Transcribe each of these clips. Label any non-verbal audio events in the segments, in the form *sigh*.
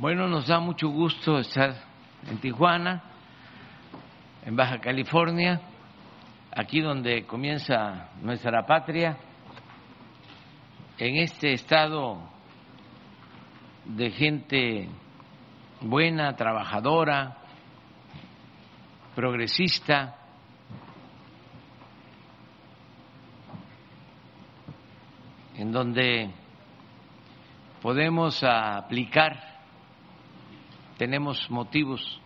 Bueno, nos da mucho gusto estar en Tijuana, en Baja California, aquí donde comienza nuestra patria, en este estado de gente buena, trabajadora, progresista, en donde podemos aplicar tenemos motivos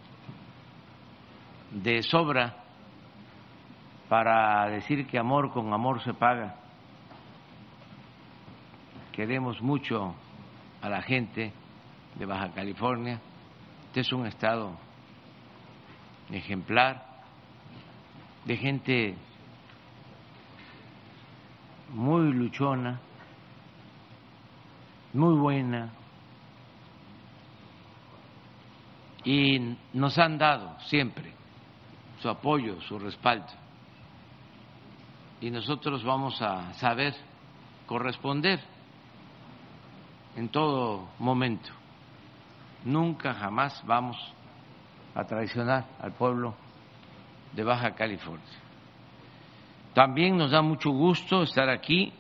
de sobra para decir que amor con amor se paga. Queremos mucho a la gente de Baja California. Este es un estado ejemplar de gente muy luchona, muy buena, y nos han dado siempre su apoyo, su respaldo. Y nosotros vamos a saber corresponder en todo momento. Nunca, jamás vamos a traicionar al pueblo de Baja California. También nos da mucho gusto estar aquí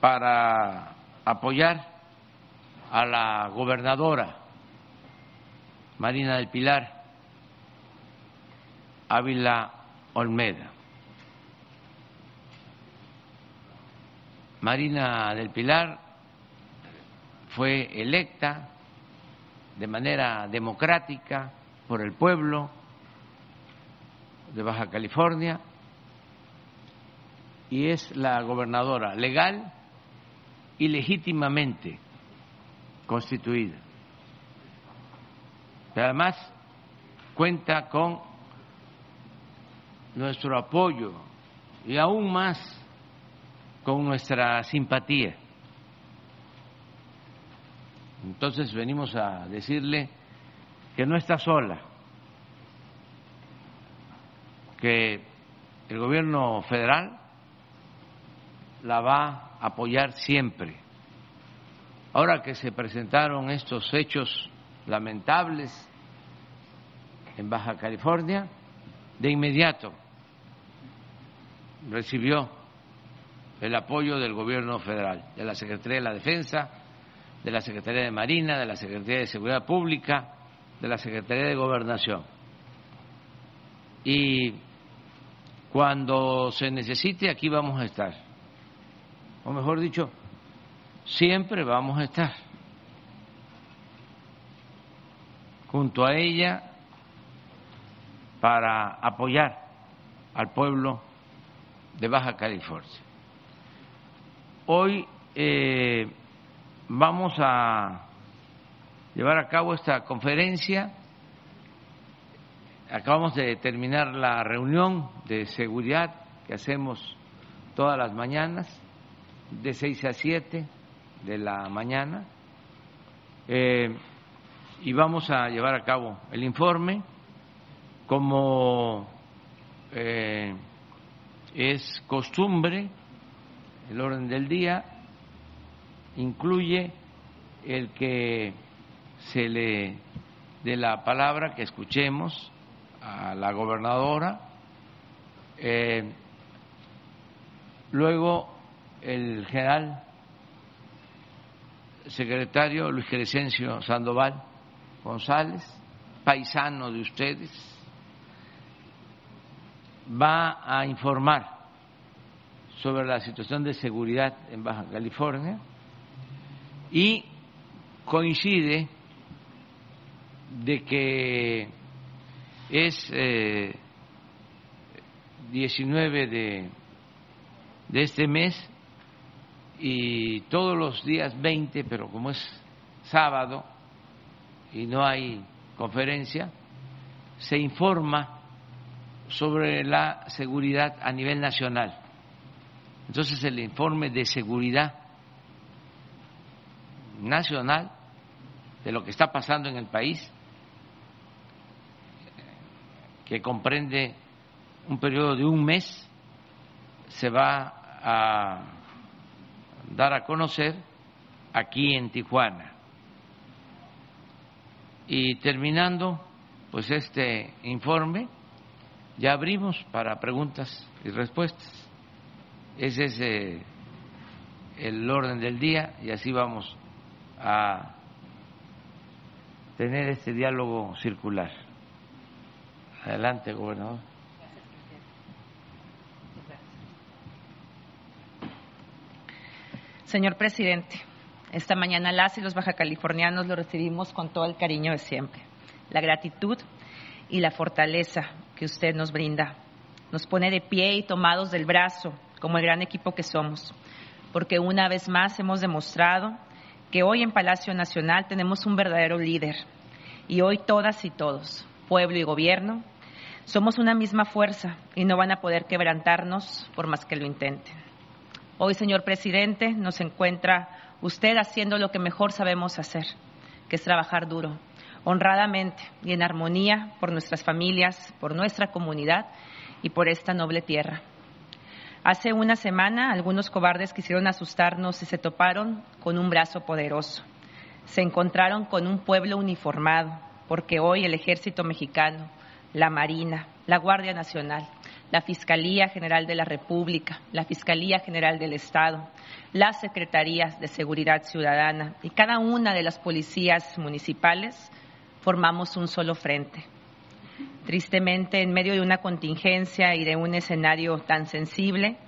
para apoyar a la gobernadora Marina del Pilar, Ávila Olmeda. Marina del Pilar fue electa de manera democrática por el pueblo de Baja California y es la gobernadora legal y legítimamente constituida además cuenta con nuestro apoyo y aún más con nuestra simpatía. Entonces venimos a decirle que no está sola, que el gobierno federal la va a apoyar siempre. Ahora que se presentaron estos hechos lamentables en Baja California, de inmediato recibió el apoyo del gobierno federal, de la Secretaría de la Defensa, de la Secretaría de Marina, de la Secretaría de Seguridad Pública, de la Secretaría de Gobernación. Y cuando se necesite, aquí vamos a estar. O mejor dicho, siempre vamos a estar. Junto a ella para apoyar al pueblo de Baja California. Hoy eh, vamos a llevar a cabo esta conferencia. Acabamos de terminar la reunión de seguridad que hacemos todas las mañanas, de seis a siete de la mañana, eh, y vamos a llevar a cabo el informe como eh, es costumbre, el orden del día incluye el que se le dé la palabra, que escuchemos a la gobernadora, eh, luego el general secretario Luis Crescencio Sandoval González, paisano de ustedes, va a informar sobre la situación de seguridad en Baja California y coincide de que es 19 eh, de, de este mes y todos los días 20, pero como es sábado y no hay conferencia, se informa sobre la seguridad a nivel nacional. Entonces el informe de seguridad nacional de lo que está pasando en el país, que comprende un periodo de un mes, se va a dar a conocer aquí en Tijuana. Y terminando, pues este informe, ya abrimos para preguntas y respuestas. Ese es el orden del día y así vamos a tener este diálogo circular. Adelante, gobernador. Señor presidente, esta mañana las y los bajacalifornianos lo recibimos con todo el cariño de siempre. La gratitud y la fortaleza que usted nos brinda. Nos pone de pie y tomados del brazo como el gran equipo que somos, porque una vez más hemos demostrado que hoy en Palacio Nacional tenemos un verdadero líder. Y hoy todas y todos, pueblo y gobierno, somos una misma fuerza y no van a poder quebrantarnos por más que lo intenten. Hoy, señor presidente, nos encuentra usted haciendo lo que mejor sabemos hacer, que es trabajar duro, honradamente y en armonía por nuestras familias, por nuestra comunidad y por esta noble tierra. Hace una semana algunos cobardes quisieron asustarnos y se toparon con un brazo poderoso. Se encontraron con un pueblo uniformado, porque hoy el ejército mexicano, la Marina, la Guardia Nacional, la Fiscalía General de la República, la Fiscalía General del Estado, las Secretarías de Seguridad Ciudadana y cada una de las policías municipales formamos un solo frente Tristemente, en medio de una contingencia y de un escenario tan sensible,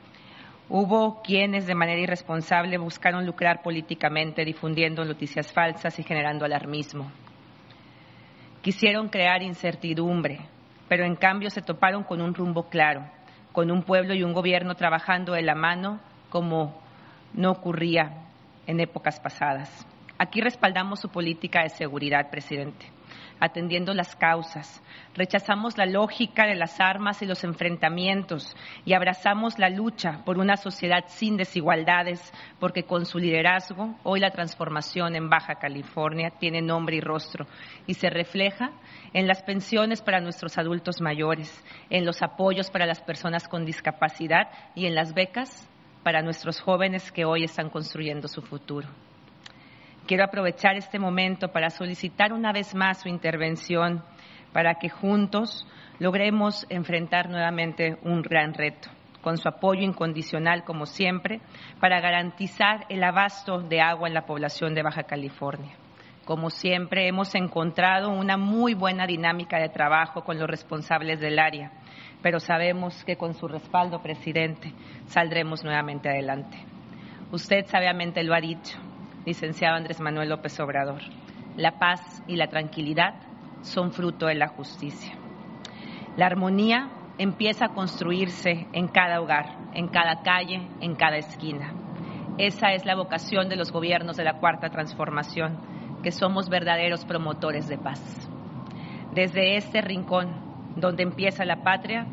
hubo quienes de manera irresponsable buscaron lucrar políticamente difundiendo noticias falsas y generando alarmismo. Quisieron crear incertidumbre, pero en cambio se toparon con un rumbo claro, con un pueblo y un gobierno trabajando de la mano como no ocurría en épocas pasadas. Aquí respaldamos su política de seguridad, presidente atendiendo las causas. Rechazamos la lógica de las armas y los enfrentamientos y abrazamos la lucha por una sociedad sin desigualdades, porque con su liderazgo hoy la transformación en Baja California tiene nombre y rostro y se refleja en las pensiones para nuestros adultos mayores, en los apoyos para las personas con discapacidad y en las becas para nuestros jóvenes que hoy están construyendo su futuro. Quiero aprovechar este momento para solicitar una vez más su intervención para que juntos logremos enfrentar nuevamente un gran reto, con su apoyo incondicional, como siempre, para garantizar el abasto de agua en la población de Baja California. Como siempre, hemos encontrado una muy buena dinámica de trabajo con los responsables del área, pero sabemos que con su respaldo, presidente, saldremos nuevamente adelante. Usted sabiamente lo ha dicho, licenciado Andrés Manuel López Obrador. La paz y la tranquilidad son fruto de la justicia. La armonía empieza a construirse en cada hogar, en cada calle, en cada esquina. Esa es la vocación de los gobiernos de la Cuarta Transformación, que somos verdaderos promotores de paz. Desde este rincón donde empieza la patria,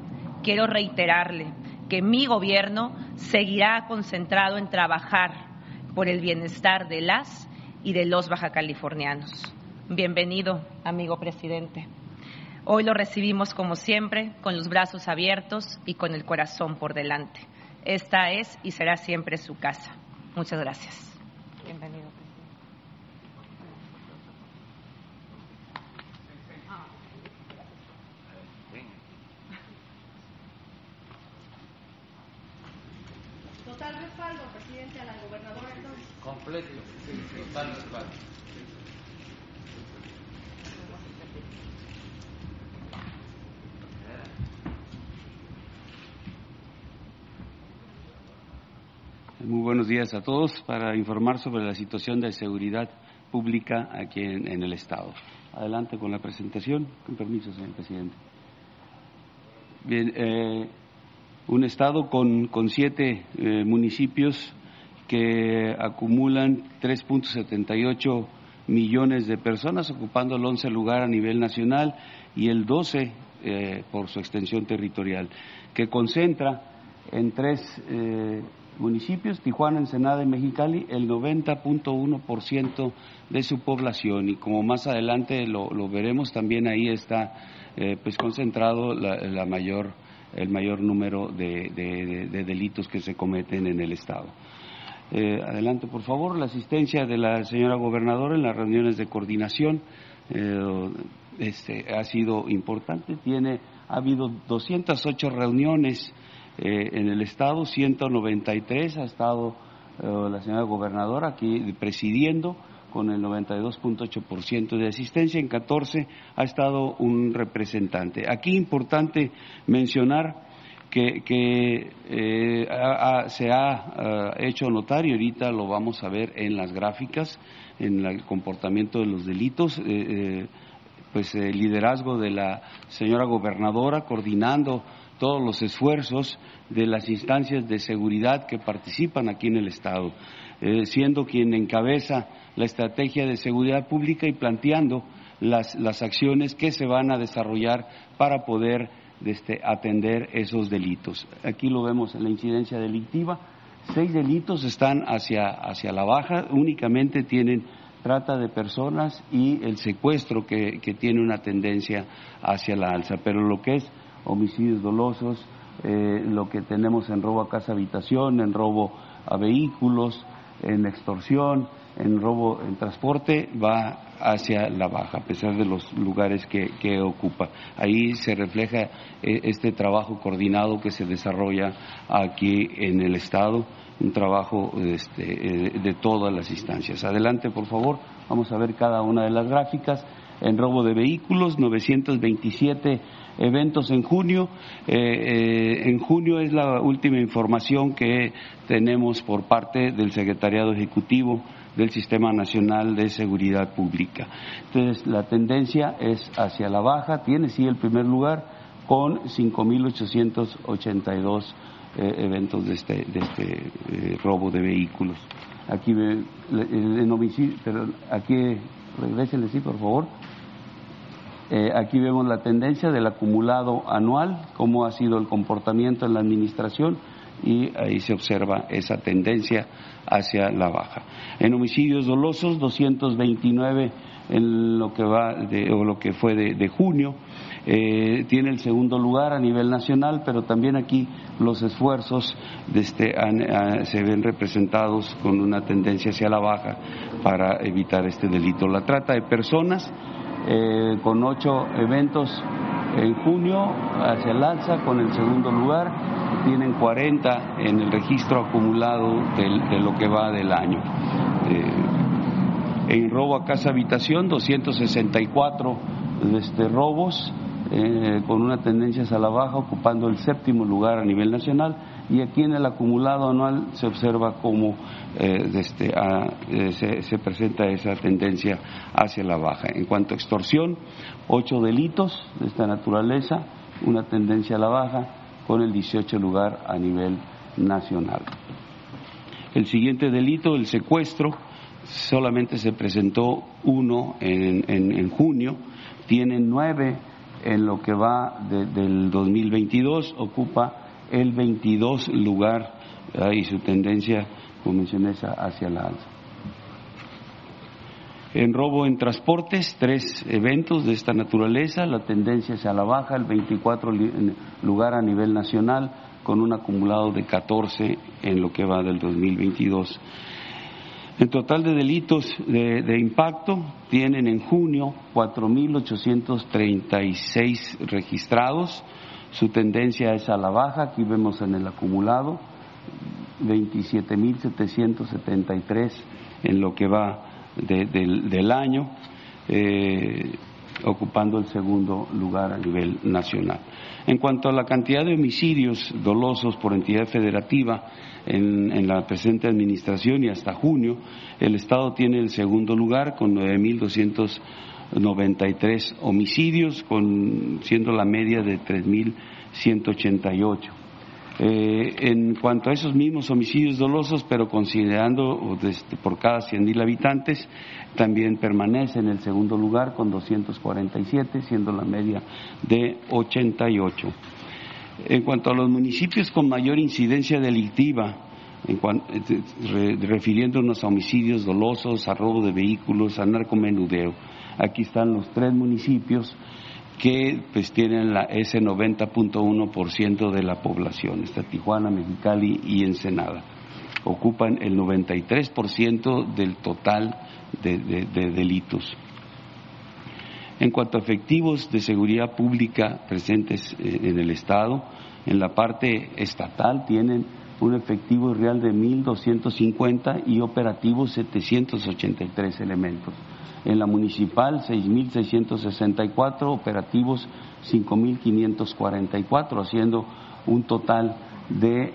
quiero reiterarle que mi gobierno seguirá concentrado en trabajar por el bienestar de las y de los bajacalifornianos. Bienvenido, amigo presidente. Hoy lo recibimos como siempre, con los brazos abiertos y con el corazón por delante. Esta es y será siempre su casa. Muchas gracias. Bienvenido. Total respaldo, presidente, a la gobernadora entonces. Muy buenos días a todos para informar sobre la situación de seguridad pública aquí en, en el Estado. Adelante con la presentación. Con permiso, señor presidente. Bien, eh, un estado con, con siete eh, municipios que acumulan 3.78 millones de personas, ocupando el 11 lugar a nivel nacional y el 12 eh, por su extensión territorial, que concentra en tres eh, municipios, Tijuana, Ensenada y Mexicali, el 90.1% de su población. Y como más adelante lo, veremos, también ahí está pues concentrado la, la mayor el mayor número de, delitos que se cometen en el Estado. Eh, adelante, por favor, la asistencia de la señora gobernadora en las reuniones de coordinación eh, este, ha sido importante. Tiene, ha habido 208 reuniones eh, en el Estado, 193 ha estado eh, la señora gobernadora aquí presidiendo con el 92.8% de asistencia, en 14 ha estado un representante. Aquí importante mencionar que, eh, se ha hecho notar y ahorita lo vamos a ver en las gráficas, en el comportamiento de los delitos, pues el liderazgo de la señora gobernadora coordinando todos los esfuerzos de las instancias de seguridad que participan aquí en el Estado, eh, siendo quien encabeza la estrategia de seguridad pública y planteando las, las acciones que se van a desarrollar para poder este, atender esos delitos. Aquí lo vemos en la incidencia delictiva. Seis delitos están hacia, hacia la baja, únicamente tienen trata de personas y el secuestro que, que tiene una tendencia hacia la alza. Pero lo que es homicidios dolosos, eh, lo que tenemos en robo a casa habitación, en robo a vehículos, en extorsión, en robo en transporte, va hacia la baja, a pesar de los lugares que, ocupa. Ahí se refleja eh, este trabajo coordinado que se desarrolla aquí en el Estado, un trabajo este, eh, de todas las instancias. Adelante, por favor, vamos a ver cada una de las gráficas. En robo de vehículos, 927 eventos en junio. Eh, en junio es la última información que tenemos por parte del Secretariado Ejecutivo del Sistema Nacional de Seguridad Pública. Entonces, la tendencia es hacia la baja, tiene sí el primer lugar con 5.882 eh, eventos de este, de este robo de vehículos. Aquí, pero aquí, regresenle, sí, por favor. Eh, aquí vemos la tendencia del acumulado anual, cómo ha sido el comportamiento en la administración y ahí se observa esa tendencia hacia la baja. En homicidios dolosos, 229 en lo que va de, o lo que fue de, junio, eh, tiene el segundo lugar a nivel nacional, pero también aquí los esfuerzos de este, se ven representados con una tendencia hacia la baja para evitar este delito. La trata de personas eh, con ocho eventos en junio hacia el alza con el segundo lugar, tienen 40 en el registro acumulado de, lo que va del año. Eh, en robo a casa habitación, 264 este, robos, eh, con una tendencia hacia la baja, ocupando el séptimo lugar a nivel nacional, y aquí en el acumulado anual se observa cómo eh, este, eh, se, presenta esa tendencia hacia la baja. En cuanto a extorsión, ocho delitos de esta naturaleza, una tendencia a la baja, con el 18 lugar a nivel nacional. El siguiente delito, el secuestro, solamente se presentó uno en junio, tiene nueve en lo que va del 2022 ocupa el 22 lugar y su tendencia, como mencioné, hacia la alza. En robo en transportes, tres eventos de esta naturaleza, la tendencia es a la baja, el 24 lugar a nivel nacional, con un acumulado de 14 en lo que va del 2022. El total de delitos de, impacto tienen en junio 4.836 registrados. Su tendencia es a la baja. Aquí vemos en el acumulado 27.773 en lo que va del año. Eh, ocupando el segundo lugar a nivel nacional. En cuanto a la cantidad de homicidios dolosos por entidad federativa en, la presente administración y hasta junio, el Estado tiene el segundo lugar con 9.293 homicidios, con, siendo la media de 3.188. Eh, en cuanto a esos mismos homicidios dolosos, pero considerando por cada 100.000 habitantes, también permanece en el segundo lugar con 247, siendo la media de 88. En cuanto a los municipios con mayor incidencia delictiva, refiriéndonos a homicidios dolosos, a robo de vehículos, a narcomenudeo, aquí están los tres municipios que pues tienen la, ese 90.1% de la población, está Tijuana, Mexicali y Ensenada. Ocupan el 93% del total de, delitos. En cuanto a efectivos de seguridad pública presentes eh, en el Estado, en la parte estatal tienen un efectivo real de 1.250 y operativos 783 elementos. En la municipal, 6.664, operativos 5.544, haciendo un total de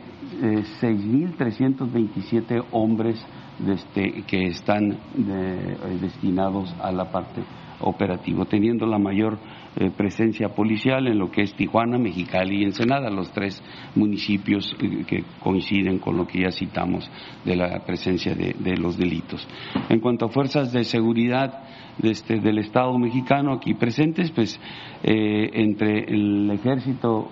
6.327 eh, hombres este, que están eh, destinados a la parte operativa, teniendo la mayor eh, presencia policial en lo que es Tijuana, Mexicali y Ensenada, los tres municipios eh, que coinciden con lo que ya citamos de la presencia de, los delitos. En cuanto a fuerzas de seguridad este, del Estado mexicano aquí presentes, pues eh, entre el Ejército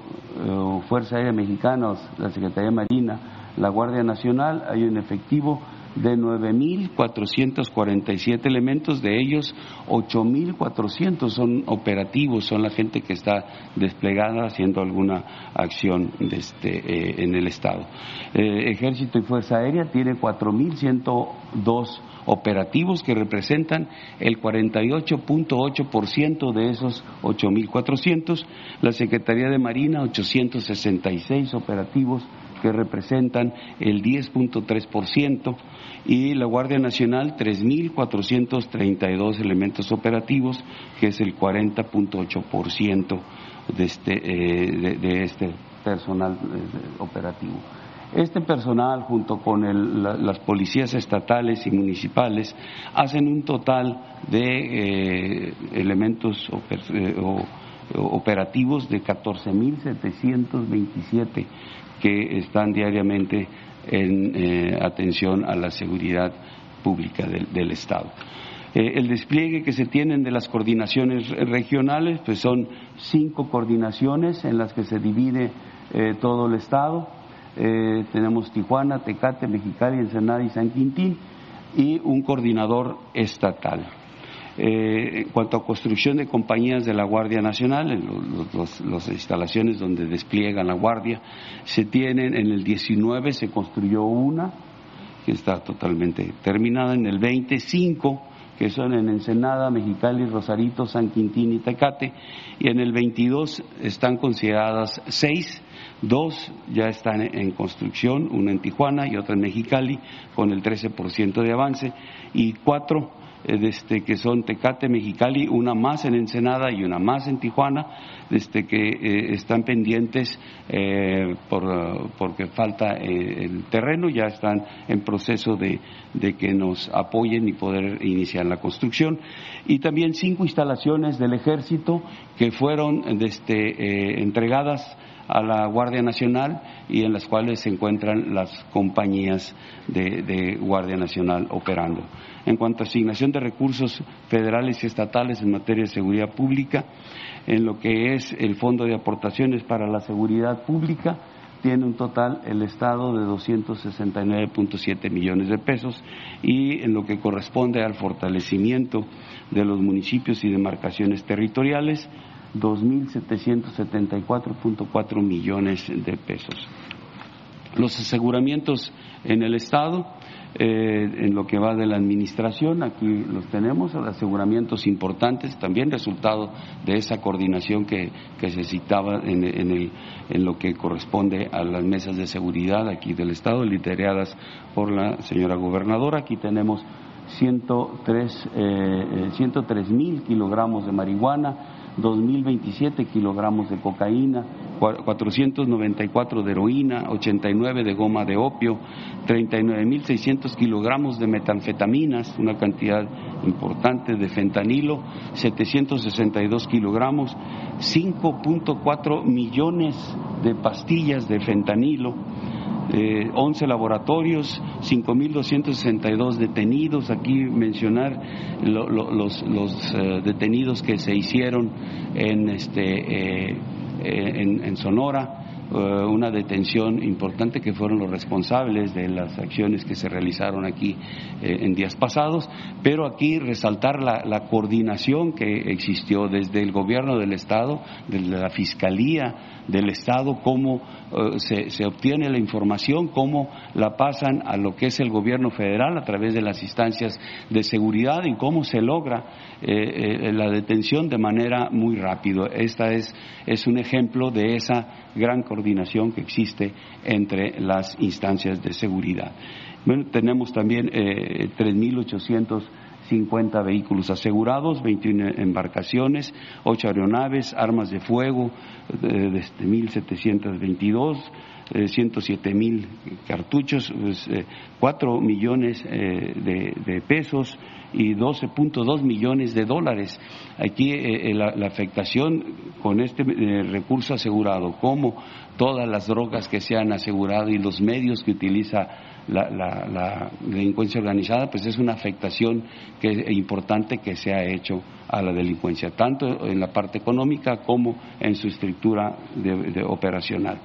Fuerza Aérea Mexicana, la Secretaría de Marina, la Guardia Nacional, hay un efectivo de 9.447 elementos, de ellos 8.400 son operativos, son la gente que está desplegada haciendo alguna acción este, eh, en el Estado. Eh, Ejército y Fuerza Aérea tiene 4.102 operativos que representan el 48.8% de esos 8.400. La Secretaría de Marina, 866 operativos que representan el 10.3%, y la Guardia Nacional 3.432 elementos operativos, que es el 40.8% de este, eh, de, este personal eh, operativo. Este personal, junto con las policías estatales y municipales, hacen un total de eh, elementos operativos de 14.727 que están diariamente en eh, atención a la seguridad pública del, Estado. Eh, el despliegue que se tienen de las coordinaciones regionales, pues son cinco coordinaciones en las que se divide eh, todo el Estado. tenemos Tijuana, Tecate, Mexicali, Ensenada y San Quintín y un coordinador estatal. Eh, en cuanto a construcción de compañías de la Guardia Nacional, en las instalaciones donde despliegan la Guardia, se tienen, en el 19 se construyó una, que está totalmente terminada, en el 25 que son en Ensenada, Mexicali, Rosarito, San Quintín y Tecate, y en el 22 están consideradas seis, dos ya están en construcción, una en Tijuana y otra en Mexicali, con el 13% de avance, y cuatro este, que son Tecate, Mexicali, una más en Ensenada y una más en Tijuana, este, que eh, están pendientes eh, por, porque falta eh, el terreno, ya están en proceso de, de, que nos apoyen y poder iniciar la construcción. Y también cinco instalaciones del ejército que fueron este, entregadas a la Guardia Nacional y en las cuales se encuentran las compañías de, Guardia Nacional operando. En cuanto a asignación de recursos federales y estatales en materia de seguridad pública, en lo que es el Fondo de Aportaciones para la Seguridad Pública, tiene un total el Estado de 269.7 millones de pesos y en lo que corresponde al fortalecimiento de los municipios y demarcaciones territoriales, 2.774.4 millones de pesos. Los aseguramientos en el Estado, eh, en lo que va de la administración, aquí los tenemos, aseguramientos importantes, también resultado de esa coordinación que, se citaba en, el, en, lo que corresponde a las mesas de seguridad aquí del Estado, lideradas por la señora gobernadora. Aquí tenemos 103 eh, eh mil kilogramos de marihuana, 2.027 kilogramos de cocaína, 494 de heroína, 89 de goma de opio, 39.600 kilogramos de metanfetaminas, una cantidad importante de fentanilo, 762 kilogramos, 5.4 millones de pastillas de fentanilo, eh, 11 laboratorios, 5.262 detenidos. Aquí mencionar los, eh, detenidos que se hicieron en, este, eh, en, Sonora, una detención importante que fueron los responsables de las acciones que se realizaron aquí en días pasados, pero aquí resaltar la, la coordinación que existió desde el gobierno del Estado, desde la Fiscalía, del Estado, cómo eh, se, obtiene la información, cómo la pasan a lo que es el gobierno federal a través de las instancias de seguridad y cómo se logra eh, eh, la detención de manera muy rápida. Esta es, es un ejemplo de esa gran coordinación que existe entre las instancias de seguridad. Bueno, tenemos también eh, 3.800 50 vehículos asegurados, 21 embarcaciones, 8 aeronaves, armas de fuego, eh, desde 1.722, 107 mil cartuchos, pues, 4 eh, millones eh, de, pesos y 12.2 millones de dólares. Aquí la, la, afectación con este recurso asegurado, como todas las drogas que se han asegurado y los medios que utiliza la, delincuencia organizada, pues es una afectación que importante que se ha hecho a la delincuencia, tanto en la parte económica como en su estructura de, operacional.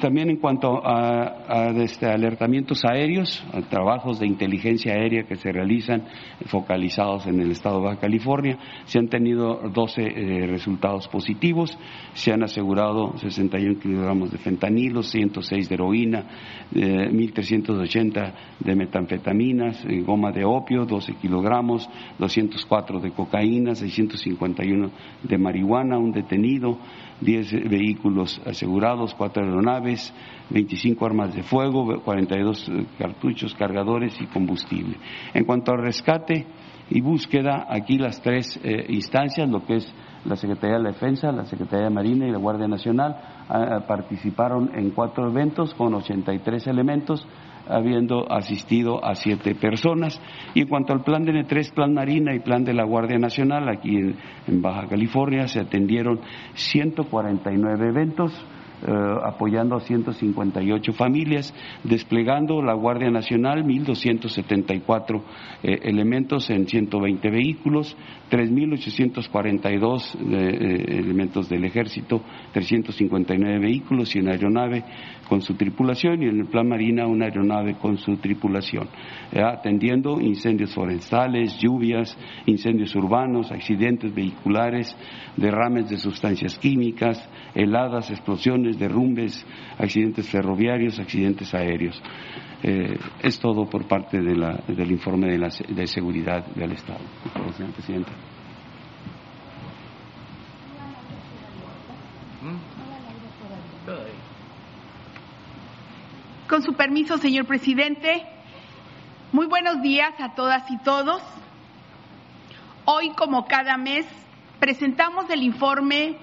También en cuanto a, este, alertamientos aéreos, a trabajos de inteligencia aérea que se realizan focalizados en el estado de Baja California, se han tenido 12 eh, resultados positivos, se han asegurado 61 kilogramos de fentanilo, 106 de heroína, 1.380 eh, de metanfetaminas, eh, goma de opio, 12 kilogramos, 204 de cocaína, 651 de marihuana, un detenido, 10 vehículos asegurados, 4 aeronaves, 25 armas de fuego, 42 eh, cartuchos, cargadores y combustible. En cuanto al rescate y búsqueda, aquí las tres eh, instancias, lo que es la Secretaría de la Defensa, la Secretaría de Marina y la Guardia Nacional, participaron en cuatro eventos con 83 elementos habiendo asistido a siete personas. Y en cuanto al plan de N3, plan Marina y plan de la Guardia Nacional, aquí en, Baja California se atendieron 149 eventos. Eh, apoyando a 158 familias, desplegando la Guardia Nacional 1.274 eh, elementos en 120 vehículos, 3.842 eh, elementos del Ejército, 359 vehículos y una aeronave con su tripulación y en el plan marina una aeronave con su tripulación, atendiendo incendios forestales, lluvias, incendios urbanos, accidentes vehiculares, derrames de sustancias químicas, heladas, explosiones, derrumbes, accidentes ferroviarios, accidentes aéreos. Eh, es todo por parte del informe de, la, de seguridad del Estado. Señor presidente. Con su permiso, señor presidente, muy buenos días a todas y todos. Hoy, como cada mes, presentamos el informe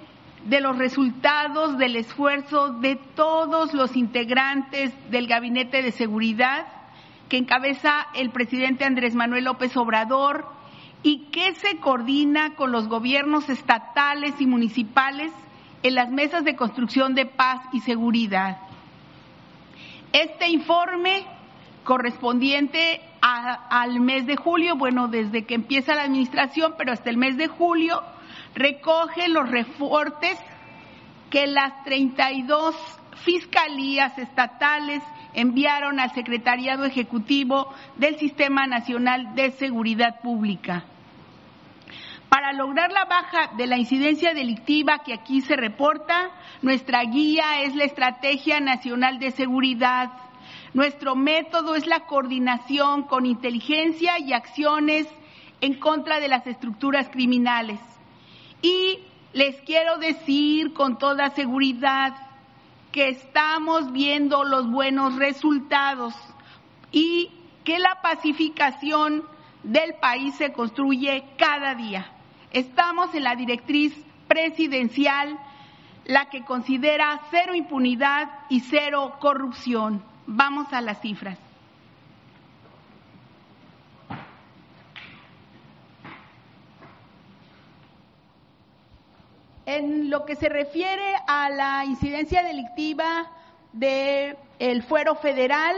de los resultados del esfuerzo de todos los integrantes del Gabinete de Seguridad que encabeza el presidente Andrés Manuel López Obrador y que se coordina con los gobiernos estatales y municipales en las mesas de construcción de paz y seguridad. Este informe correspondiente al mes de julio, bueno, desde que empieza la administración, pero hasta el mes de julio, recoge los reportes que las 32 fiscalías estatales enviaron al Secretariado Ejecutivo del Sistema Nacional de Seguridad Pública. Para lograr la baja de la incidencia delictiva que aquí se reporta, nuestra guía es la Estrategia Nacional de Seguridad. Nuestro método es la coordinación con inteligencia y acciones en contra de las estructuras criminales. Y les quiero decir con toda seguridad que estamos viendo los buenos resultados y que la pacificación del país se construye cada día. Estamos en la directriz presidencial, la que considera cero impunidad y cero corrupción. Vamos a las cifras. En lo que se refiere a la incidencia delictiva del fuero federal,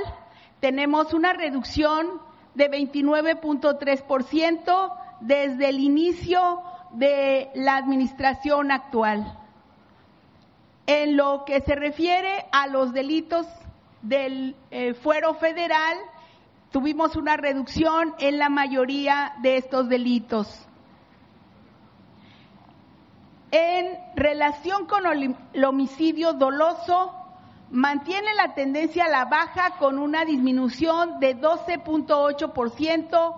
tenemos una reducción de 29.3% desde el inicio de la administración actual. En lo que se refiere a los delitos del eh, fuero federal, tuvimos una reducción en la mayoría de estos delitos. En relación con el homicidio doloso, mantiene la tendencia a la baja con una disminución de 12.8%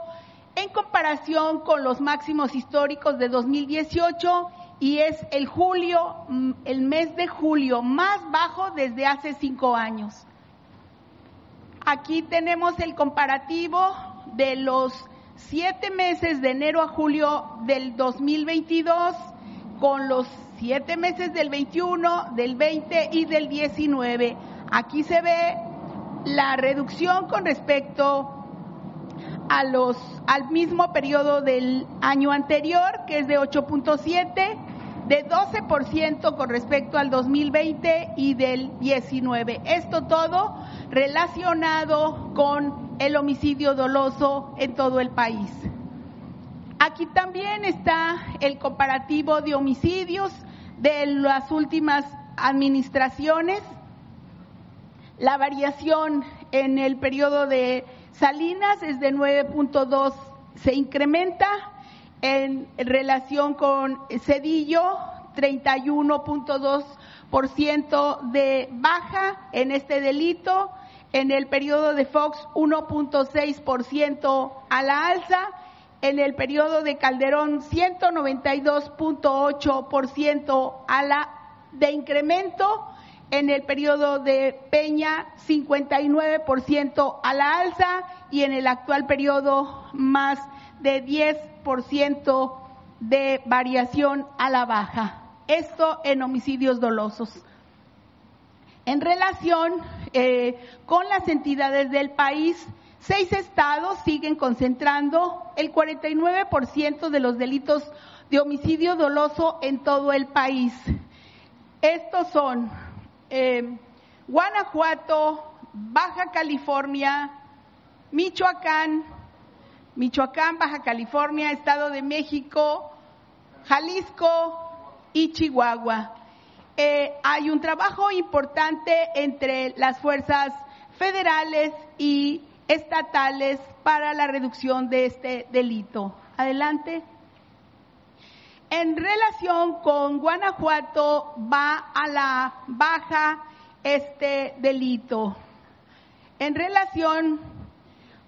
en comparación con los máximos históricos de 2018 y es el julio, mm, el mes de julio más bajo desde hace cinco años. Aquí tenemos el comparativo de los siete meses de enero a julio del 2022 con los siete meses del 21, del 20 y del 19. Aquí se ve la reducción con respecto a los, al mismo periodo del año anterior, que es de 8.7, de 12% con respecto al 2020 y del 19. Esto todo relacionado con el homicidio doloso en todo el país. Aquí también está el comparativo de homicidios de las últimas administraciones. La variación en el periodo de Salinas es de 9.2, se incrementa en relación con Cedillo, 31.2% de baja en este delito, en el periodo de Fox 1.6% a la alza en el periodo de Calderón 192.8% a la de incremento, en el periodo de Peña 59% a la alza y en el actual periodo más de 10% de variación a la baja. Esto en homicidios dolosos. En relación eh, con las entidades del país, Seis estados siguen concentrando el 49% de los delitos de homicidio doloso en todo el país. Estos son eh, Guanajuato, Baja California, Michoacán, Michoacán, Baja California, Estado de México, Jalisco y Chihuahua. Eh, hay un trabajo importante entre las fuerzas federales y estatales para la reducción de este delito. Adelante. En relación con Guanajuato va a la baja este delito. En relación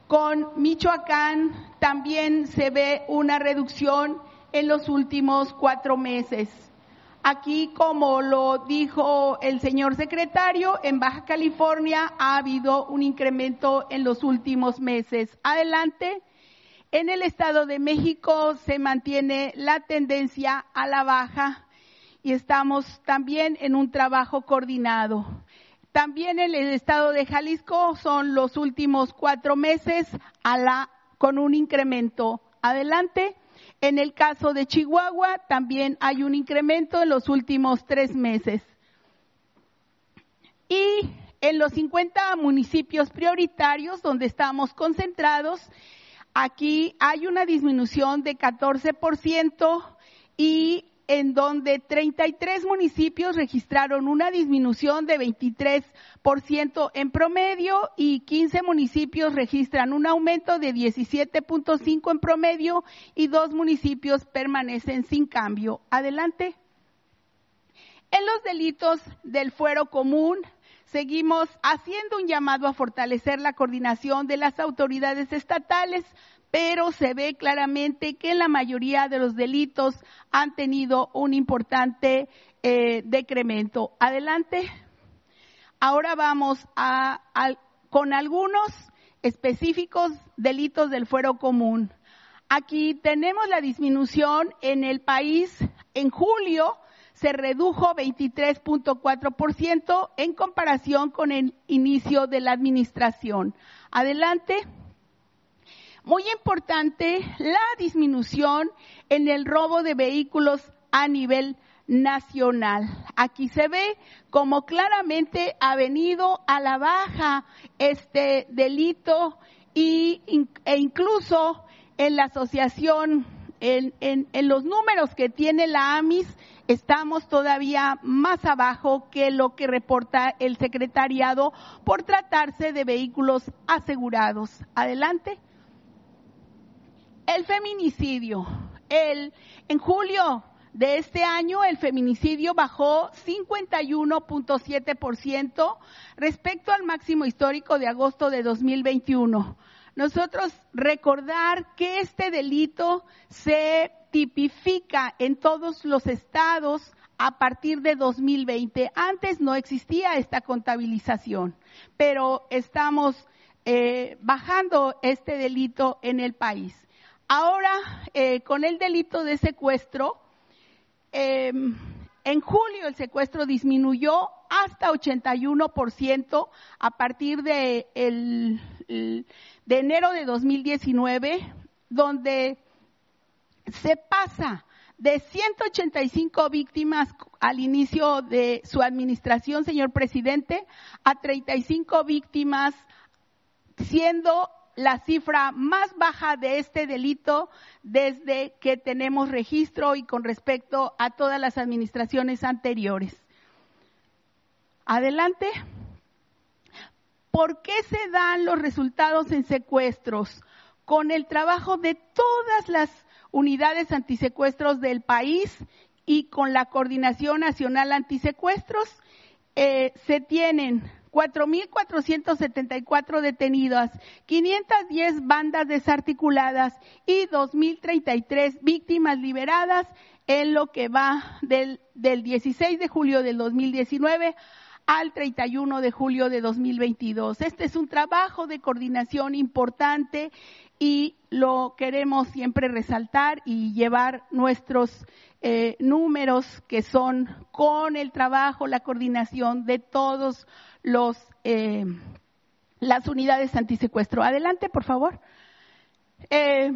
con Michoacán también se ve una reducción en los últimos cuatro meses. Aquí, como lo dijo el señor secretario, en Baja California ha habido un incremento en los últimos meses. Adelante. En el Estado de México se mantiene la tendencia a la baja y estamos también en un trabajo coordinado. También en el Estado de Jalisco son los últimos cuatro meses con un incremento. Adelante. En el caso de Chihuahua también hay un incremento en los últimos tres meses. Y en los 50 municipios prioritarios donde estamos concentrados, aquí hay una disminución de 14% y en donde 33 municipios registraron una disminución de 23% en promedio y 15 municipios registran un aumento de 17.5 en promedio y dos municipios permanecen sin cambio. Adelante. En los delitos del fuero común, seguimos haciendo un llamado a fortalecer la coordinación de las autoridades estatales pero se ve claramente que la mayoría de los delitos han tenido un importante eh, decremento. Adelante. Ahora vamos a, con algunos específicos delitos del fuero común. Aquí tenemos la disminución en el país. En julio se redujo 23.4% en comparación con el inicio de la administración. Adelante. Muy importante la disminución en el robo de vehículos a nivel nacional. Aquí se ve como claramente ha venido a la baja este delito y, e incluso en la Asociación en, en, los números que tiene la AMIS, estamos todavía más abajo que lo que reporta el secretariado por tratarse de vehículos asegurados. Adelante. El feminicidio. El, en julio de este año el feminicidio bajó 51.7% respecto al máximo histórico de agosto de 2021. Nosotros recordar que este delito se tipifica en todos los estados a partir de 2020. Antes no existía esta contabilización, pero estamos eh, bajando este delito en el país. Ahora, eh, con el delito de secuestro, Em, en julio el secuestro disminuyó hasta 81% a partir de, de enero de 2019, donde se pasa de 185 víctimas al inicio de su administración, señor presidente, a 35 víctimas, siendo la cifra más baja de este delito desde que tenemos registro y con respecto a todas las administraciones anteriores. Adelante. ¿Por qué se dan los resultados en secuestros? Con el trabajo de todas las unidades antisecuestros del país y con la Coordinación Nacional Antisecuestros, eh, se tienen 4.474 detenidas, 510 bandas desarticuladas y 2.033 víctimas liberadas en lo que va del, del 16 de julio del 2019 al 31 de julio de 2022. Este es un trabajo de coordinación importante y lo queremos siempre resaltar y llevar nuestros eh, números que son con el trabajo, la coordinación de todos los, eh, las unidades antisecuestro. Adelante, por favor. Eh,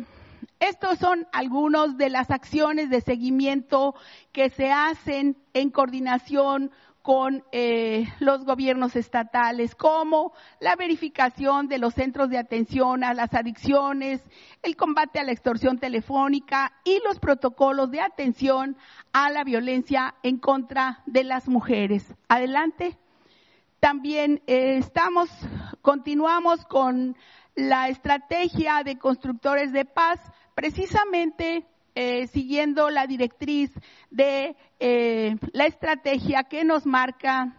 estos son algunos de las acciones de seguimiento que se hacen en coordinación con eh, los gobiernos estatales, como la verificación de los centros de atención a las adicciones, el combate a la extorsión telefónica y los protocolos de atención a la violencia en contra de las mujeres. Adelante. También eh, estamos, continuamos con la estrategia de constructores de paz, precisamente eh, siguiendo la directriz de eh, la estrategia que nos marca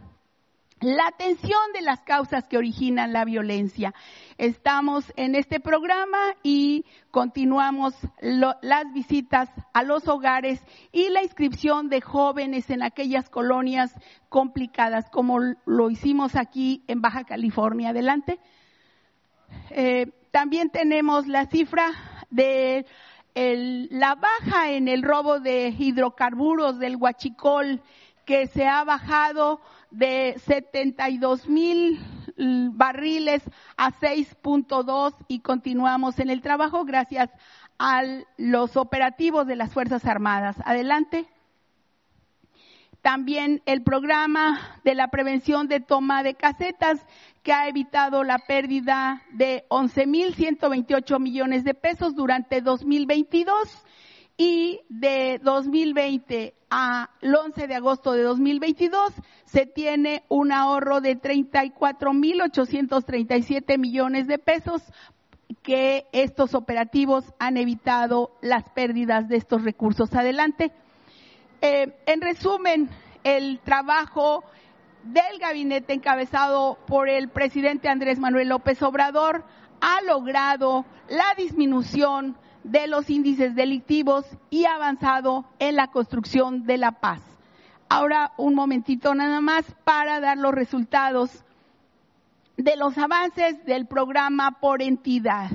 la atención de las causas que originan la violencia. Estamos en este programa y continuamos las visitas a los hogares y la inscripción de jóvenes en aquellas colonias complicadas, como lo hicimos aquí en Baja California. Adelante. Eh, también tenemos la cifra de la baja en el robo de hidrocarburos del huachicol que se ha bajado de 72 mil barriles a 6.2 y continuamos en el trabajo gracias a los operativos de las Fuerzas Armadas. Adelante. También el programa de la prevención de toma de casetas que ha evitado la pérdida de 11.128 millones de pesos durante 2022 y de 2020 al 11 de agosto de 2022 se tiene un ahorro de 34.837 millones de pesos que estos operativos han evitado las pérdidas de estos recursos. Adelante. Eh, en resumen, el trabajo del gabinete encabezado por el presidente Andrés Manuel López Obrador ha logrado la disminución de los índices delictivos y avanzado en la construcción de la paz. Ahora un momentito nada más para dar los resultados de los avances del programa por entidad.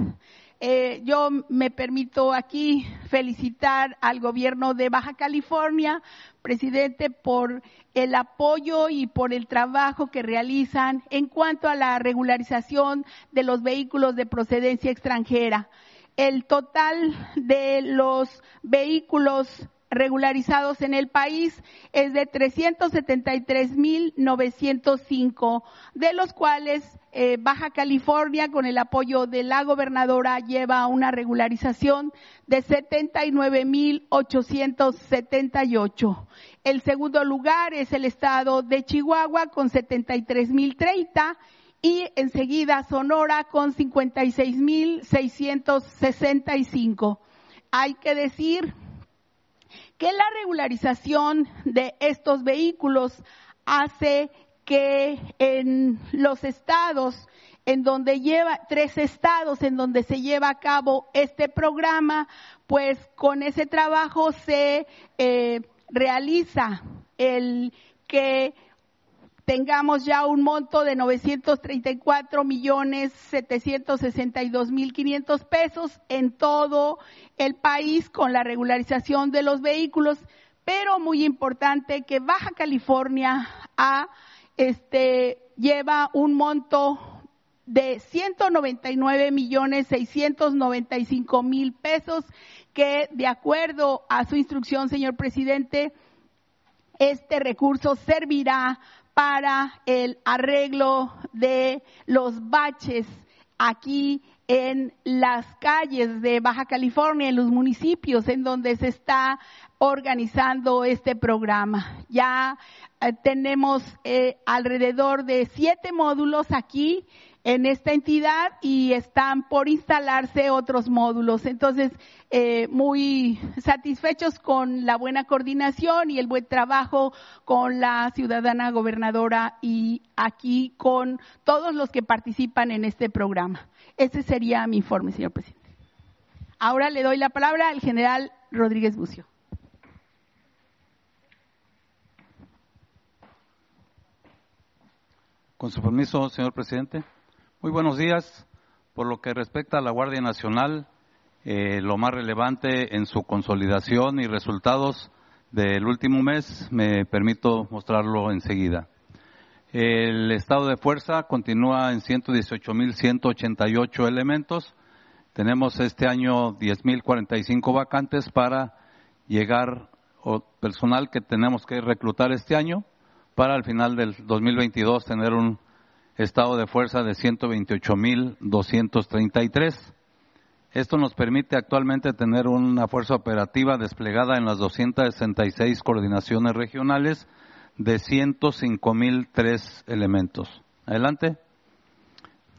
Eh, yo me permito aquí felicitar al gobierno de Baja California, presidente, por el apoyo y por el trabajo que realizan en cuanto a la regularización de los vehículos de procedencia extranjera. El total de los vehículos regularizados en el país es de 373.905, de los cuales eh, Baja California, con el apoyo de la gobernadora, lleva una regularización de 79.878. El segundo lugar es el estado de Chihuahua con 73.030 y enseguida Sonora con 56.665. Hay que decir que la regularización de estos vehículos hace que en los estados en donde lleva tres estados en donde se lleva a cabo este programa, pues con ese trabajo se eh, realiza el que tengamos ya un monto de 934 millones 762 mil 500 pesos en todo el país con la regularización de los vehículos, pero muy importante que Baja California a este lleva un monto de 199 millones 695 mil pesos que de acuerdo a su instrucción, señor presidente, este recurso servirá para el arreglo de los baches aquí en las calles de Baja California, en los municipios en donde se está organizando este programa. Ya eh, tenemos eh, alrededor de siete módulos aquí en esta entidad y están por instalarse otros módulos. Entonces, eh, muy satisfechos con la buena coordinación y el buen trabajo con la ciudadana gobernadora y aquí con todos los que participan en este programa. Ese sería mi informe, señor presidente. Ahora le doy la palabra al general Rodríguez Bucio. Con su permiso, señor presidente. Muy buenos días. Por lo que respecta a la Guardia Nacional, eh, lo más relevante en su consolidación y resultados del último mes, me permito mostrarlo enseguida. El estado de fuerza continúa en 118.188 elementos. Tenemos este año 10.045 vacantes para llegar, o personal que tenemos que reclutar este año, para al final del 2022 tener un estado de fuerza de 128.233. Esto nos permite actualmente tener una fuerza operativa desplegada en las 266 coordinaciones regionales de 105.003 elementos. Adelante.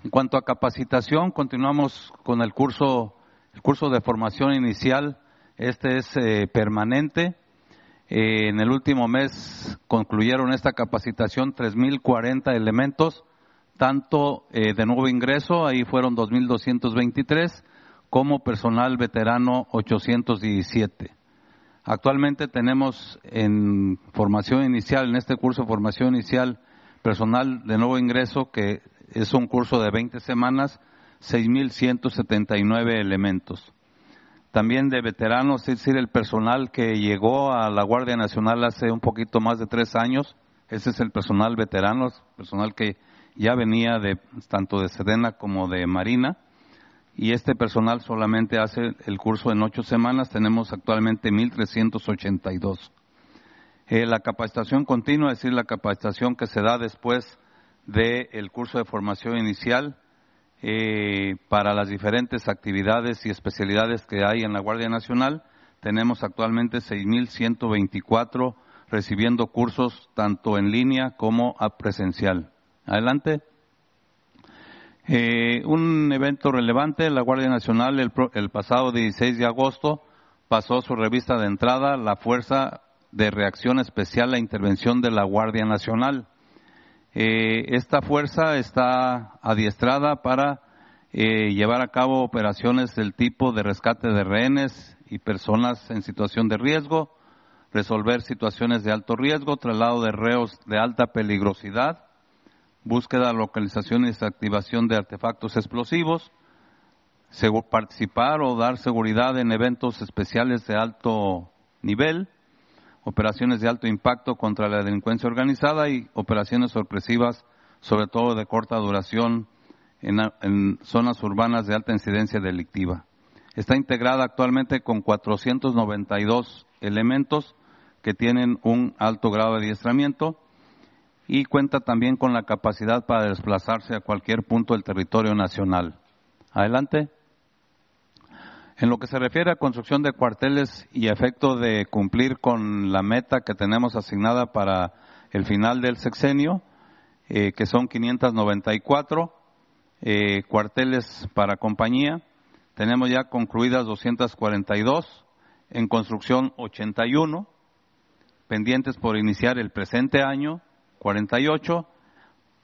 En cuanto a capacitación, continuamos con el curso, el curso de formación inicial. Este es eh, permanente. Eh, en el último mes concluyeron esta capacitación 3.040 elementos tanto eh, de nuevo ingreso, ahí fueron 2.223, como personal veterano 817. Actualmente tenemos en formación inicial, en este curso de formación inicial, personal de nuevo ingreso, que es un curso de 20 semanas, 6.179 elementos. También de veteranos, es decir, el personal que llegó a la Guardia Nacional hace un poquito más de tres años, ese es el personal veterano, personal que ya venía de tanto de Sedena como de Marina y este personal solamente hace el curso en ocho semanas. Tenemos actualmente 1.382. Eh, la capacitación continua, es decir, la capacitación que se da después del curso de formación inicial eh, para las diferentes actividades y especialidades que hay en la Guardia Nacional. Tenemos actualmente 6.124 recibiendo cursos tanto en línea como a presencial. Adelante. Eh, un evento relevante, la Guardia Nacional el, pasado 16 de agosto pasó su revista de entrada, la Fuerza de Reacción Especial a Intervención de la Guardia Nacional. Eh, esta fuerza está adiestrada para eh, llevar a cabo operaciones del tipo de rescate de rehenes y personas en situación de riesgo, resolver situaciones de alto riesgo, traslado de reos de alta peligrosidad, búsqueda, localización y desactivación de artefactos explosivos, participar o dar seguridad en eventos especiales de alto nivel, operaciones de alto impacto contra la delincuencia organizada y operaciones sorpresivas, sobre todo de corta duración en, en zonas urbanas de alta incidencia delictiva. Está integrada actualmente con 492 elementos que tienen un alto grado de adiestramiento y cuenta también con la capacidad para desplazarse a cualquier punto del territorio nacional. Adelante. En lo que se refiere a construcción de cuarteles y efecto de cumplir con la meta que tenemos asignada para el final del sexenio, eh, que son 594 eh, cuarteles para compañía, tenemos ya concluidas 242, en construcción 81, pendientes por iniciar el presente año 48,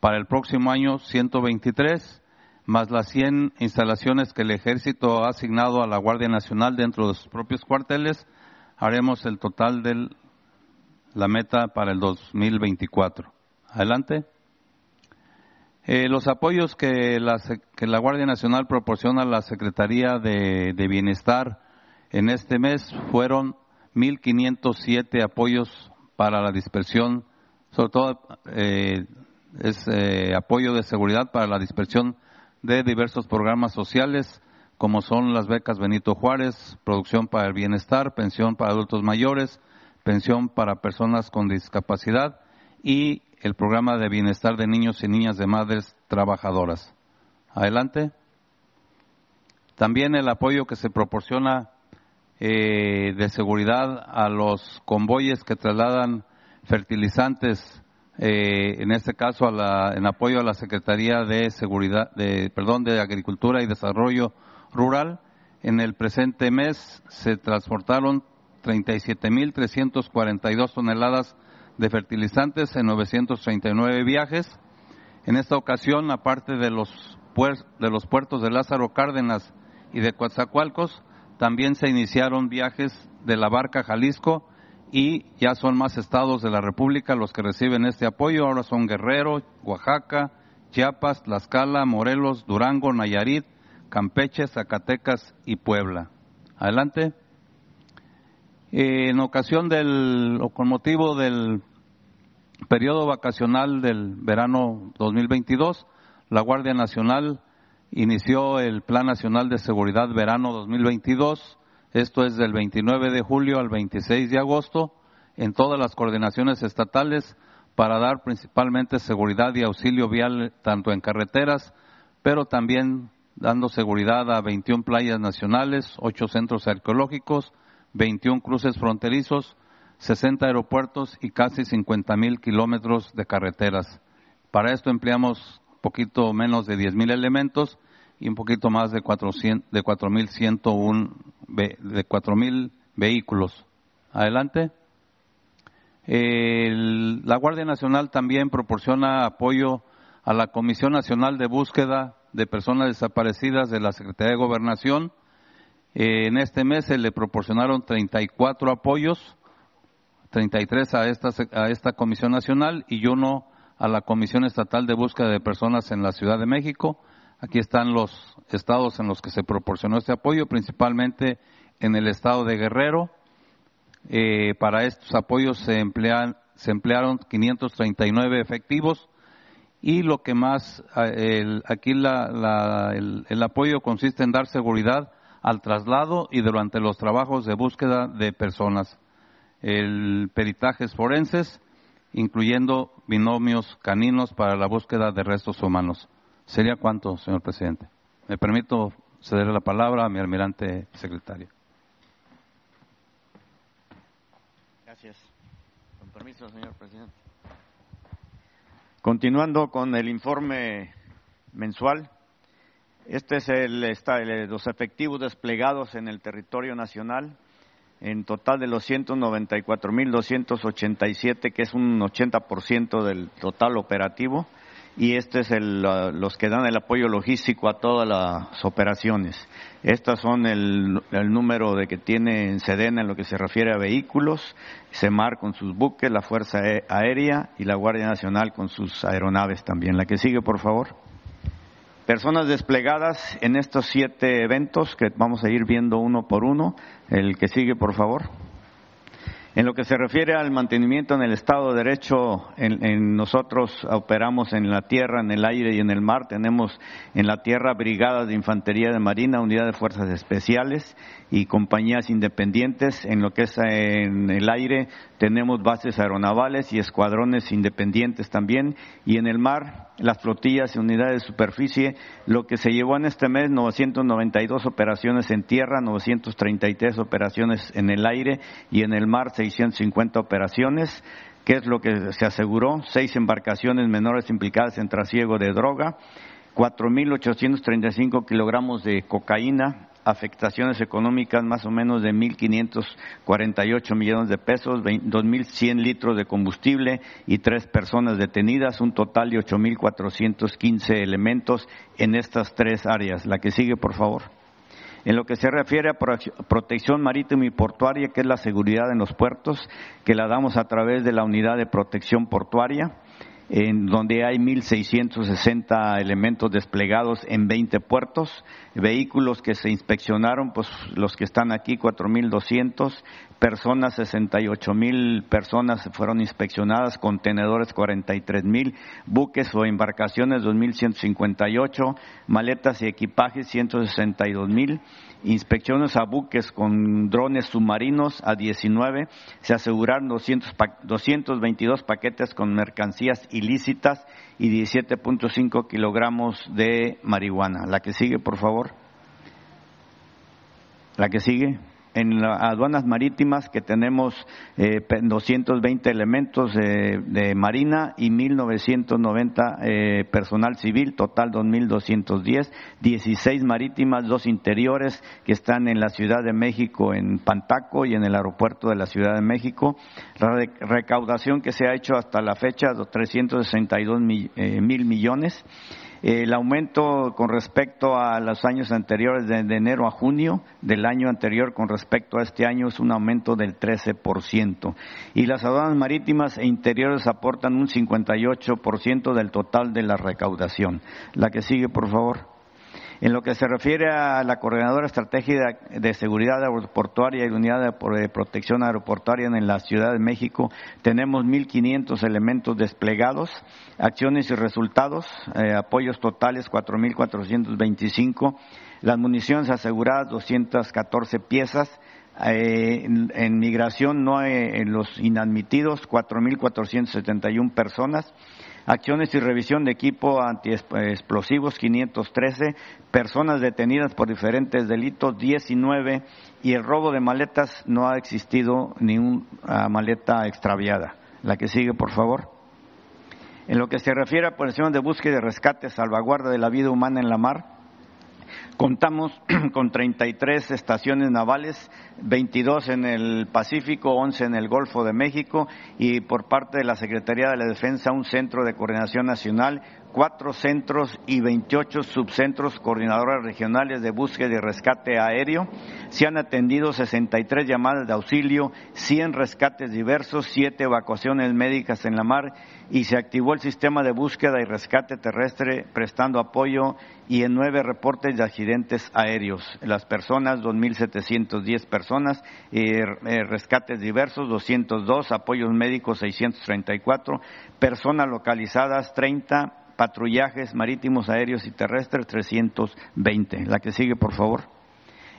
para el próximo año 123 más las 100 instalaciones que el ejército ha asignado a la Guardia Nacional dentro de sus propios cuarteles, haremos el total de la meta para el 2024. Adelante. Eh, los apoyos que la, que la, Guardia Nacional proporciona a la Secretaría de, Bienestar en este mes fueron 1.507 apoyos para la dispersión, sobre todo eh, es eh, apoyo de seguridad para la dispersión de diversos programas sociales, como son las becas Benito Juárez, producción para el bienestar, pensión para adultos mayores, pensión para personas con discapacidad y el programa de bienestar de niños y niñas de madres trabajadoras. Adelante. También el apoyo que se proporciona eh, de seguridad a los convoyes que trasladan fertilizantes eh, en este caso en apoyo a la Secretaría de Seguridad, de, perdón, de Agricultura y Desarrollo Rural. En el presente mes se transportaron 37.342 toneladas de fertilizantes en 939 viajes. En esta ocasión, aparte de los, de los puertos de Lázaro Cárdenas y de Coatzacoalcos, también se iniciaron viajes de la barca Jalisco y ya son más estados de la República los que reciben este apoyo. Ahora son Guerrero, Oaxaca, Chiapas, Tlaxcala, Morelos, Durango, Nayarit, Campeche, Zacatecas y Puebla. Adelante. En ocasión del, o con motivo del periodo vacacional del verano 2022, la Guardia Nacional inició el Plan Nacional de Seguridad Verano 2022 esto es del 29 de julio al 26 de agosto en todas las coordinaciones estatales para dar principalmente seguridad y auxilio vial tanto en carreteras, pero también dando seguridad a 21 playas nacionales, 8 centros arqueológicos, 21 cruces fronterizos, 60 aeropuertos y casi 50 mil kilómetros de carreteras. Para esto empleamos poquito menos de 10 mil elementos y un poquito más de 400, de 4.101 de 4.000 vehículos. Adelante. la Guardia Nacional también proporciona apoyo a la Comisión Nacional de Búsqueda de Personas Desaparecidas de la Secretaría de Gobernación. en este mes se le proporcionaron 34 apoyos, 33 a esta, a esta Comisión Nacional y uno a la Comisión Estatal de Búsqueda de Personas en la Ciudad de México Aquí están los estados en los que se proporcionó este apoyo, principalmente en el estado de Guerrero. Eh, para estos apoyos se, emplearon 539 efectivos y lo que más, eh, aquí el, el apoyo consiste en dar seguridad al traslado y durante los trabajos de búsqueda de personas. El peritajes forenses, incluyendo binomios caninos para la búsqueda de restos humanos. ¿Sería cuánto, señor presidente? Me permito ceder la palabra a mi almirante secretario. Gracias. Con permiso, señor presidente. Continuando con el informe mensual, este es el, está, los efectivos desplegados en el territorio nacional, en total de los 194.287, que es un 80% del total operativo y este es el, los que dan el apoyo logístico a todas las operaciones. Estas son el, número de que tiene Sedena en lo que se refiere a vehículos, CEMAR con sus buques, la Fuerza Aérea y la Guardia Nacional con sus aeronaves también. La que sigue, por favor. Personas desplegadas en estos siete eventos que vamos a ir viendo uno por uno. El que sigue, por favor. En lo que se refiere al mantenimiento en el Estado de Derecho, en, nosotros operamos en la tierra, en el aire y en el mar. Tenemos en la tierra brigadas de infantería de marina, unidad de fuerzas especiales y compañías independientes. En lo que es en el aire tenemos bases aeronavales y escuadrones independientes también. Y en el mar, las flotillas y unidades de superficie. Lo que se llevó en este mes, 992 operaciones en tierra, 933 operaciones en el aire y en el mar, 650 operaciones. ¿Qué es lo que se aseguró? Seis embarcaciones menores implicadas en trasiego de droga, 4.835 kilogramos de cocaína, afectaciones económicas más o menos de 1.548 millones de pesos, 2.100 litros de combustible y tres personas detenidas, un total de 8.415 elementos en estas tres áreas. La que sigue, por favor. En lo que se refiere a protección marítima y portuaria, que es la seguridad en los puertos, que la damos a través de la unidad de protección portuaria, en donde hay 1.660 elementos desplegados en 20 puertos, vehículos que se inspeccionaron, pues los que están aquí, 4.200, personas, 68.000 personas fueron inspeccionadas, contenedores, 43.000, buques o embarcaciones, 2.158, maletas y equipajes, 162.000 inspecciones a buques con drones submarinos a 19, se aseguraron 200, 222 paquetes con mercancías ilícitas y 17.5 kilogramos de marihuana. La que sigue, por favor. La que sigue en las aduanas marítimas que tenemos eh, 220 elementos de Marina y 1.990 eh, personal civil, total 2.210, 16 marítimas, dos interiores que están en la Ciudad de México, en Pantaco y en el aeropuerto de la Ciudad de México. La recaudación que se ha hecho hasta la fecha, 362 mil, eh, mil millones. El aumento con respecto a los años anteriores, de, enero a junio del año anterior con respecto a este año, es un aumento del 13%. Y las aduanas marítimas e interiores aportan un 58% del total de la recaudación. La que sigue, por favor. En lo que se refiere a la Coordinadora Estratégica de Seguridad Aeroportuaria y Unidad de Protección Aeroportuaria en la Ciudad de México, tenemos 1.500 elementos desplegados, acciones y resultados, eh, apoyos totales 4.425, las municiones aseguradas 214 piezas, eh, en, migración no en los inadmitidos 4.471 personas, acciones y revisión de equipo antiexplosivos 513, personas detenidas por diferentes delitos 19 y el robo de maletas no ha existido ni una maleta extraviada. La que sigue, por favor. En lo que se refiere a operaciones de búsqueda y rescate, salvaguarda de la vida humana en la mar, Contamos *clears throat* con 33 estaciones navales, 22 en el Pacífico, 11 en el Golfo de México y por parte de la Secretaría de la Defensa un centro de coordinación nacional cuatro centros y 28 subcentros coordinadores regionales de búsqueda y rescate aéreo. Se han atendido 63 llamadas de auxilio, 100 rescates diversos, 7 evacuaciones médicas en la mar y se activó el sistema de búsqueda y rescate terrestre prestando apoyo y en nueve reportes de accidentes aéreos. Las personas, 2.710 personas, eh, eh, rescates diversos, 202, apoyos médicos, 634, personas localizadas, 30 patrullajes marítimos, aéreos y terrestres 320. La que sigue, por favor.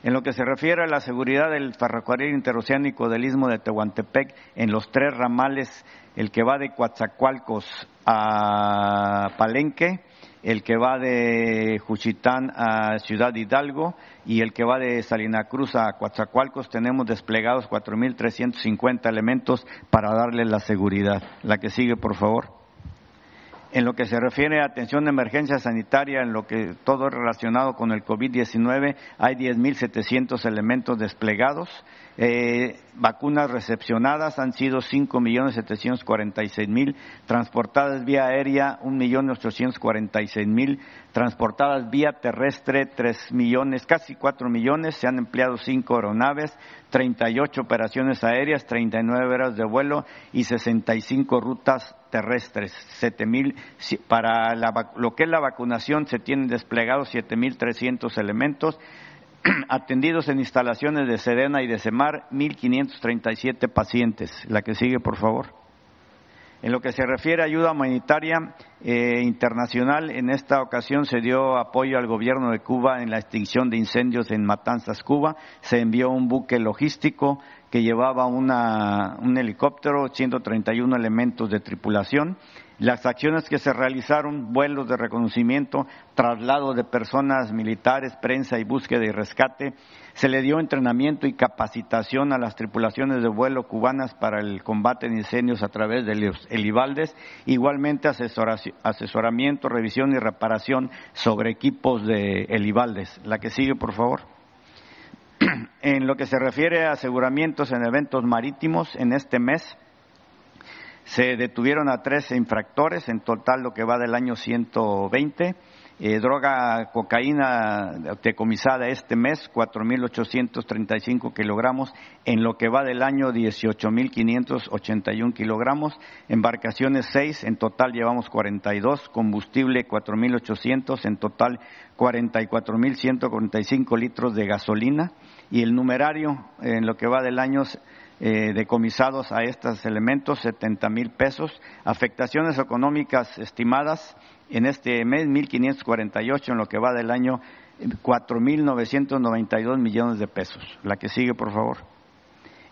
En lo que se refiere a la seguridad del ferrocarril interoceánico del Istmo de Tehuantepec, en los tres ramales, el que va de Coatzacoalcos a Palenque, el que va de Juchitán a Ciudad Hidalgo y el que va de Salina Cruz a Coatzacoalcos, tenemos desplegados 4.350 elementos para darle la seguridad. La que sigue, por favor. En lo que se refiere a atención de emergencia sanitaria, en lo que todo relacionado con el COVID-19, hay 10.700 elementos desplegados. Eh, vacunas recepcionadas han sido 5.746.000, transportadas vía aérea 1.846.000, transportadas vía terrestre 3 millones, casi 4 millones, se han empleado 5 aeronaves, 38 operaciones aéreas, 39 horas de vuelo y 65 rutas terrestres. 7, para lo que es la vacunación se tienen desplegados 7.300 elementos *clears throat* atendidos en instalaciones de Sedena y de Semar, 1.537 pacientes. La que sigue, por favor. En lo que se refiere a ayuda humanitaria eh, internacional, en esta ocasión se dio apoyo al gobierno de Cuba en la extinción de incendios en Matanzas, Cuba. Se envió un buque logístico que llevaba un helicóptero, 131 elementos de tripulación las acciones que se realizaron, vuelos de reconocimiento, traslado de personas militares, prensa y búsqueda y rescate, se le dio entrenamiento y capacitación a las tripulaciones de vuelo cubanas para el combate de incendios a través de los helibaldes, igualmente asesoramiento, revisión y reparación sobre equipos de helibaldes. La que sigue, por favor. *clears throat* En lo que se refiere a aseguramientos en eventos marítimos, en este mes se detuvieron a 13 infractores, en total lo que va del año 120. Eh, droga, cocaína decomisada este mes, 4.835 kilogramos, en lo que va del año 18.581 kilogramos, embarcaciones 6, en total llevamos 42, combustible 4.800, en total 44.145 litros de gasolina, y el numerario, en lo que va del año eh, decomisados a estos elementos 70 mil pesos, afectaciones económicas estimadas en este mes 1.548 en lo que va del año 4.992 millones de pesos. La que sigue, por favor.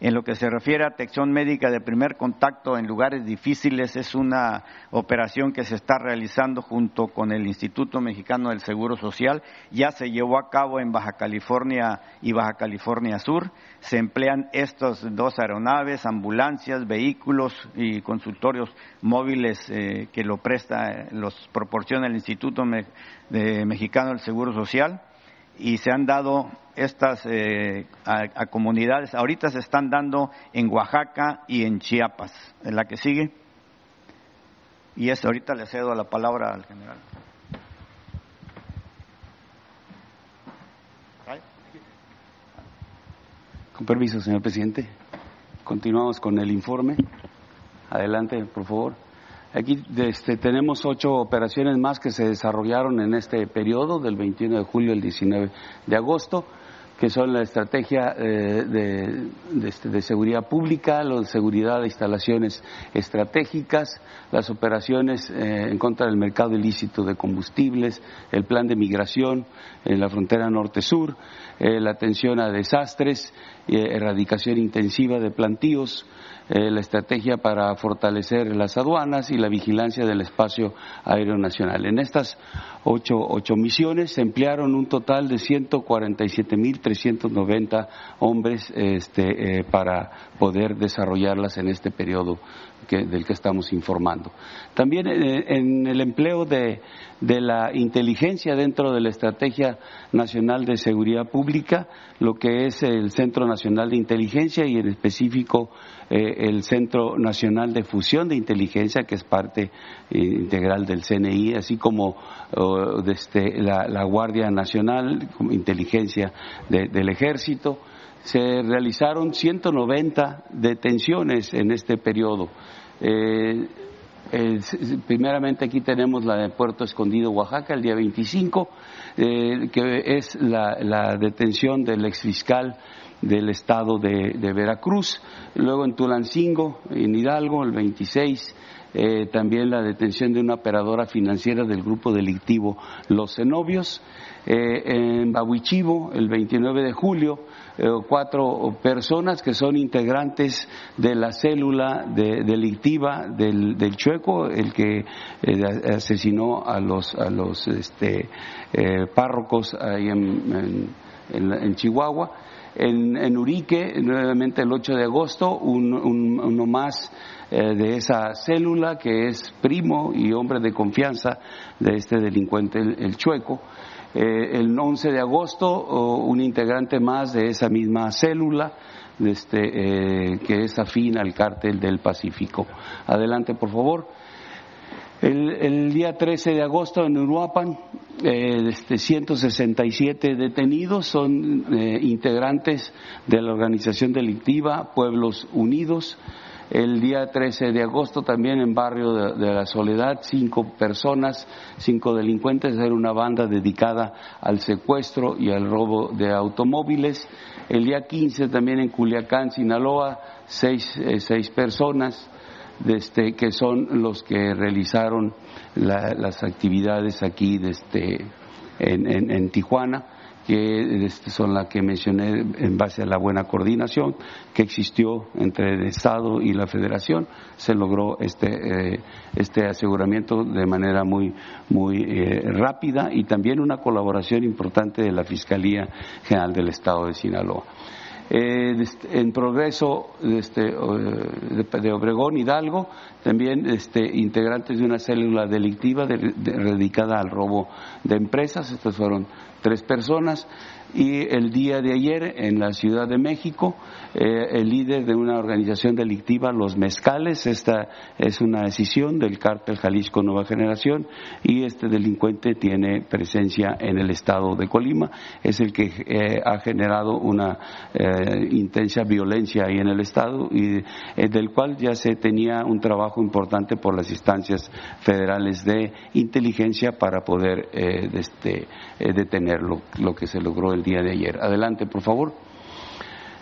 En lo que se refiere a atención médica de primer contacto en lugares difíciles, es una operación que se está realizando junto con el Instituto Mexicano del Seguro Social. Ya se llevó a cabo en Baja California y Baja California Sur. Se emplean estas dos aeronaves, ambulancias, vehículos y consultorios móviles eh, que lo presta, los proporciona el Instituto Mexicano del Seguro Social y se han dado estas eh, a, comunidades. Ahorita se están dando en Oaxaca y en Chiapas. En la que sigue. Y es, ahorita le cedo la palabra al general. Con permiso, señor presidente. Continuamos con el informe. Adelante, por favor. Aquí este, tenemos ocho operaciones más que se desarrollaron en este periodo, del 21 de julio al 19 de agosto, que son la estrategia eh, este, de, seguridad pública, la seguridad de instalaciones estratégicas, las operaciones eh, en contra del mercado ilícito de combustibles, el plan de migración en la frontera norte-sur, eh, la atención a desastres, erradicación intensiva de plantíos, eh, la estrategia para fortalecer las aduanas y la vigilancia del espacio aéreo nacional. En estas ocho, ocho misiones se emplearon un total de 147.390 hombres este, eh, para poder desarrollarlas en este periodo del que estamos informando. También eh, en el empleo de, la inteligencia dentro de la Estrategia Nacional de Seguridad Pública, lo que es el Centro Nacional de Inteligencia y en específico eh, el Centro Nacional de Fusión de Inteligencia, que es parte eh, integral del CNI, así como este, la, Guardia Nacional, inteligencia del Ejército se realizaron 190 detenciones en este periodo. Eh, primeramente aquí tenemos la de Puerto Escondido, Oaxaca, el día 25, eh, que es la, detención del exfiscal del estado de, Veracruz. Luego en Tulancingo, en Hidalgo, el 26, eh, también la detención de una operadora financiera del grupo delictivo Los Cenobios. en Bahuichivo, el 29 de julio, eh, cuatro personas que son integrantes de la célula delictiva del, Chueco, el que eh, asesinó a los, a los este, eh, párrocos ahí en, Chihuahua. En, Urique, nuevamente el 8 de agosto, uno más de esa célula que es primo y hombre de confianza de este delincuente, el Chueco. Eh, el 11 de agosto, un integrante más de esa misma célula, este, eh, que es afín al cártel del Pacífico. Adelante, por favor. El, día 13 de agosto en Uruapan, eh, este, 167 detenidos son integrantes de la organización delictiva Pueblos Unidos. El día 13 de agosto también en barrio de, la Soledad, cinco personas, cinco delincuentes, era una banda dedicada al secuestro y al robo de automóviles. El día 15 también en Culiacán, Sinaloa, seis, eh, seis personas este, que son los que realizaron las actividades aquí este, en, Tijuana que este, son las que mencioné en base a la buena coordinación que existió entre el Estado y la Federación, se logró este, eh, este aseguramiento de manera muy, muy eh, rápida y también una colaboración importante de la Fiscalía General del Estado de Sinaloa. Eh, en progreso este, de Obregón Hidalgo, también este, integrantes de una célula delictiva dedicada al robo de empresas, estas fueron tres personas, y el día de ayer en la Ciudad de México, eh, el líder de una organización delictiva, Los Mezcales, esta es una decisión del cártel Jalisco Nueva Generación y este delincuente tiene presencia en el estado de Colima, es el que eh, ha generado una eh, intensa violencia ahí en el estado y del cual ya se tenía un trabajo importante por las instancias federales de inteligencia para poder este, detenerlo, lo que se logró el día de ayer. Adelante, por favor.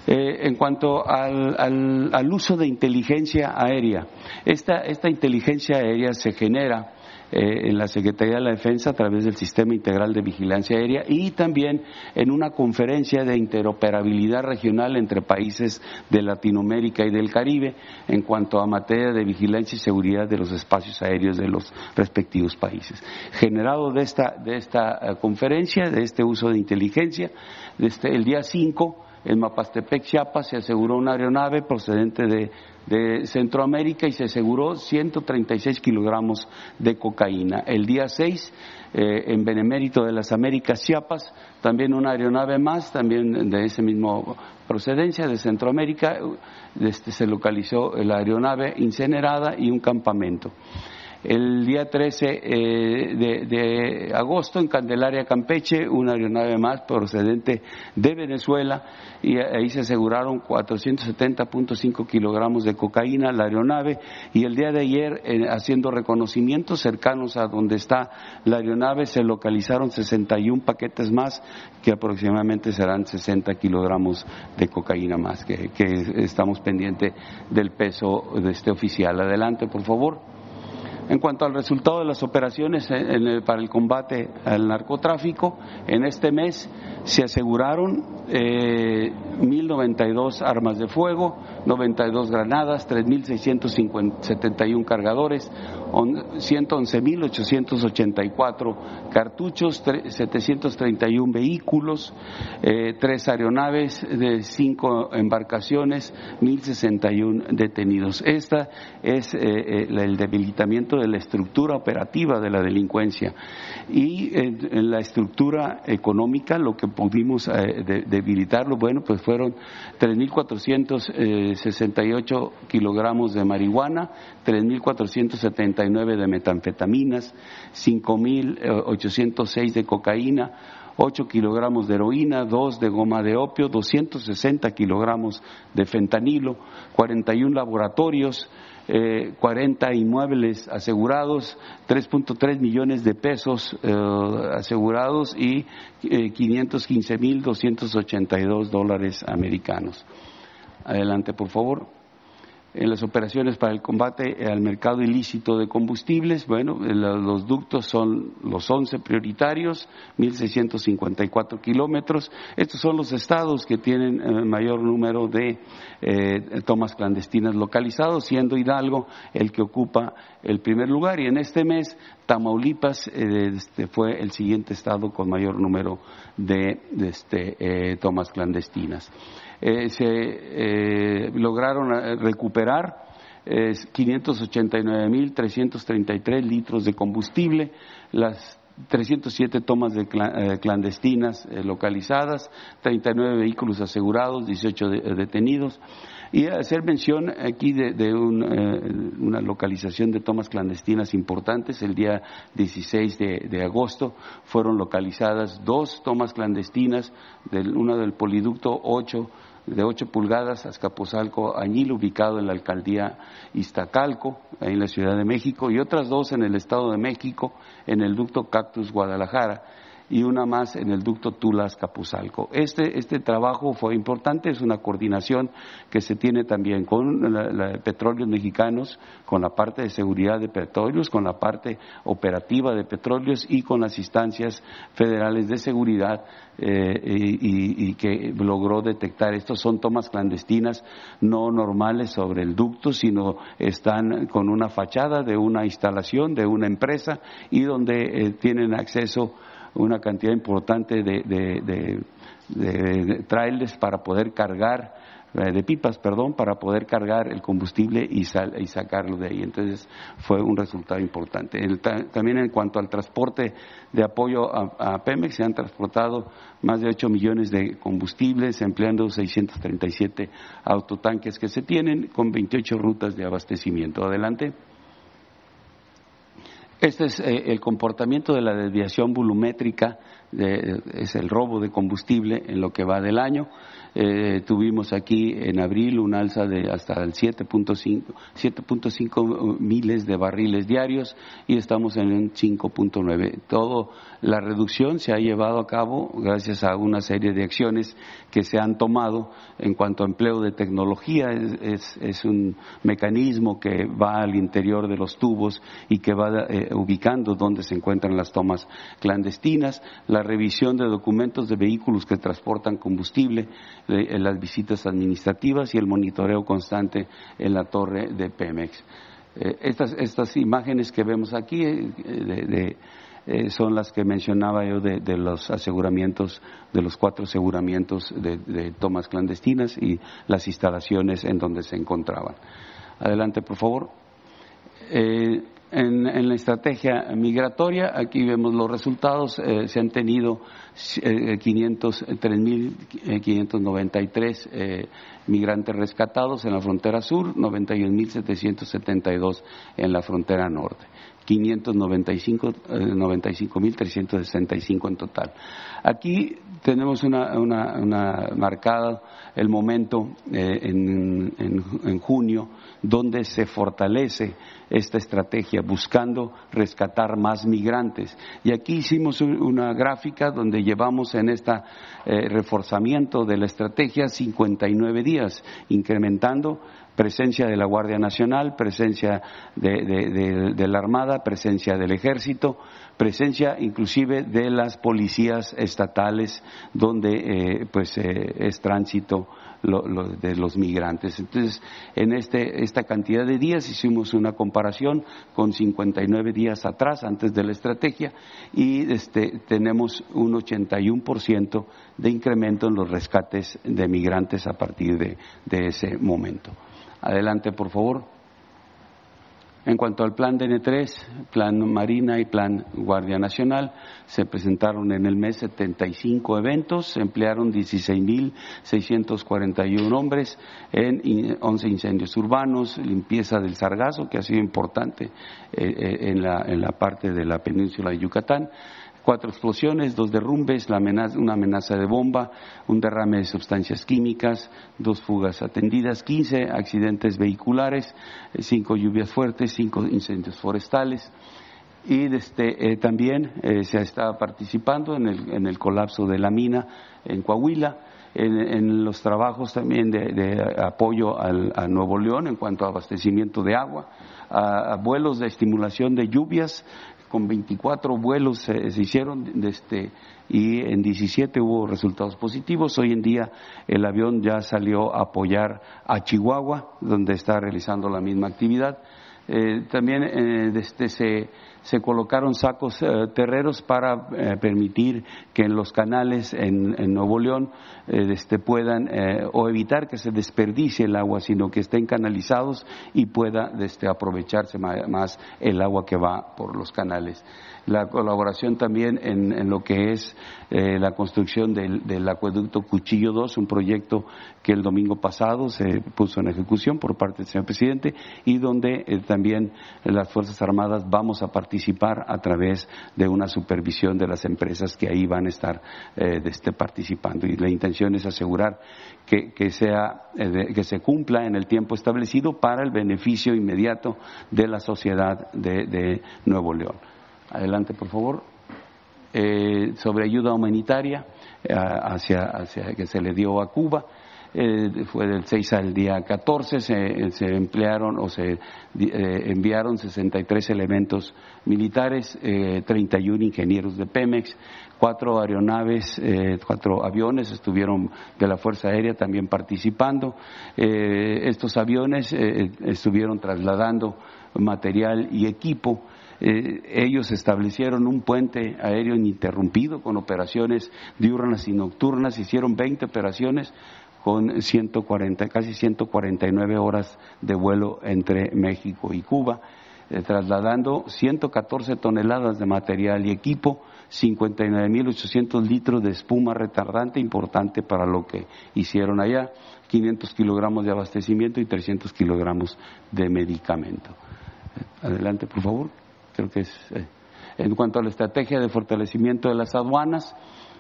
Eh, en cuanto al, uso de inteligencia aérea, esta, esta inteligencia aérea se genera eh, en la Secretaría de la Defensa a través del Sistema Integral de Vigilancia Aérea y también en una conferencia de interoperabilidad regional entre países de Latinoamérica y del Caribe en cuanto a materia de vigilancia y seguridad de los espacios aéreos de los respectivos países. Generado de esta, de esta eh, conferencia, de este uso de inteligencia, desde el día 5, en Mapastepec, Chiapas, se aseguró una aeronave procedente de Centroamérica y se aseguró 136 kilogramos de cocaína. El día 6, eh, en Benemérito de las Américas, Chiapas, también una aeronave más, también de ese mismo procedencia, de Centroamérica, este, se localizó la aeronave incinerada y un campamento el día 13 eh, de, agosto en Candelaria, Campeche, una aeronave más procedente de Venezuela y ahí se aseguraron 470.5 kilogramos de cocaína la aeronave y el día de ayer eh, haciendo reconocimientos cercanos a donde está la aeronave se localizaron 61 paquetes más que aproximadamente serán 60 kilogramos de cocaína más que, que estamos pendientes del peso de este oficial. Adelante, por favor. En cuanto al resultado de las operaciones para el combate al narcotráfico, en este mes se aseguraron eh, 1.092 armas de fuego, 92 granadas, 3.671 cargadores, 111.884 cartuchos, 731 vehículos, eh, tres aeronaves de cinco embarcaciones, 1.061 detenidos. Esta es eh, eh, el debilitamiento de la estructura operativa de la delincuencia. Y en la estructura económica lo que pudimos debilitarlo, bueno, pues fueron 3.468 kilogramos de marihuana, 3.479 de metanfetaminas, 5.806 de cocaína, 8 kilogramos de heroína, 2 de goma de opio, 260 kilogramos de fentanilo, 41 laboratorios, 40 eh, inmuebles asegurados, 3.3 millones de pesos eh, asegurados y eh, 515.282 dólares americanos. Adelante, por favor en las operaciones para el combate al mercado ilícito de combustibles. Bueno, los ductos son los 11 prioritarios, 1.654 kilómetros. Estos son los estados que tienen el mayor número de eh, tomas clandestinas localizados, siendo Hidalgo el que ocupa el primer lugar. Y en este mes, Tamaulipas eh, este, fue el siguiente estado con mayor número de, este, eh, tomas clandestinas. Eh, se eh, lograron eh, recuperar 589.333 litros de combustible, las 307 tomas de clandestinas localizadas, 39 vehículos asegurados, 18 detenidos. Y hacer mención aquí de, una localización de tomas clandestinas importantes. El día 16 de, agosto fueron localizadas dos tomas clandestinas, una del poliducto 8 de 8 pulgadas Azcapotzalco Añil, ubicado en la alcaldía Iztacalco, en la Ciudad de México, y otras dos en el Estado de México, en el ducto Cactus Guadalajara y una más en el ducto Tulas Capuzalco. Este, este trabajo fue importante, es una coordinación que se tiene también con petróleos mexicanos, con la parte de seguridad de petróleos, con la parte operativa de petróleos y con las instancias federales de seguridad eh, y, y, que logró detectar estos son tomas clandestinas no normales sobre el ducto, sino están con una fachada de una instalación, de una empresa y donde eh, tienen acceso una cantidad importante de, de, de, trailers para poder cargar, eh, de pipas, perdón, para poder cargar el combustible y, y sacarlo de ahí. Entonces fue un resultado importante. también en cuanto al transporte de apoyo a, a, Pemex, se han transportado más de 8 millones de combustibles, empleando 637 autotanques que se tienen, con 28 rutas de abastecimiento. Adelante. Este es eh, el comportamiento de la desviación volumétrica, es el robo de combustible en lo que va del año. Eh, tuvimos aquí en abril un alza de hasta el 7.5 miles de barriles diarios y estamos en un 5.9. Todo la reducción se ha llevado a cabo gracias a una serie de acciones que se han tomado en cuanto a empleo de tecnología. Es, es, un mecanismo que va al interior de los tubos y que va eh, ubicando donde se encuentran las tomas clandestinas. La revisión de documentos de vehículos que transportan combustible las visitas administrativas y el monitoreo constante en la torre de Pemex. Eh, estas, estas imágenes que vemos aquí eh, eh, son las que mencionaba yo de, los aseguramientos, de los cuatro aseguramientos de, tomas clandestinas y las instalaciones en donde se encontraban. Adelante, por favor. En, la estrategia migratoria, aquí vemos los resultados, eh, se han tenido eh, 3.593 eh, migrantes rescatados en la frontera sur, 91.772 en la frontera norte. 595.365 eh, en total. Aquí tenemos una, una, marcada el momento en, en junio donde se fortalece esta estrategia, buscando rescatar más migrantes. Y aquí hicimos una gráfica donde llevamos en este reforzamiento de la estrategia 59 días, incrementando presencia de la Guardia Nacional, presencia de, la Armada, presencia del Ejército, presencia inclusive de las policías estatales, donde eh, pues eh, es tránsito de los migrantes. Entonces, en este, esta cantidad de días hicimos una comparación con 59 días atrás, antes de la estrategia, y este, tenemos un 81% de incremento en los rescates de migrantes a partir de ese momento. Adelante, por favor. En cuanto al plan DN3, plan Marina y plan Guardia Nacional, se presentaron en el mes 75 eventos, se emplearon 16.641 hombres en 11 incendios urbanos, limpieza del sargazo, que ha sido importante eh, eh, en la, en la parte de la península de Yucatán, cuatro explosiones, dos derrumbes, una amenaza de bomba, un derrame de sustancias químicas, dos fugas atendidas, 15 accidentes vehiculares, eh, cinco lluvias fuertes, cinco incendios forestales. Y este, eh, también eh, se está participando en el, en el, colapso de la mina en Coahuila, en, los trabajos también de, apoyo al, a Nuevo León en cuanto a abastecimiento de agua, a, vuelos de estimulación de lluvias, con 24 vuelos se, hicieron este, y en 17 hubo resultados positivos. Hoy en día el avión ya salió a apoyar a Chihuahua, donde está realizando la misma actividad. Eh, también eh, desde se se colocaron sacos eh, terreros para eh, permitir que en los canales en, Nuevo León eh, este, puedan o evitar que se desperdicie el agua, sino que estén canalizados y pueda este, aprovecharse más el agua que va por los canales la colaboración también en, lo que es eh, la construcción del, acueducto Cuchillo 2, un proyecto que el domingo pasado se puso en ejecución por parte del señor presidente y donde eh, también las Fuerzas Armadas vamos a participar a través de una supervisión de las empresas que ahí van a estar eh, este, participando. Y la intención es asegurar que, que, sea, eh, que se cumpla en el tiempo establecido para el beneficio inmediato de la sociedad de, de Nuevo León. Adelante, por favor. Eh, sobre ayuda humanitaria eh, hacia, hacia, que se le dio a Cuba. Eh, fue del 6 al día 14, se, se emplearon o se eh, enviaron 63 elementos militares, eh, 31 ingenieros de Pemex, cuatro aeronaves, eh, cuatro aviones estuvieron de la Fuerza Aérea también participando. estos aviones estuvieron trasladando material y equipo eh, ellos establecieron un puente aéreo ininterrumpido con operaciones diurnas y nocturnas, hicieron 20 operaciones con 140, casi 149 horas de vuelo entre México y Cuba, eh, trasladando 114 toneladas de material y equipo, 59.800 litros de espuma retardante, importante para lo que hicieron allá, 500 kilogramos de abastecimiento y 300 kilogramos de medicamento. Adelante, por favor creo que es. Eh, en cuanto a la estrategia de fortalecimiento de las aduanas,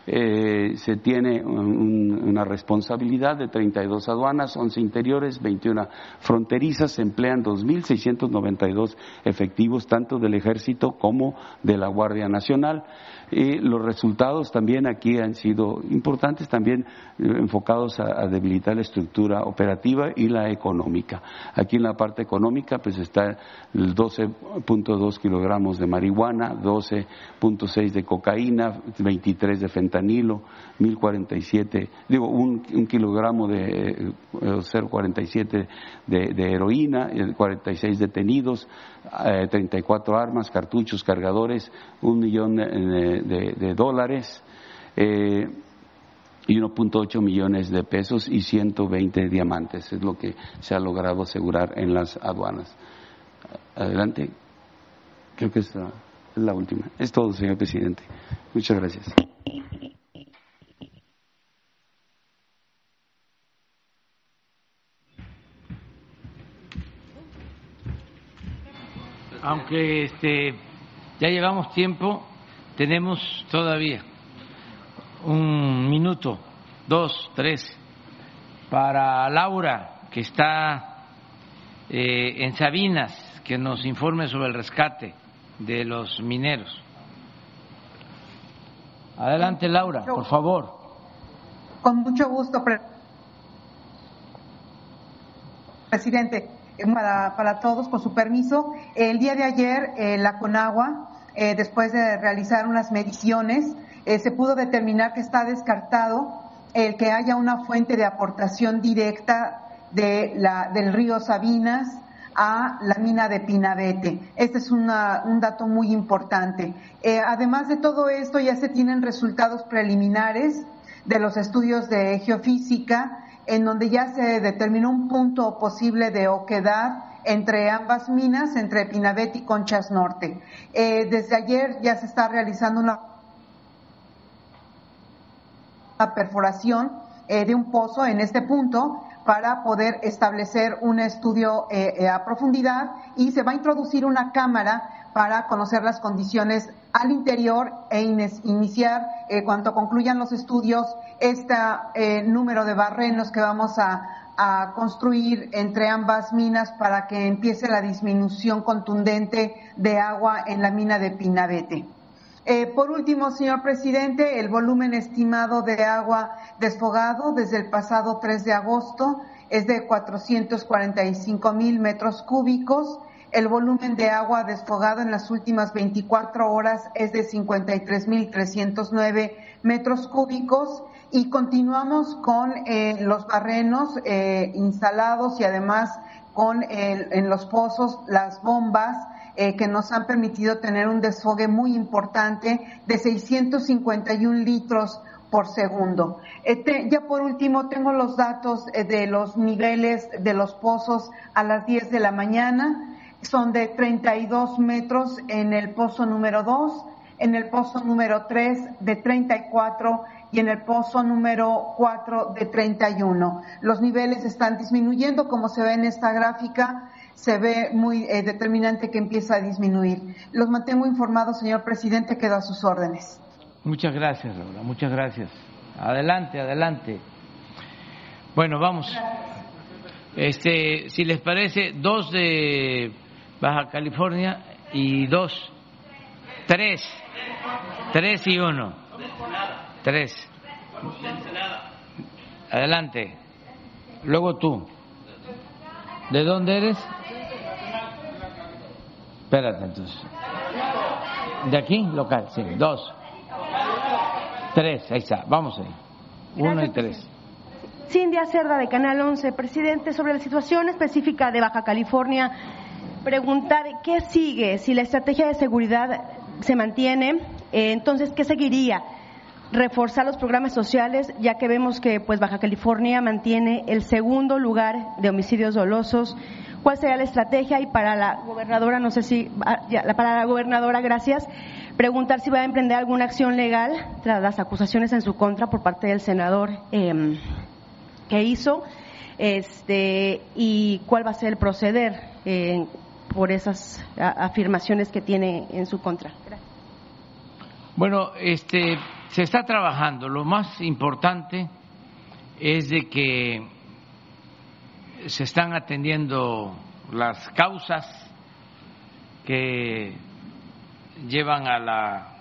eh, se tiene una responsabilidad de 32 aduanas, 11 interiores, 21 fronterizas, se emplean 2.692 efectivos tanto del ejército como de la Guardia Nacional. Y los resultados también aquí han sido importantes, también eh, enfocados a, debilitar la estructura operativa y la económica. Aquí en la parte económica, pues está el 12.2 kilogramos de marihuana, 12.6 de cocaína, 23 de fentanilo, 1047, digo, un, kilogramo de 0,47 eh, de, de heroína, 46 detenidos, 34 eh, armas, cartuchos, cargadores, un millón de, dólares eh, y 1.8 millones de pesos y 120 diamantes. Es lo que se ha logrado asegurar en las aduanas. Adelante. Creo que es la última. Es todo, señor presidente. Muchas gracias. aunque este, ya llevamos tiempo, tenemos todavía un minuto, dos, tres, para Laura, que está eh, en Sabinas, que nos informe sobre el rescate de los mineros. Adelante, Laura, por favor. Con mucho gusto, presidente para, para todos, con su permiso. El día de ayer, eh, la Conagua, eh, después de realizar unas mediciones, eh, se pudo determinar que está descartado el que haya una fuente de aportación directa del río Sabinas a la mina de Pinabete. Este es un dato muy importante. además de todo esto, ya se tienen resultados preliminares de los estudios de geofísica en donde ya se determinó un punto posible de oquedad entre ambas minas, entre Pinabet y Conchas Norte. Eh, desde ayer ya se está realizando una perforación eh, de un pozo en este punto para poder establecer un estudio eh, a profundidad y se va a introducir una cámara para conocer las condiciones al interior e iniciar, cuando concluyan los estudios, este número de barrenos que vamos a, construir entre ambas minas para que empiece la disminución contundente de agua en la mina de Pinabete. Eh, por último, señor presidente, el volumen estimado de agua desfogado desde el pasado 3 de agosto es de 445 mil metros cúbicos. El volumen de agua desfogado en las últimas 24 horas es de 53 mil 309 metros cúbicos y continuamos con eh, los barrenos eh, instalados y además con en los pozos las bombas eh, que nos han permitido tener un desfogue muy importante de 651 litros por segundo. Este, ya por último tengo los datos de los niveles de los pozos a las 10 de la mañana. Son de 32 metros en el pozo número 2, en el pozo número 3 de 34 y en el pozo número 4 de 31. Los niveles están disminuyendo, como se ve en esta gráfica. se ve muy eh, determinante que empieza a disminuir. Los mantengo informados, señor presidente, quedo a sus órdenes. Muchas gracias, Laura, muchas gracias. Adelante, adelante. Bueno, vamos. Este, si les parece, dos de Baja California y dos, tres, tres y uno, tres. Adelante. Luego tú. ¿De dónde eres? Espérate entonces. ¿De aquí? Local, sí. Dos. Tres, ahí está. Vamos ahí. Uno y tres. Cindy Cerda de Canal 11. Presidente, sobre la situación específica de Baja California, preguntar qué sigue, si la estrategia de seguridad se mantiene, eh, entonces, ¿qué seguiría? Reforzar los programas sociales, ya que vemos que pues Baja California mantiene el segundo lugar de homicidios dolosos. ¿Cuál sería la estrategia? Y para la gobernadora, no sé si, ah, para la gobernadora, gracias, preguntar si va a emprender alguna acción legal tras las acusaciones en su contra por parte del senador. Eh, que hizo este, y cuál va a ser el proceder eh, por esas afirmaciones que tiene en su contra. Bueno, este, se está trabajando. Lo más importante es de que se están atendiendo las causas que llevan a la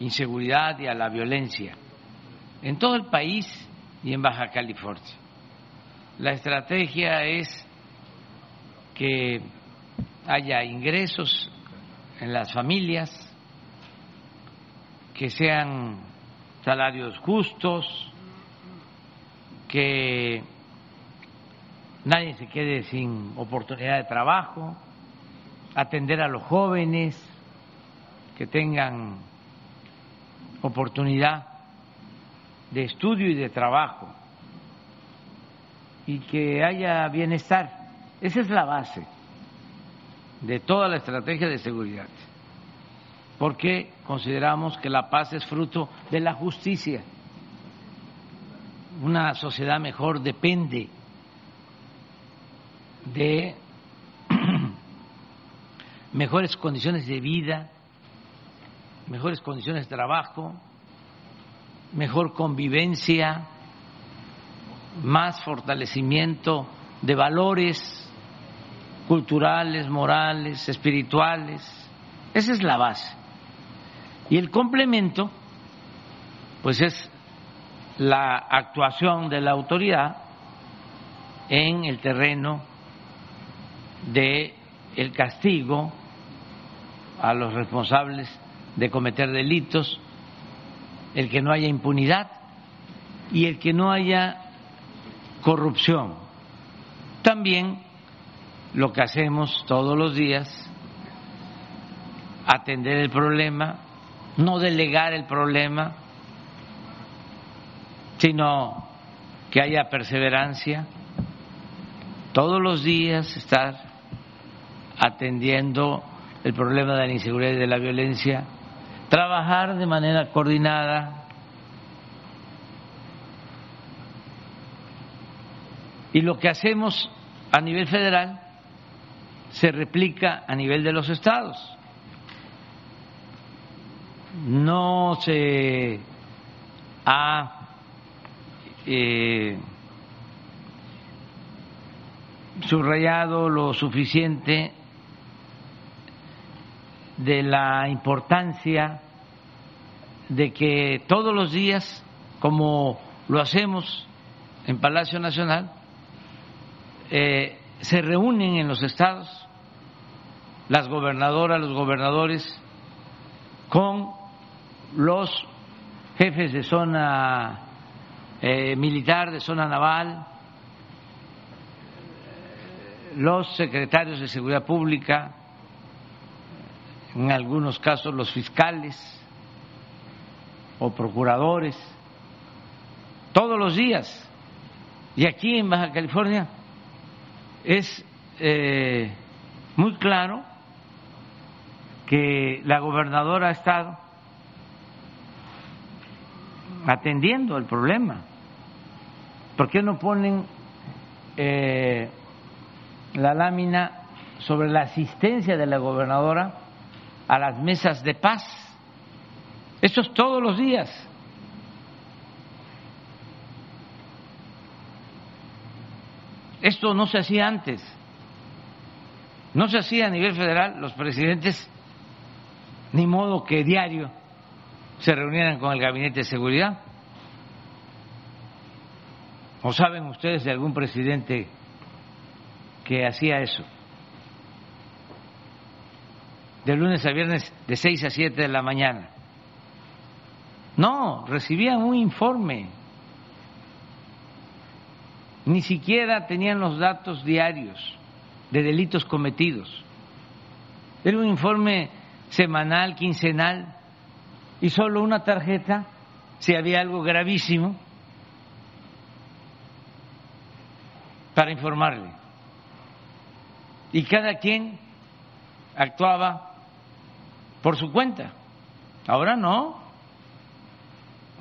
inseguridad y a la violencia. En todo el país y en Baja California. La estrategia es que haya ingresos en las familias, que sean salarios justos, que nadie se quede sin oportunidad de trabajo, atender a los jóvenes que tengan oportunidad de estudio y de trabajo y que haya bienestar. Esa es la base de toda la estrategia de seguridad, porque consideramos que la paz es fruto de la justicia. Una sociedad mejor depende de *clears throat* mejores condiciones de vida, mejores condiciones de trabajo, mejor convivencia, más fortalecimiento de valores culturales, morales, espirituales. Esa es la base. Y el complemento, pues es la actuación de la autoridad en el terreno de el castigo a los responsables de cometer delitos el que no haya impunidad y el que no haya corrupción. También lo que hacemos todos los días, atender el problema, no delegar el problema, sino que haya perseverancia, todos los días estar atendiendo el problema de la inseguridad y de la violencia trabajar de manera coordinada y lo que hacemos a nivel federal se replica a nivel de los estados. No se ha eh, subrayado lo suficiente de la importancia de que todos los días, como lo hacemos en Palacio Nacional, eh, se reúnen en los estados las gobernadoras, los gobernadores, con los jefes de zona eh, militar, de zona naval, los secretarios de seguridad pública, en algunos casos los fiscales o procuradores, todos los días. Y aquí en Baja California es eh, muy claro que la gobernadora ha estado atendiendo el problema. ¿Por qué no ponen eh, la lámina sobre la asistencia de la gobernadora a las mesas de paz. Esto es todos los días. Esto no se hacía antes. No se hacía a nivel federal. Los presidentes, ni modo que diario, se reunieran con el Gabinete de Seguridad. ¿O saben ustedes de algún presidente que hacía eso? De lunes a viernes de 6 a 7 de la mañana. No, recibían un informe ni siquiera tenían los datos diarios de delitos cometidos. Era un informe semanal, quincenal, y solo una tarjeta si había algo gravísimo para informarle. Y cada quien actuaba por su cuenta. Ahora no.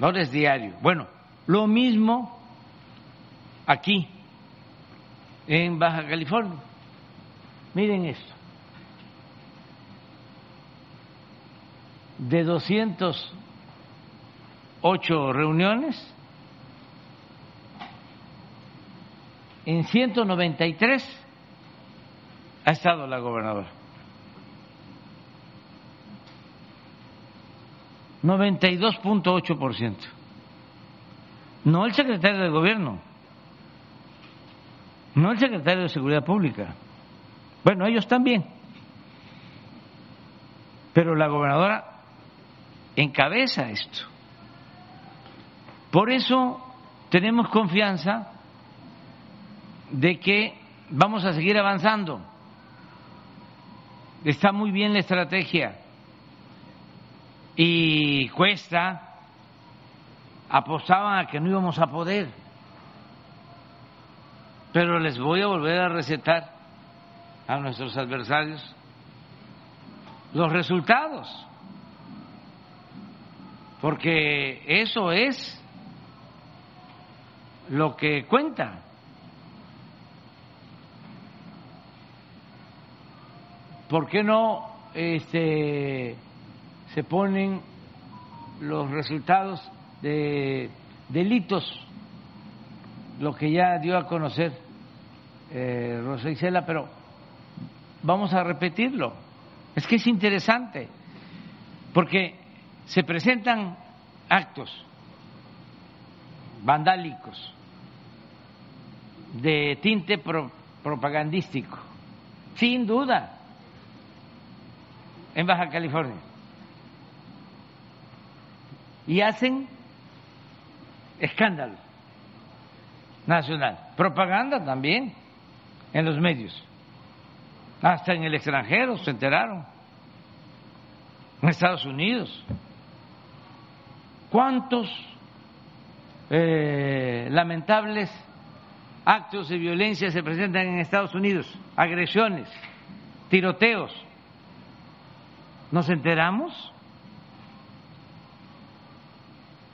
Ahora es diario. Bueno, lo mismo aquí, en Baja California. Miren esto. De 208 reuniones, en 193 ha estado la gobernadora. 92.8%. No el secretario de gobierno no el secretario de Seguridad Pública. Bueno, ellos también. Pero la gobernadora encabeza esto. Por eso tenemos confianza de que vamos a seguir avanzando. Está muy bien la estrategia y cuesta. Apostaban a que no íbamos a poder pero les voy a volver a recetar a nuestros adversarios los resultados, porque eso es lo que cuenta. ¿Por qué no este, se ponen los resultados de delitos lo que ya dio a conocer eh, Rosa Isela, pero vamos a repetirlo. Es que es interesante, porque se presentan actos vandálicos de tinte propagandístico, sin duda, en Baja California. Y hacen escándalo nacional. Propaganda también en los medios. Hasta en el extranjero se enteraron. En Estados Unidos. ¿Cuántos eh, lamentables actos de violencia se presentan en Estados Unidos? Agresiones, tiroteos. ¿Nos enteramos?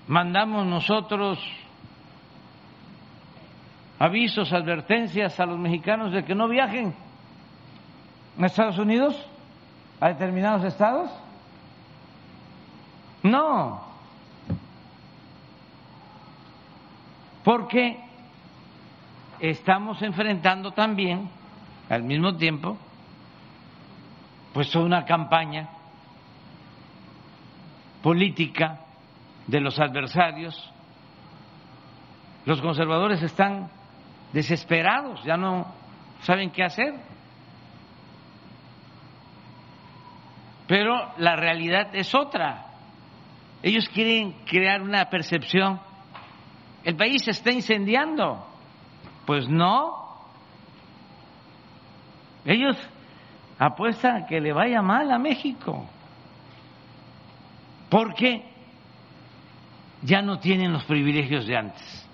Mandamos nosotros avisos, advertencias a los mexicanos de que no viajen a Estados Unidos, a determinados estados? No, porque estamos enfrentando también, al mismo tiempo, pues una campaña política de los adversarios. Los conservadores están desesperados, ya no saben qué hacer. Pero la realidad es otra. Ellos quieren crear una percepción. El país se está incendiando. Pues no. Ellos apuestan a que le vaya mal a México. Porque ya no tienen los privilegios de antes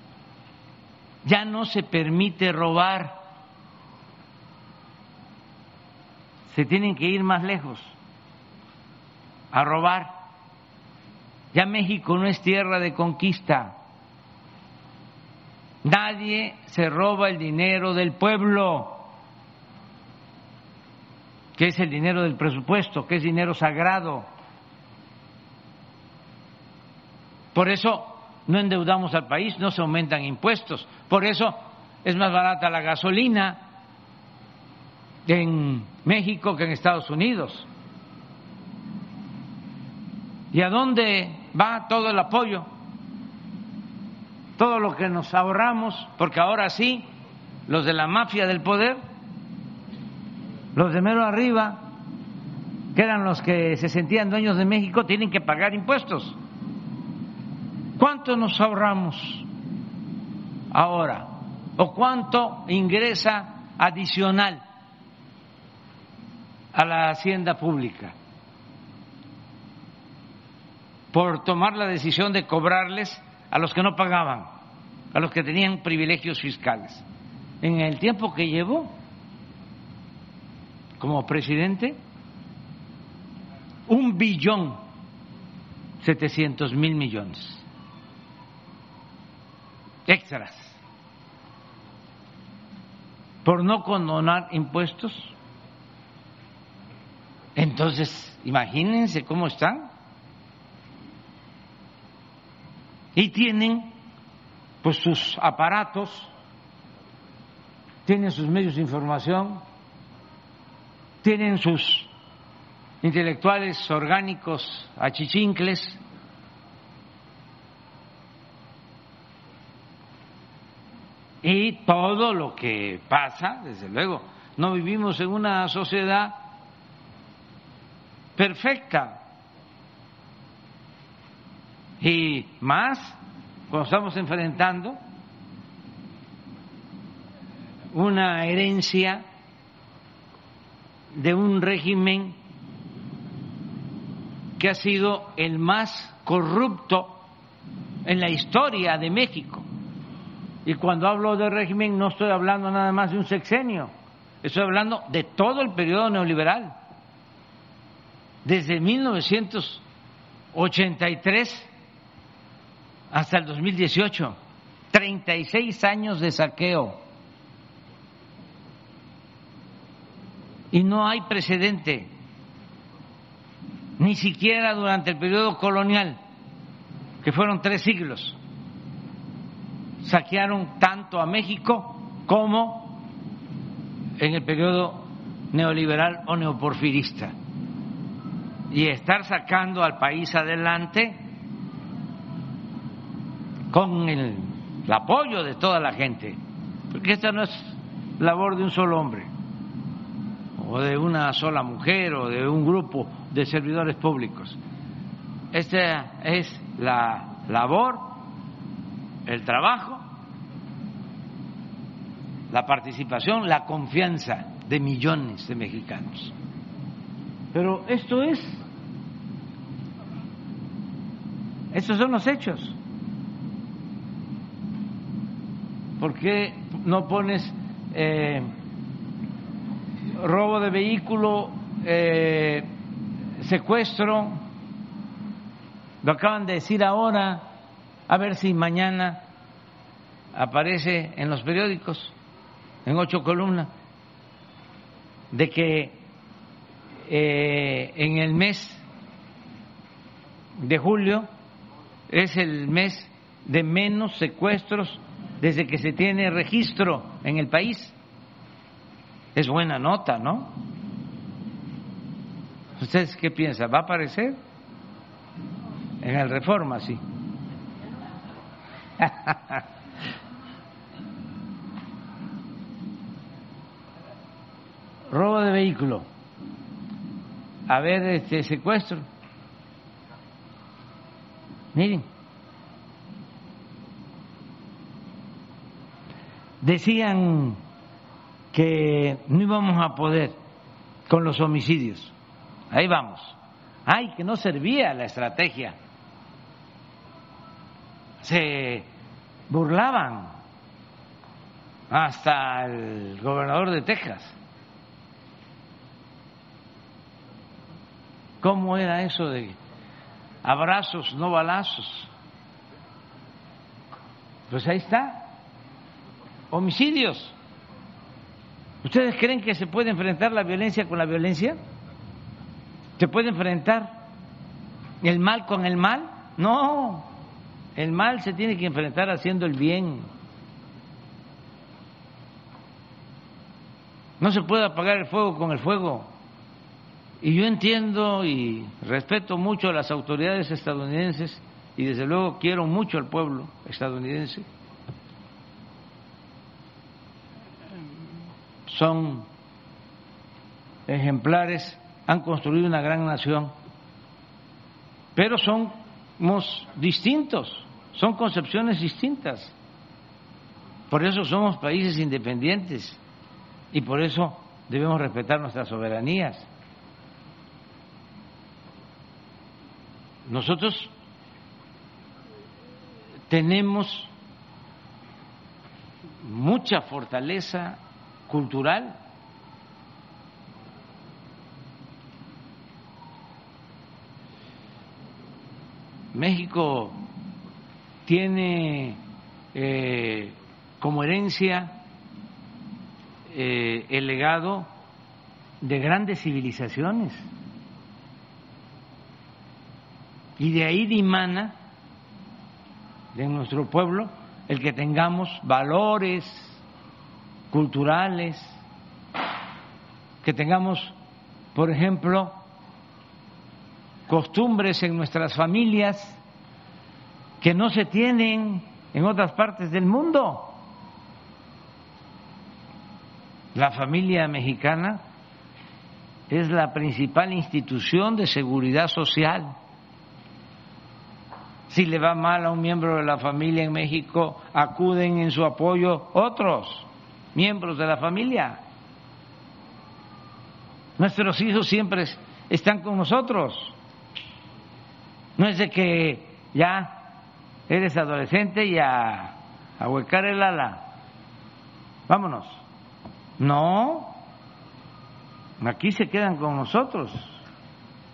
ya no se permite robar. Se tienen que ir más lejos a robar. Ya México no es tierra de conquista. Nadie se roba el dinero del pueblo. que es el dinero del presupuesto, que es dinero sagrado. Por eso no endeudamos al país, no se aumentan impuestos. Por eso es más barata la gasolina en México que en Estados Unidos. ¿Y a dónde va todo el apoyo? Todo lo que nos ahorramos, porque ahora sí, los de la mafia del poder, los de mero arriba, que eran los que se sentían dueños de México, tienen que pagar impuestos. ¿Cuánto nos ahorramos ahora? ¿O cuánto ingresa adicional a la hacienda pública? por tomar la decisión de cobrarles a los que no pagaban, a los que tenían privilegios fiscales. En el tiempo que llevó como presidente, un billón setecientos mil millones extras por no condonar impuestos. Entonces, imagínense cómo están. Y tienen pues sus aparatos, tienen sus medios de información, tienen sus intelectuales orgánicos achichincles, y todo lo que pasa, desde luego, no vivimos en una sociedad perfecta. Y más cuando estamos enfrentando una herencia de un régimen que ha sido el más corrupto en la historia de México. Y cuando hablo de régimen no estoy hablando nada más de un sexenio, estoy hablando de todo el periodo neoliberal, desde 1983 hasta el 2018, 36 años de saqueo. Y no hay precedente, ni siquiera durante el periodo colonial, que fueron tres siglos saquearon tanto a México como en el periodo neoliberal o neoporfirista. Y estar sacando al país adelante con el, apoyo de toda la gente, porque esta no es labor de un solo hombre, o de una sola mujer, o de un grupo de servidores públicos. Esta es la labor el trabajo, la participación, la confianza de millones de mexicanos. Pero esto es, estos son los hechos. ¿Por qué no pones eh, robo de vehículo, eh, secuestro? Lo acaban de decir ahora a ver si mañana aparece en los periódicos, en ocho columnas, de que eh, en el mes de julio es el mes de menos secuestros desde que se tiene registro en el país. Es buena nota, ¿no? ¿Ustedes qué piensan? ¿Va a aparecer? En el Reforma, sí. *laughs* Robo de vehículo. A ver, este secuestro. Miren. Decían que no íbamos a poder con los homicidios. Ahí vamos. Ay, que no servía la estrategia se burlaban hasta el gobernador de Texas. ¿Cómo era eso de abrazos, no balazos? Pues ahí está, homicidios. ¿Ustedes creen que se puede enfrentar la violencia con la violencia? ¿Se puede enfrentar el mal con el mal? No, el mal se tiene que enfrentar haciendo el bien. No se puede apagar el fuego con el fuego. Y yo entiendo y respeto mucho a las autoridades estadounidenses y desde luego quiero mucho al pueblo estadounidense. Son ejemplares, han construido una gran nación, pero somos distintos, son concepciones distintas. Por eso somos países independientes y por eso debemos respetar nuestras soberanías. Nosotros tenemos mucha fortaleza cultural. México tiene eh, como herencia eh, el legado de grandes civilizaciones. Y de ahí dimana de nuestro pueblo el que tengamos valores culturales, que tengamos, por ejemplo, costumbres en nuestras familias que no se tienen en otras partes del mundo. La familia mexicana es la principal institución de seguridad social si le va mal a un miembro de la familia en México, acuden en su apoyo otros miembros de la familia. Nuestros hijos siempre están con nosotros. No es de que ya eres adolescente y a, a huecar el ala. Vámonos. No. Aquí se quedan con nosotros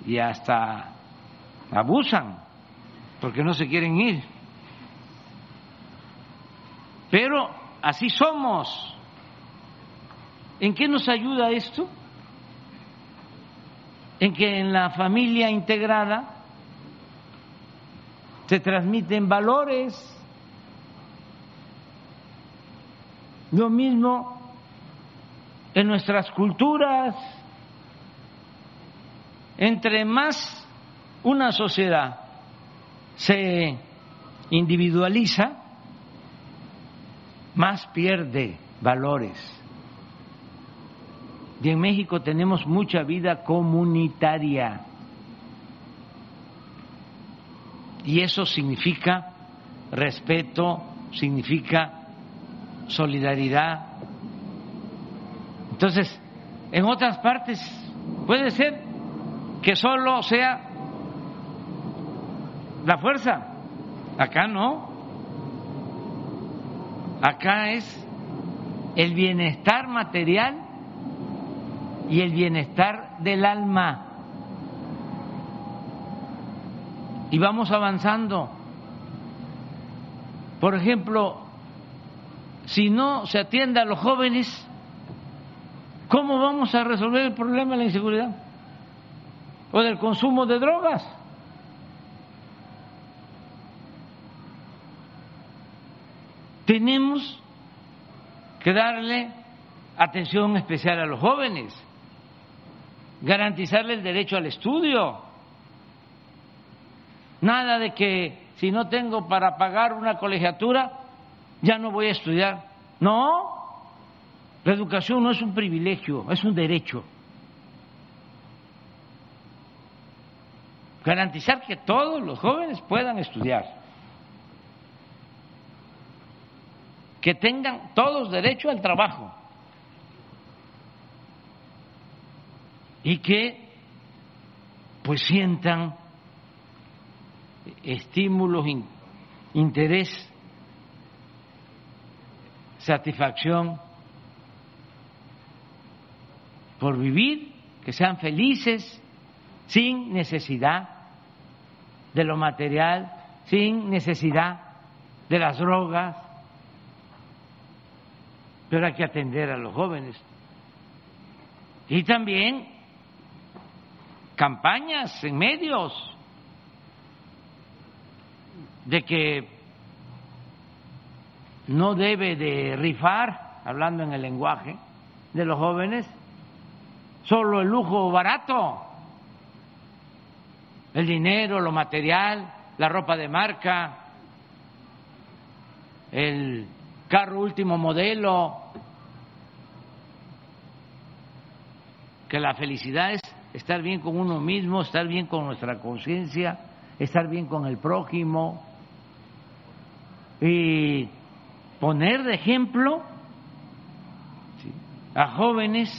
y hasta abusan porque no se quieren ir. Pero así somos. ¿En qué nos ayuda esto? En que en la familia integrada se transmiten valores. Lo mismo en nuestras culturas. Entre más una sociedad se individualiza, más pierde valores. Y en México tenemos mucha vida comunitaria. Y eso significa respeto, significa solidaridad. Entonces, en otras partes puede ser que solo sea la fuerza. Acá no. Acá es el bienestar material y el bienestar del alma. Y vamos avanzando. Por ejemplo, si no se atiende a los jóvenes, ¿cómo vamos a resolver el problema de la inseguridad? O del consumo de drogas. Tenemos que darle atención especial a los jóvenes, garantizarle el derecho al estudio. Nada de que si no tengo para pagar una colegiatura, ya no voy a estudiar. No, la educación no es un privilegio, es un derecho. Garantizar que todos los jóvenes puedan estudiar. que tengan todos derecho al trabajo y que pues sientan estímulos, interés, satisfacción por vivir, que sean felices sin necesidad de lo material, sin necesidad de las drogas, pero hay que atender a los jóvenes. Y también campañas en medios de que no debe de rifar, hablando en el lenguaje de los jóvenes, solo el lujo barato, el dinero, lo material, la ropa de marca, el carro último modelo, que la felicidad es estar bien con uno mismo, estar bien con nuestra conciencia, estar bien con el prójimo y poner de ejemplo a jóvenes.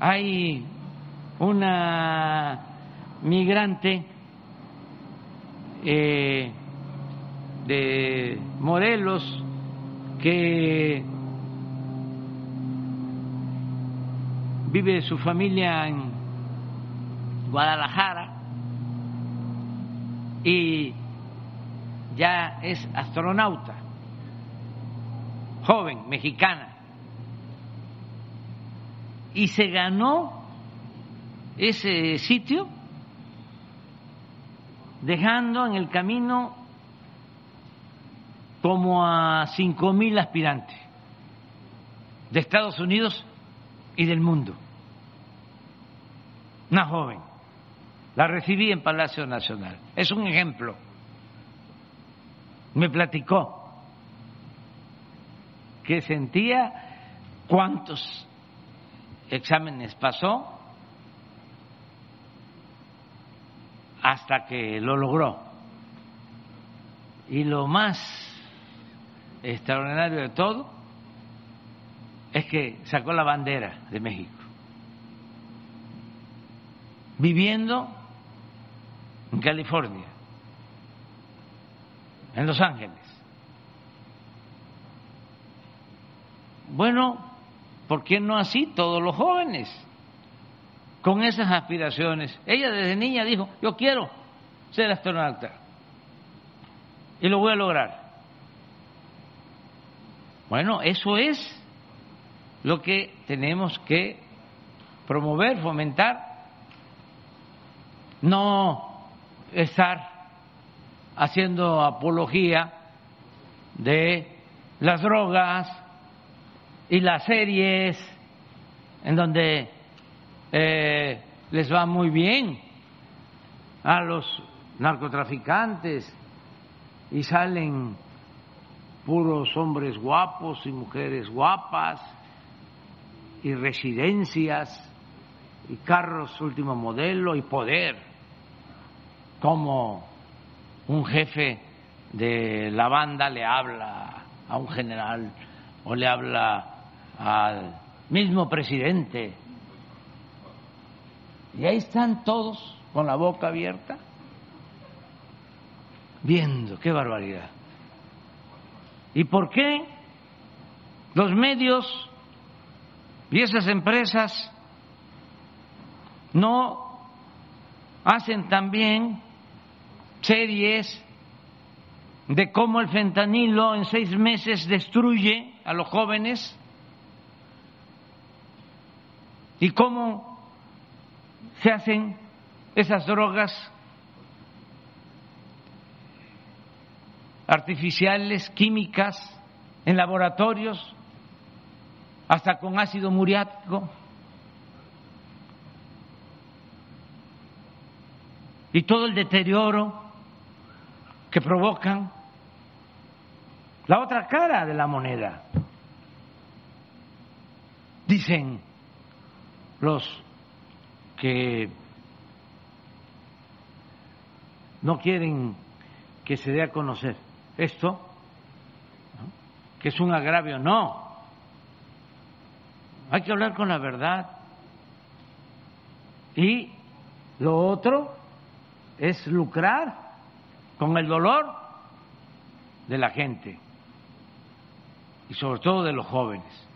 Hay una migrante eh, de Morelos que vive su familia en Guadalajara y ya es astronauta, joven, mexicana, y se ganó ese sitio dejando en el camino como a cinco mil aspirantes de Estados Unidos y del mundo. Una joven. La recibí en Palacio Nacional. Es un ejemplo. Me platicó que sentía cuántos exámenes pasó hasta que lo logró. Y lo más extraordinario de todo es que sacó la bandera de México, viviendo en California, en Los Ángeles. Bueno, ¿por qué no así todos los jóvenes? Con esas aspiraciones. Ella desde niña dijo, yo quiero ser astronauta y lo voy a lograr. Bueno, eso es lo que tenemos que promover, fomentar, no estar haciendo apología de las drogas y las series en donde eh, les va muy bien a los narcotraficantes y salen puros hombres guapos y mujeres guapas y residencias y carros último modelo y poder, como un jefe de la banda le habla a un general o le habla al mismo presidente. Y ahí están todos con la boca abierta, viendo, qué barbaridad. ¿Y por qué los medios y esas empresas no hacen también series de cómo el fentanilo en seis meses destruye a los jóvenes y cómo se hacen esas drogas artificiales, químicas, en laboratorios hasta con ácido muriático. Y todo el deterioro que provocan la otra cara de la moneda. Dicen los que no quieren que se dé a conocer esto, que es un agravio, no, hay que hablar con la verdad. Y lo otro es lucrar con el dolor de la gente y sobre todo de los jóvenes.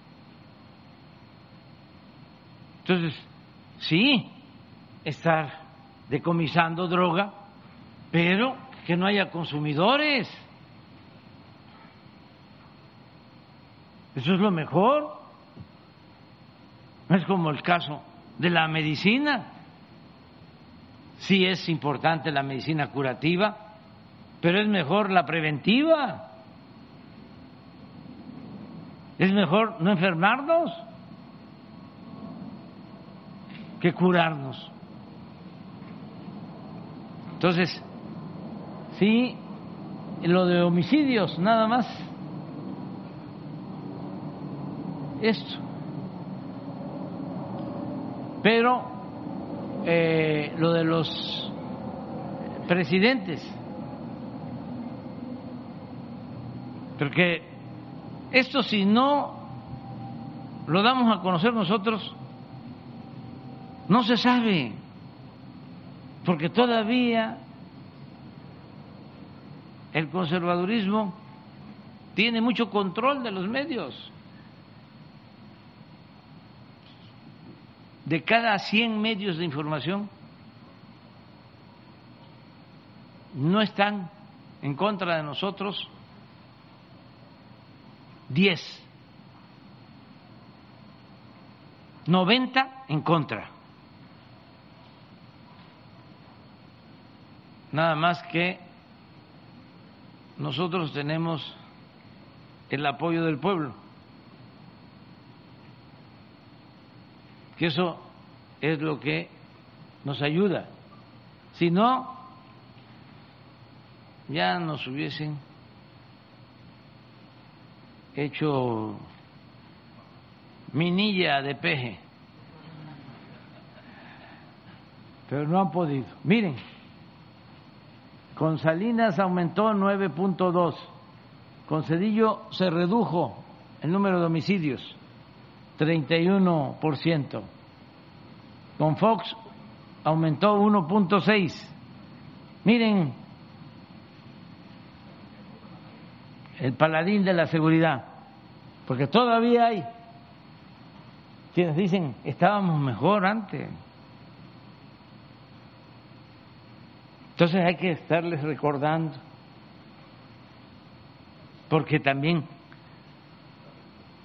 Entonces, sí, estar decomisando droga, pero que no haya consumidores. Eso es lo mejor. No es como el caso de la medicina. Sí es importante la medicina curativa, pero es mejor la preventiva. Es mejor no enfermarnos que curarnos. Entonces, sí, lo de homicidios, nada más. Esto. Pero eh, lo de los presidentes, porque esto si no lo damos a conocer nosotros, no se sabe, porque todavía el conservadurismo tiene mucho control de los medios. De cada 100 medios de información, no están en contra de nosotros 10, 90 en contra. Nada más que nosotros tenemos el apoyo del pueblo, que eso es lo que nos ayuda. Si no, ya nos hubiesen hecho minilla de peje, pero no han podido. Miren. Con Salinas aumentó 9.2. Con Cedillo se redujo el número de homicidios, 31%. Con Fox aumentó 1.6. Miren, el paladín de la seguridad, porque todavía hay quienes dicen, estábamos mejor antes. Entonces hay que estarles recordando, porque también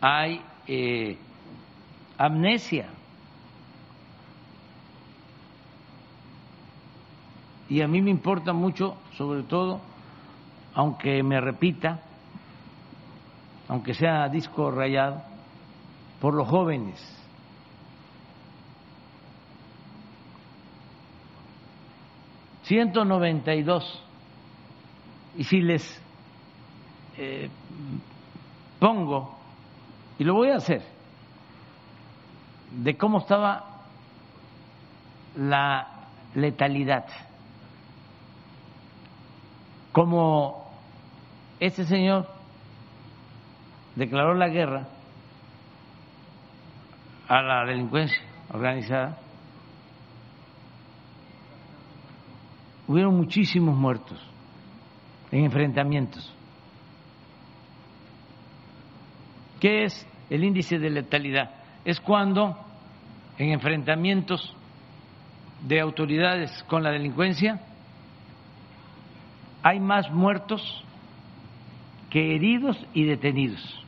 hay eh, amnesia. Y a mí me importa mucho, sobre todo, aunque me repita, aunque sea disco rayado, por los jóvenes. 192. Y si les eh, pongo, y lo voy a hacer, de cómo estaba la letalidad, como este señor declaró la guerra a la delincuencia organizada, hubieron muchísimos muertos en enfrentamientos. ¿Qué es el índice de letalidad? Es cuando en enfrentamientos de autoridades con la delincuencia hay más muertos que heridos y detenidos.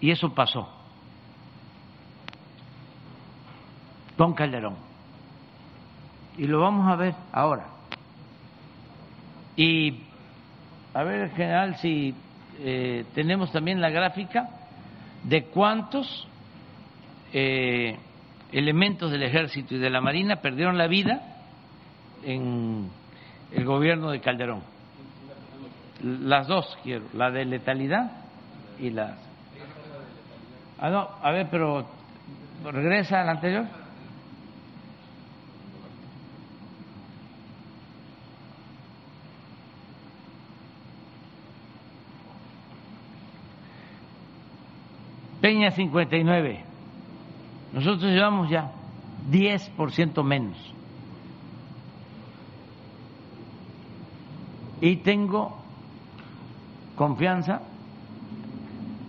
Y eso pasó con Calderón y lo vamos a ver ahora. Y a ver, general, si eh, tenemos también la gráfica de cuántos eh, elementos del ejército y de la marina perdieron la vida en el gobierno de Calderón. Las dos quiero, la de letalidad y las... Ah, no, a ver, pero regresa al anterior. Peña 59. Nosotros llevamos ya 10% menos. Y tengo confianza,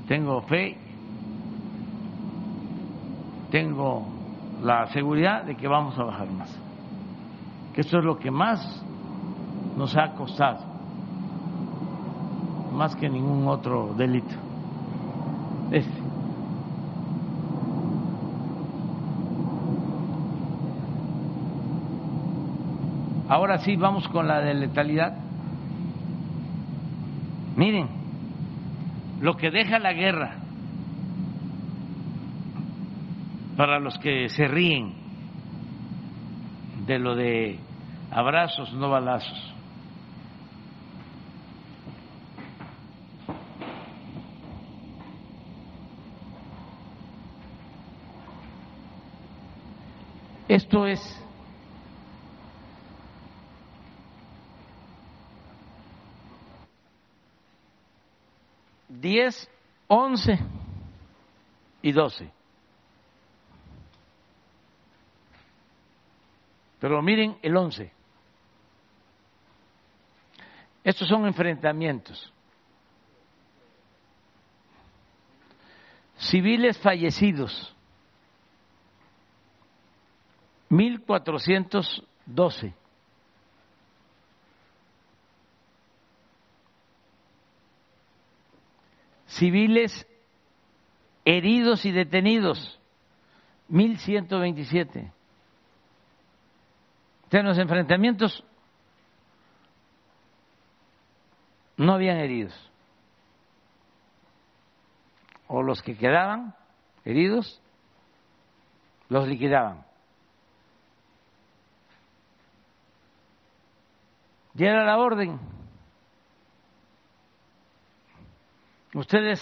tengo fe, tengo la seguridad de que vamos a bajar más. Que eso es lo que más nos ha costado, más que ningún otro delito. Este. Ahora sí, vamos con la de letalidad. Miren, lo que deja la guerra para los que se ríen de lo de abrazos, no balazos. Esto es diez, once y doce. Pero miren el once. Estos son enfrentamientos. Civiles fallecidos, 1412. Civiles heridos y detenidos, 1127. En los enfrentamientos no habían heridos. O los que quedaban heridos, los liquidaban. Y era la orden. Ustedes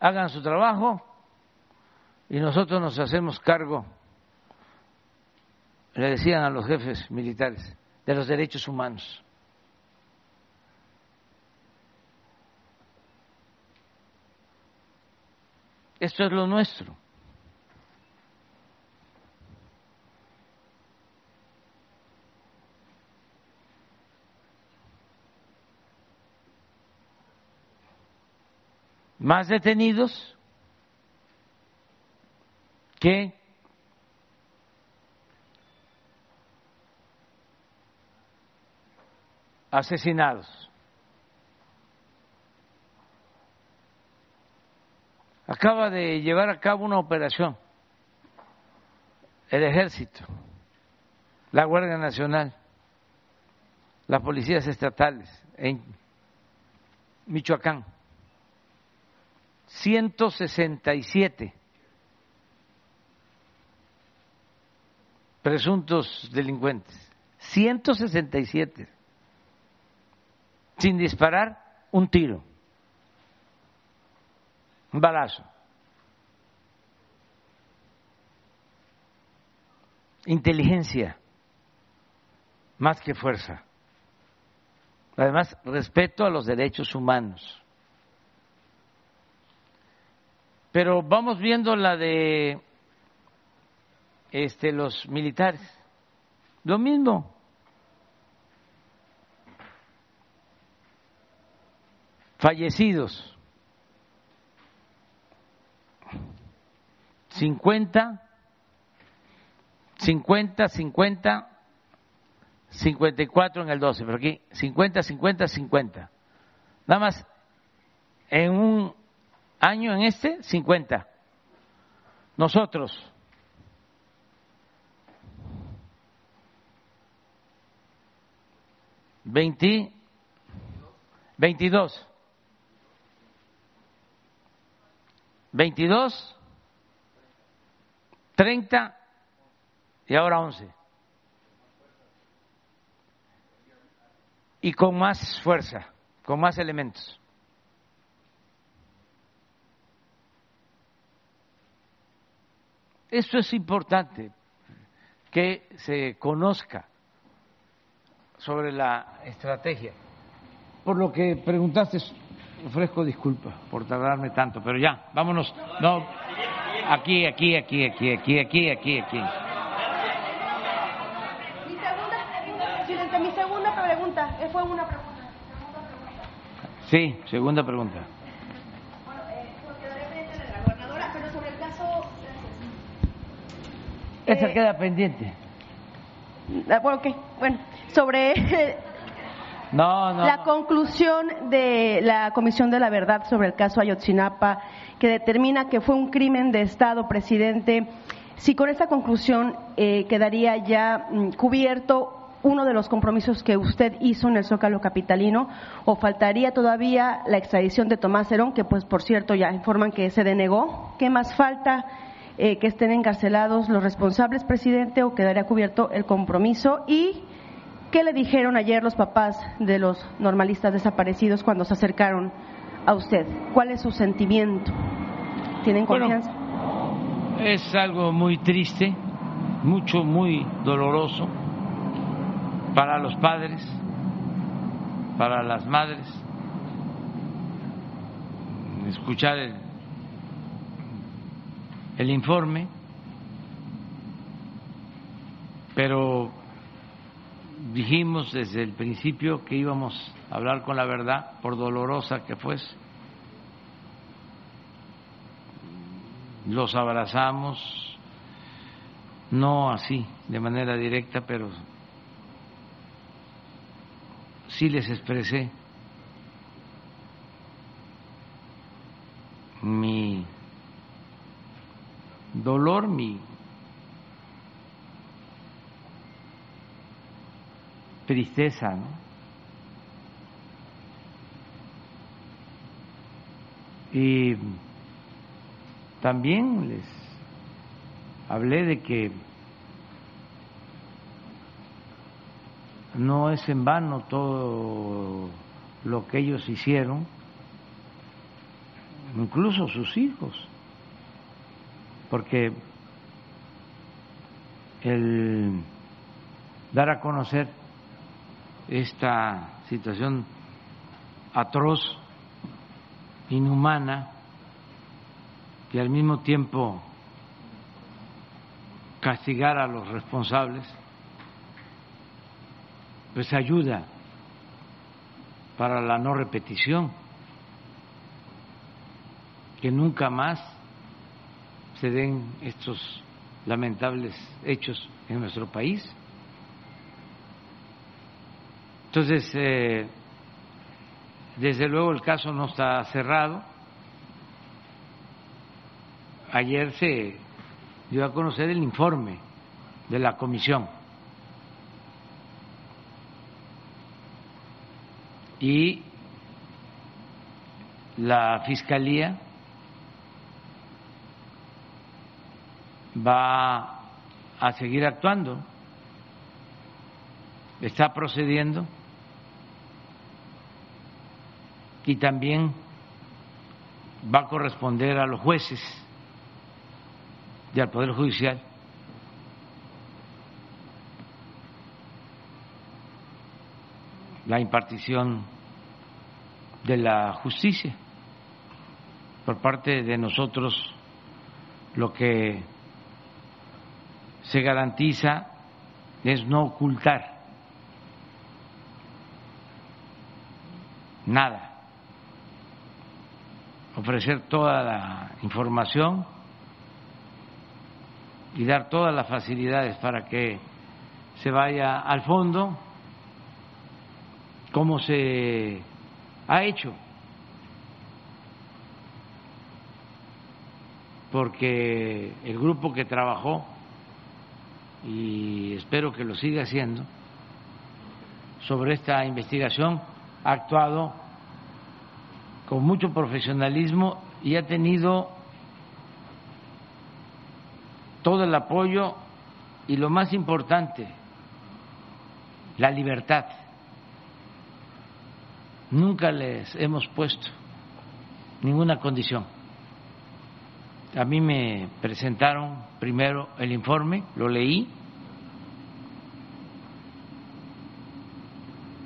hagan su trabajo y nosotros nos hacemos cargo, le decían a los jefes militares, de los derechos humanos. Esto es lo nuestro. Más detenidos que asesinados. acaba de llevar a cabo una operación, el ejército, la Guardia Nacional, las policías estatales en Michoacán, 167 presuntos delincuentes, 167, sin disparar un tiro un balazo. Inteligencia, más que fuerza. Además, respeto a los derechos humanos. Pero vamos viendo la de este, los militares. Lo mismo. Fallecidos. 50, 50, 50, 54 en el 12, pero aquí 50, 50, 50. Nada más en un año en este, 50. Nosotros. Veinti, veintidós, veintidós 30 y ahora 11. Y con más fuerza, con más elementos. Esto es importante, que se conozca sobre la estrategia. Por lo que preguntaste, ofrezco disculpas por tardarme tanto, pero ya, vámonos. No, Aquí, aquí, aquí, aquí, aquí, aquí, aquí, aquí. Mi segunda pregunta, presidente, mi segunda pregunta, eh, fue una pregunta. Sí, segunda pregunta. Bueno, eh, pendiente de la gobernadora, pero sobre el caso... Esa Eh, queda pendiente. Ah, Bueno, ok, bueno, sobre *laughs* No, no. la no. conclusión de la Comisión de la Verdad sobre el caso Ayotzinapa, que determina que fue un crimen de Estado, presidente, si con esta conclusión eh, quedaría ya mm, cubierto uno de los compromisos que usted hizo en el Zócalo Capitalino o faltaría todavía la extradición de Tomás Herón, que pues por cierto ya informan que se denegó? ¿Qué más falta? Eh, que estén encarcelados los responsables, presidente, o quedaría cubierto el compromiso y ¿Qué le dijeron ayer los papás de los normalistas desaparecidos cuando se acercaron a usted? ¿Cuál es su sentimiento? ¿Tienen confianza? es algo muy triste, mucho, muy doloroso para los padres, para las madres, escuchar el, el informe, pero dijimos desde el principio que íbamos a hablar con la verdad, por dolorosa que fuese. Los abrazamos, no así, de manera directa, pero sí les expresé mi dolor, mi tristeza, ¿no? Y también les hablé de que no es en vano todo lo que ellos hicieron, incluso sus hijos, porque el dar a conocer esta situación atroz, inhumana, y al mismo tiempo castigar a los responsables, pues ayuda para la no repetición, que nunca más se den estos lamentables hechos en nuestro país. Entonces, eh, desde luego el caso no está cerrado. Ayer se dio a conocer el informe de la comisión. Y la fiscalía va a seguir actuando, está procediendo y también va a corresponder a los jueces y al Poder Judicial la impartición de la justicia. Por parte de nosotros lo que se garantiza es no ocultar nada ofrecer toda la información y dar todas las facilidades para que se vaya al fondo, como se ha hecho, porque el grupo que trabajó, y espero que lo siga haciendo, sobre esta investigación ha actuado con mucho profesionalismo y ha tenido todo el apoyo y lo más importante, la libertad. Nunca les hemos puesto ninguna condición. A mí me presentaron primero el informe, lo leí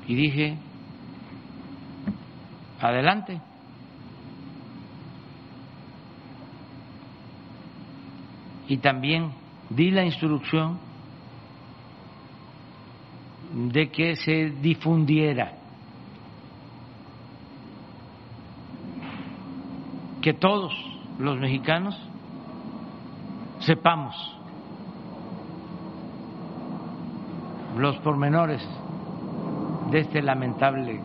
y dije, adelante. Y también di la instrucción de que se difundiera, que todos los mexicanos sepamos los pormenores de este lamentable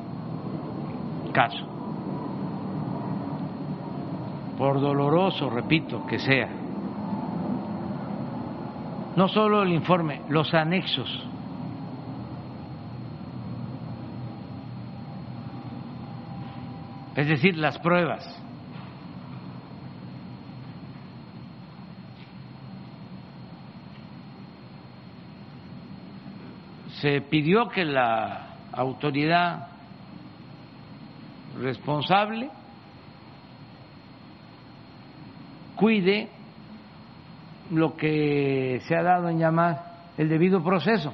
caso, por doloroso, repito, que sea no solo el informe, los anexos. Es decir, las pruebas. Se pidió que la autoridad responsable cuide lo que se ha dado en llamar el debido proceso.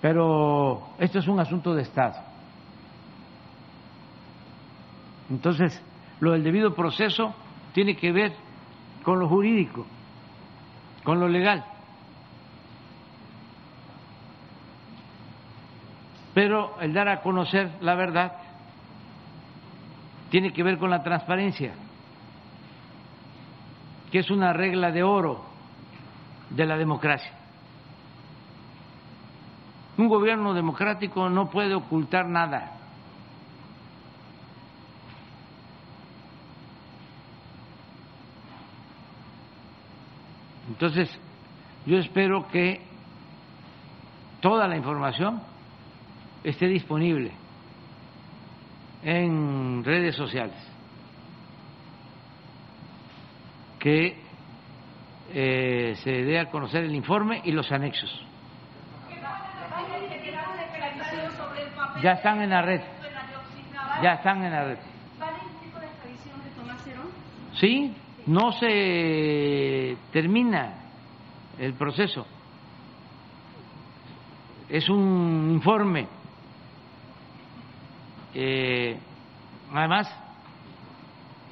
Pero esto es un asunto de Estado. Entonces, lo del debido proceso tiene que ver con lo jurídico, con lo legal. Pero el dar a conocer la verdad tiene que ver con la transparencia, que es una regla de oro de la democracia. Un gobierno democrático no puede ocultar nada. Entonces, yo espero que toda la información esté disponible en redes sociales, que eh, se dé a conocer el informe y los anexos. Ya están en la red. Ya están en la red. Sí, no se termina el proceso. Es un informe. Eh, además,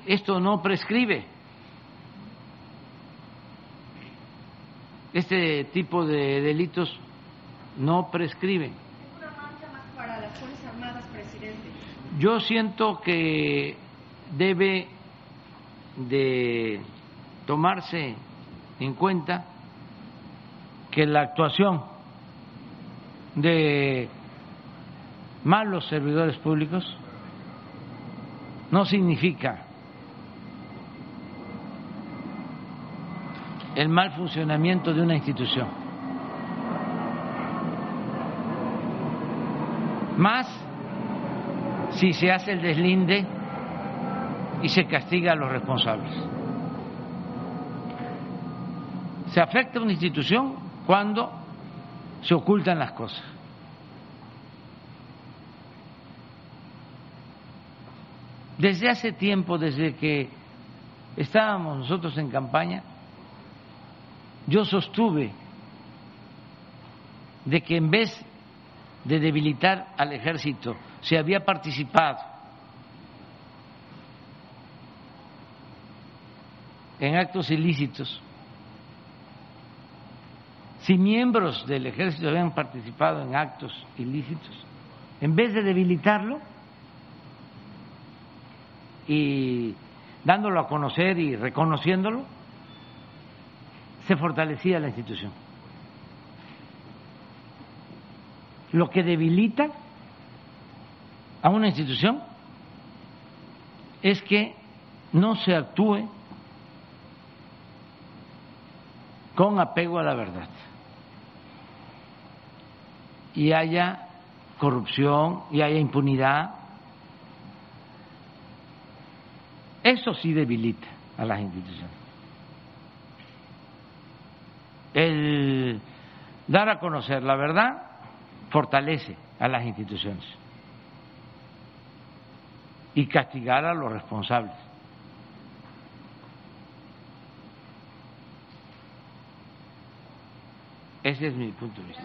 esto no prescribe. Este tipo de delitos no prescriben. para las Fuerzas Armadas, presidente? Yo siento que debe de tomarse en cuenta que la actuación de malos servidores públicos no significa el mal funcionamiento de una institución. Más si se hace el deslinde y se castiga a los responsables. Se afecta una institución cuando se ocultan las cosas. Desde hace tiempo, desde que estábamos nosotros en campaña, yo sostuve de que en vez de debilitar al ejército, se había participado en actos ilícitos, si miembros del ejército habían participado en actos ilícitos, en vez de debilitarlo y dándolo a conocer y reconociéndolo, se fortalecía la institución. Lo que debilita a una institución es que no se actúe con apego a la verdad y haya corrupción y haya impunidad. Eso sí debilita a las instituciones. El dar a conocer la verdad fortalece a las instituciones y castigar a los responsables. Ese es mi punto de vista.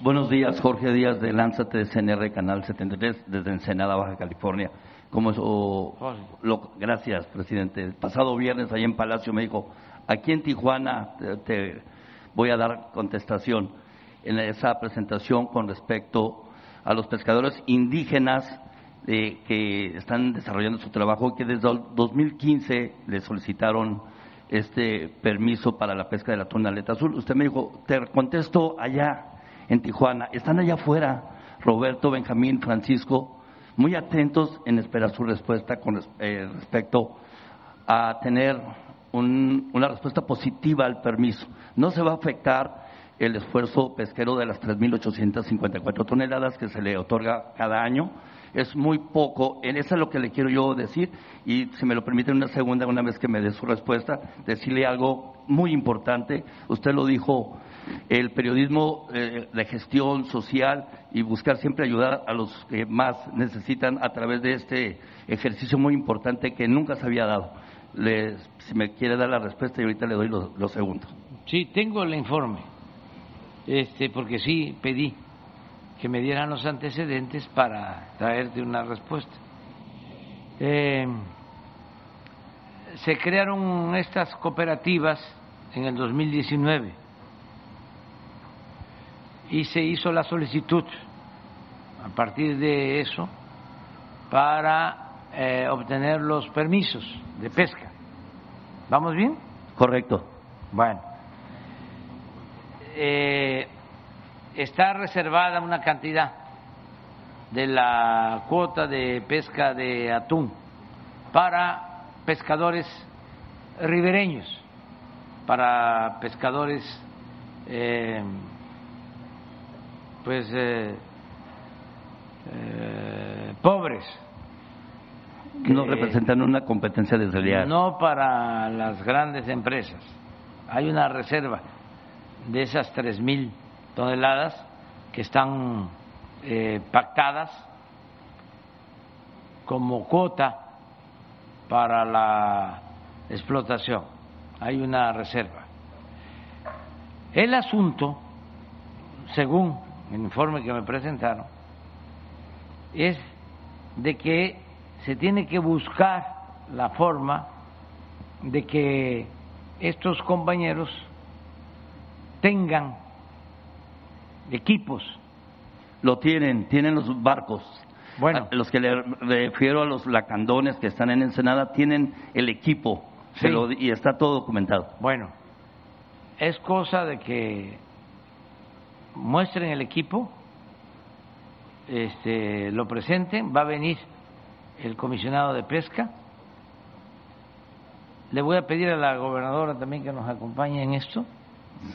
Buenos días, Jorge Díaz de Lánzate de CNR, Canal 73, desde Ensenada, Baja California. Como oh, lo, gracias, presidente. El pasado viernes, ahí en Palacio, me dijo, aquí en Tijuana te, voy a dar contestación en esa presentación con respecto a los pescadores indígenas eh, que están desarrollando su trabajo, que desde el 2015 le solicitaron este permiso para la pesca de la tunaleta azul. Usted me dijo, te contesto allá en Tijuana. Están allá afuera Roberto, Benjamín, Francisco, muy atentos en esperar su respuesta con eh, respecto a tener una respuesta positiva al permiso. No se va a afectar el esfuerzo pesquero de las 3.854 toneladas que se le otorga cada año. Es muy poco, en eso es lo que le quiero yo decir, y si me lo permite una segunda, una vez que me dé su respuesta, decirle algo muy importante. Usted lo dijo, el periodismo eh, de gestión social y buscar siempre ayudar a los que más necesitan a través de este ejercicio muy importante que nunca se había dado. Le, si me quiere dar la respuesta y ahorita le doy lo, lo segundo. Sí, tengo el informe, este, porque sí pedí que me dieran los antecedentes para traerte una respuesta. Eh, se crearon estas cooperativas en el 2019 y se hizo la solicitud a partir de eso para eh, obtener los permisos de pesca. ¿Vamos bien? Correcto. Bueno. Eh, está reservada una cantidad de la cuota de pesca de atún para pescadores ribereños, para pescadores eh, pues eh, eh, pobres. No que- representan una competencia desleal. no para las grandes empresas. Hay una reserva de esas tres mil toneladas que están eh, pactadas como cuota para la explotación. Hay una reserva. El asunto, según el informe que me presentaron, es de que se tiene que buscar la forma de que estos compañeros tengan equipos. Lo tienen, tienen los barcos. Bueno. Los que le refiero a los lacandones que están en Ensenada tienen el equipo se Sí. lo- y está todo documentado. Bueno, es cosa de que muestren el equipo, este, lo presenten, va a venir el comisionado de pesca. Le voy a pedir a la gobernadora también que nos acompañe en esto.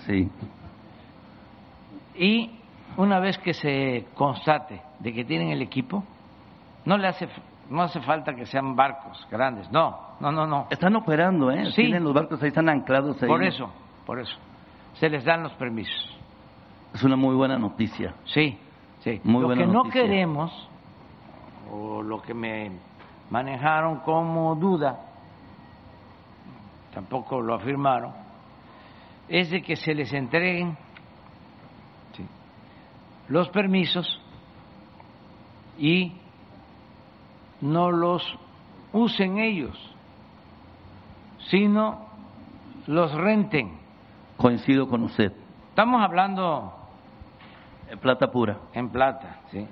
Sí. Y una vez que se constate de que tienen el equipo, no le hace no hace falta que sean barcos grandes, no, no, no, no. Están operando, ¿eh? Sí. Tienen los barcos ahí, están anclados ahí. Por eso, por eso, se les dan los permisos. Es una muy buena noticia. Sí, sí. Muy lo buena que no queremos, o lo que me manejaron como duda, tampoco lo afirmaron, es de que se les entreguen sí, los permisos y no los usen ellos, sino los renten. Coincido con usted. Estamos hablando En plata pura. en plata, sí.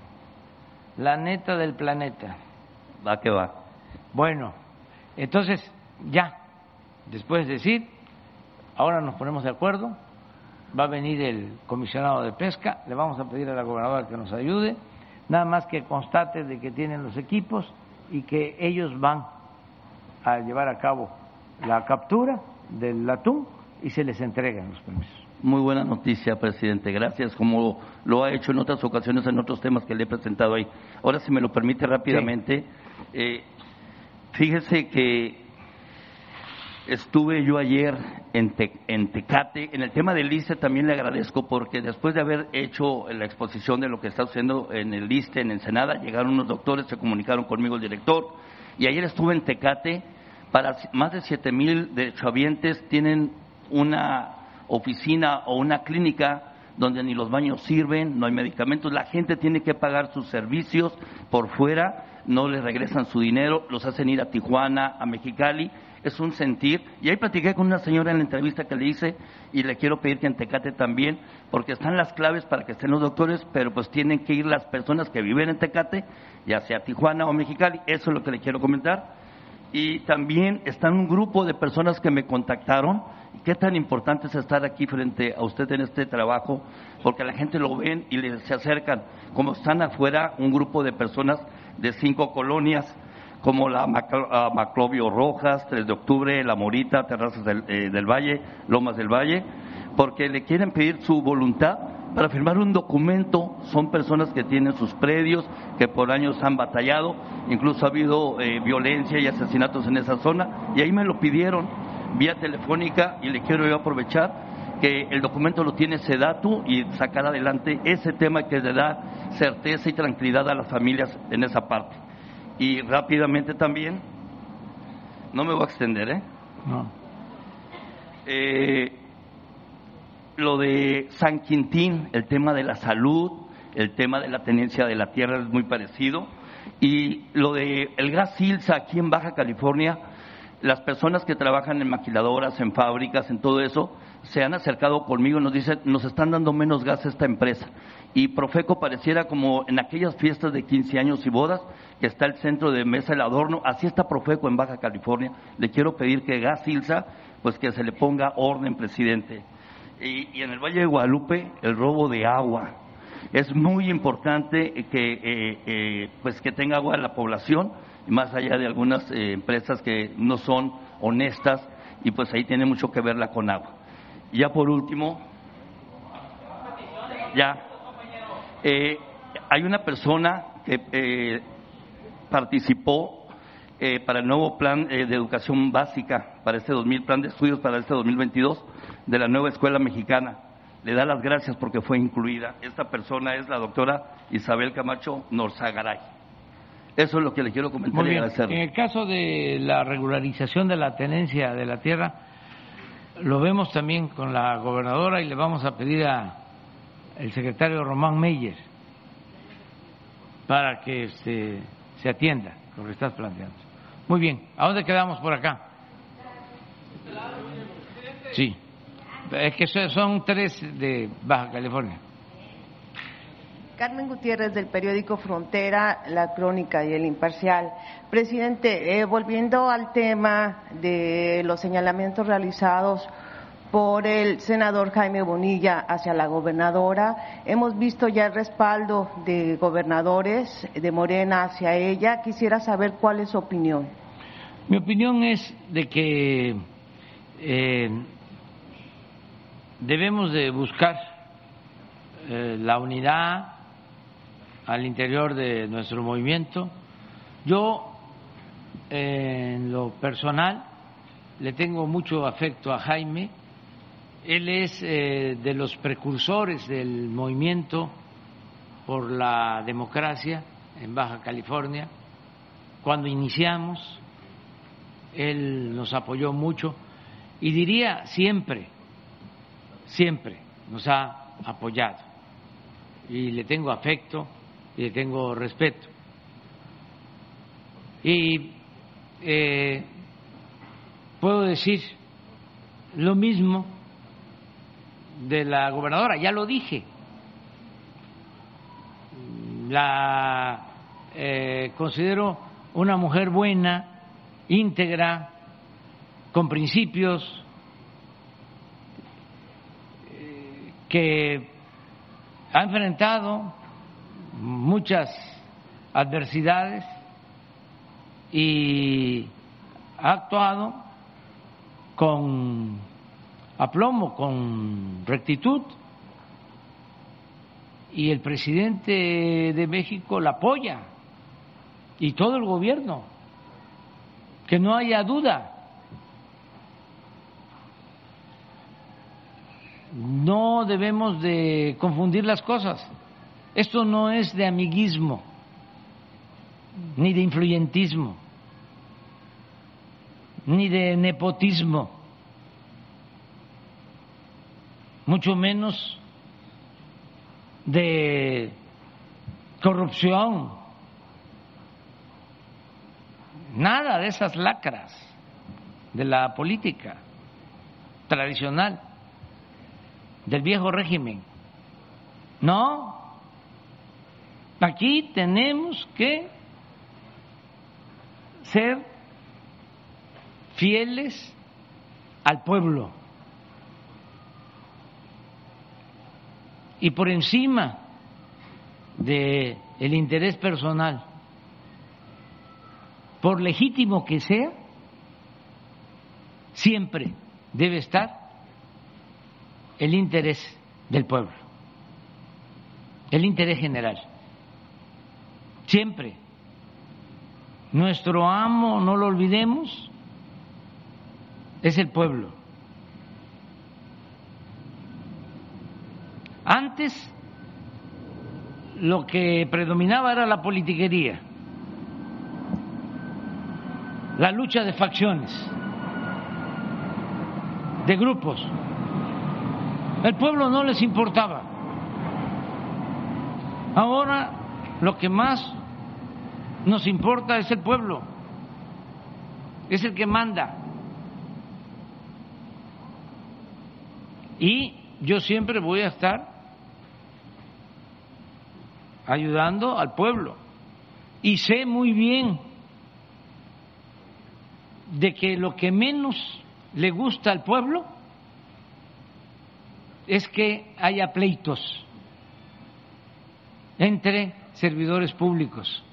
La neta del planeta. Va que va. Bueno, entonces ya, después de decir, ahora nos ponemos de acuerdo, va a venir el comisionado de pesca, le vamos a pedir a la gobernadora que nos ayude, nada más que constate de que tienen los equipos y que ellos van a llevar a cabo la captura del atún y se les entregan los permisos. Muy buena noticia, presidente. Gracias, como lo ha hecho en otras ocasiones en otros temas que le he presentado ahí. Ahora, si me lo permite rápidamente, eh, fíjese que estuve yo ayer en, Te- en Tecate. En el tema del ISTE también le agradezco porque después de haber hecho la exposición de lo que está sucediendo en el ISTE, en Ensenada, llegaron unos doctores, se comunicaron conmigo el director. Y ayer estuve en Tecate. Para más de siete mil derechohabientes tienen una oficina o una clínica donde ni los baños sirven, no hay medicamentos, la gente tiene que pagar sus servicios por fuera, no les regresan su dinero, los hacen ir a Tijuana, a Mexicali, es un sentir. Y ahí platiqué con una señora en la entrevista que le hice y le quiero pedir que en Tecate también, porque están las claves para que estén los doctores, pero pues tienen que ir las personas que viven en Tecate, ya sea Tijuana o Mexicali, eso es lo que le quiero comentar y también están un grupo de personas que me contactaron. ¿Qué tan importante es estar aquí frente a usted en este trabajo? Porque la gente lo ven y se acercan. Como están afuera, un grupo de personas de cinco colonias, como la ah, Maclovio Rojas, 3 de octubre, La Morita, Terrazas del, eh, del Valle, Lomas del Valle. porque le quieren pedir su voluntad para firmar un documento. Son personas que tienen sus predios, que por años han batallado, incluso ha habido eh, violencia y asesinatos en esa zona, y ahí me lo pidieron vía telefónica y le quiero yo aprovechar que el documento lo tiene Sedatu y sacar adelante ese tema que le da certeza y tranquilidad a las familias en esa parte. Y rápidamente también, no me voy a extender, ¿eh? No. Eh, lo de San Quintín, el tema de la salud, el tema de la tenencia de la tierra es muy parecido. Y lo de el gas Silsa aquí en Baja California, las personas que trabajan en maquiladoras, en fábricas, en todo eso, se han acercado conmigo y nos dicen, nos están dando menos gas a esta empresa. Y Profeco pareciera como en aquellas fiestas de 15 años y bodas, que está el centro de mesa el adorno, así está Profeco en Baja California. Le quiero pedir que Gas Silsa, pues que se le ponga orden, presidente. Y, en el Valle de Guadalupe, el robo de agua. Es muy importante que, eh, eh, pues que tenga agua la población, más allá de algunas eh, empresas que no son honestas, y pues ahí tiene mucho que verla con agua. Y ya por último, ya, hay una persona que participó para el nuevo plan de educación básica para este 2000, plan de estudios para este 2022 de la nueva escuela mexicana. Le da las gracias porque fue incluida. Esta persona es la doctora Isabel Camacho Norzagaray. Eso es lo que le quiero comentar y agradecer. En el caso de la regularización de la tenencia de la tierra, lo vemos también con la gobernadora y le vamos a pedir a el secretario Román Meyer para que se, se atienda lo que estás planteando. Muy bien, ¿a dónde quedamos por acá? Sí. Es que son tres de Baja California. Carmen Gutiérrez del periódico Frontera, La Crónica y El Imparcial. Presidente, eh, volviendo al tema de los señalamientos realizados por el senador Jaime Bonilla hacia la gobernadora. Hemos visto ya el respaldo de gobernadores de Morena hacia ella. Quisiera saber cuál es su opinión. Mi opinión es de que eh, debemos de buscar eh, la unidad al interior de nuestro movimiento. Yo, en lo personal, le tengo mucho afecto a Jaime. Él es eh, de los precursores del movimiento por la democracia en Baja California. Cuando iniciamos, él nos apoyó mucho y diría siempre, siempre nos ha apoyado y le tengo afecto y le tengo respeto. Y eh, puedo decir lo mismo de la gobernadora, ya lo dije, la eh, considero una mujer buena, íntegra, con principios, que ha enfrentado muchas adversidades y ha actuado con aplomo, con rectitud. Y el presidente de México la apoya y todo el gobierno. Que no haya duda. no debemos de confundir las cosas. Esto no es de amiguismo ni de influyentismo ni de nepotismo, mucho menos de corrupción, nada de esas lacras de la política tradicional del viejo régimen. No, aquí tenemos que ser fieles al pueblo y por encima de el interés personal, por legítimo que sea, siempre debe estar el interés del pueblo, el interés general. Siempre. Nuestro amo, no lo olvidemos, es el pueblo. Antes lo que predominaba era la politiquería, la lucha de facciones, de grupos. El pueblo no les importaba. Ahora lo que más nos importa es el pueblo, es el que manda. Y yo siempre voy a estar ayudando al pueblo. Y sé muy bien de que lo que menos le gusta al pueblo es que haya pleitos entre servidores públicos.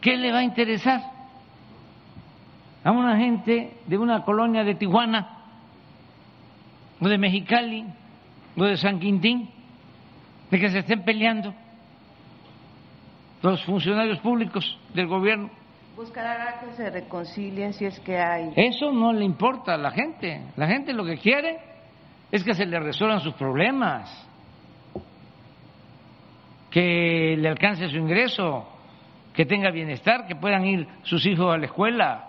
¿Qué le va a interesar a una gente de una colonia de Tijuana o de Mexicali o de San Quintín de que se estén peleando los funcionarios públicos del gobierno? Buscará que se reconcilien si es que hay. Eso no le importa a la gente. La gente lo que quiere es que se le resuelvan sus problemas, que le alcance su ingreso, que tenga bienestar, que puedan ir sus hijos a la escuela,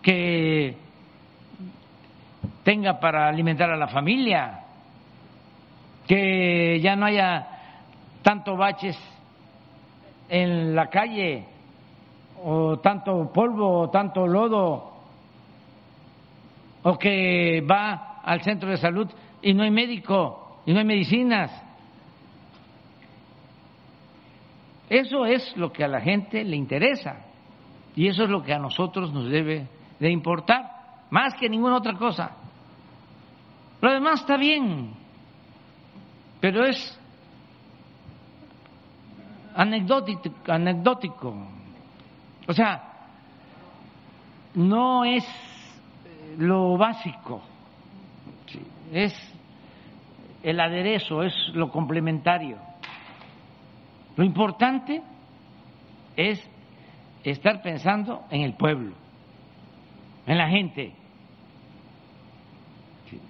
que tenga para alimentar a la familia, que ya no haya tanto baches en la calle o tanto polvo o tanto lodo o que va al centro de salud y no hay médico y no hay medicinas Eso es lo que a la gente le interesa y eso es lo que a nosotros nos debe de importar, más que ninguna otra cosa. Lo demás está bien, pero es anecdótico. O sea, no es lo básico, es el aderezo, es lo complementario. Lo importante es estar pensando en el pueblo, en la gente.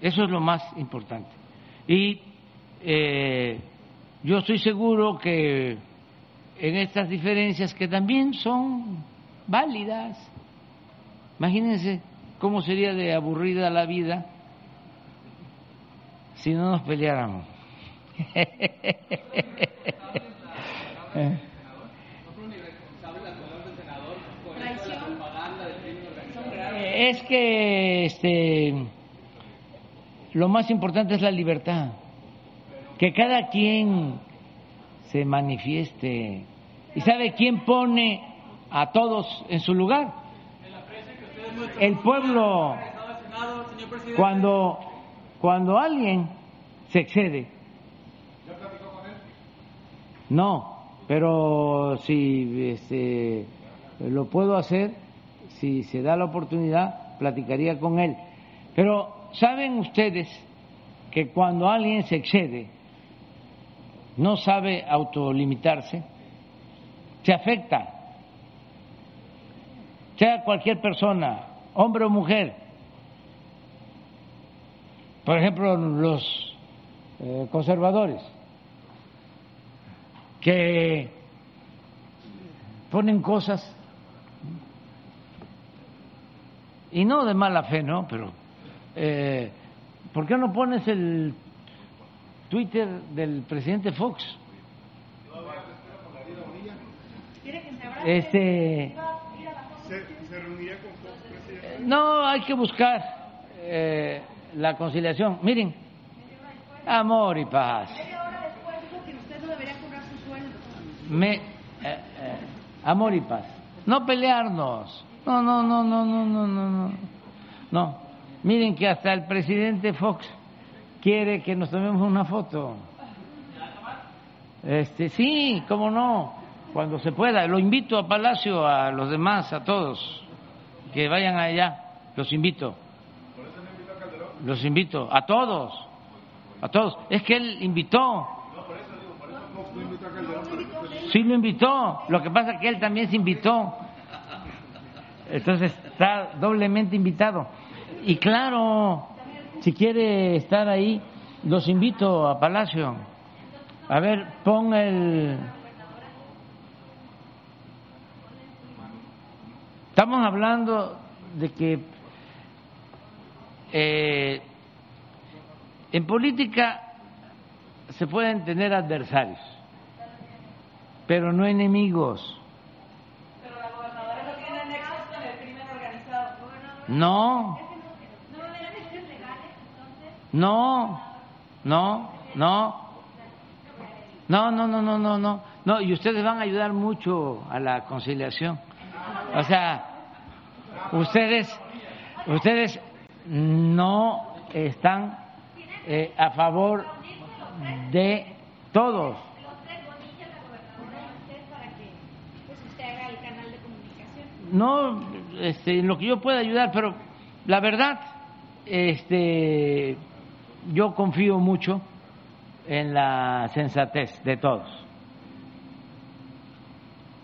Eso es lo más importante. Y eh, yo estoy seguro que en estas diferencias que también son válidas, imagínense cómo sería de aburrida la vida si no nos peleáramos. *laughs* Es que este, lo más importante es la libertad, que cada quien se manifieste. ¿Y sabe quién pone a todos en su lugar? El pueblo. Cuando, cuando alguien se excede. No, pero si este, lo puedo hacer, si se da la oportunidad, platicaría con él. Pero saben ustedes que cuando alguien se excede, no sabe autolimitarse, se afecta, sea cualquier persona, hombre o mujer. Por ejemplo, los eh, conservadores que ponen cosas y no de mala fe, ¿no? Pero eh, ¿por qué no pones el Twitter del presidente Fox? Este se, reuniría con Fox, presidente. No, hay que buscar eh, la conciliación. Miren, amor y paz me, eh, eh, amor y paz. No pelearnos. No, no, no, no, no, no, no, no. No. Miren que hasta el presidente Fox quiere que nos tomemos una foto. Este, sí, cómo no, cuando se pueda. Lo invito a Palacio, a los demás, a todos, que vayan allá. Los invito. los invito, a todos, a todos. Es que él invitó. Sí lo invitó, lo que pasa es que él también se invitó. Entonces está doblemente invitado. Y claro, si quiere estar ahí, los invito a Palacio. A ver, pon el... Estamos hablando de que eh, en política se pueden tener adversarios, pero no enemigos. Pero la gobernadora no tiene nexos con el crimen organizado. No, no, no, no. No, no, no, no, no, no. Y ustedes van a ayudar mucho a la conciliación. O sea, ustedes, ustedes no están eh, a favor de todos. No, este, en lo que yo pueda ayudar, pero la verdad, este, yo confío mucho en la sensatez de todos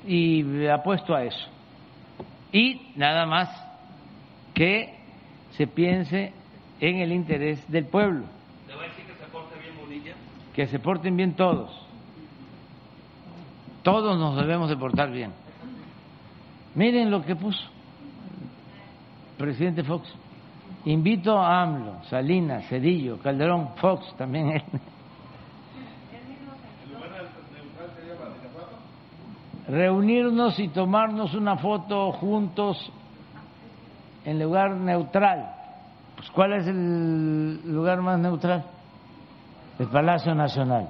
y apuesto a eso. Y nada más que se piense en el interés del pueblo. ¿Le va a decir que se porte bien Bonilla? Que se porten bien todos. Todos nos debemos de portar bien. Miren lo que puso presidente Fox. Invito a AMLO, Salinas, Cedillo, Calderón, Fox también él. *laughs* Reunirnos y tomarnos una foto juntos en lugar neutral. Pues ¿cuál es el lugar más neutral? El Palacio Nacional.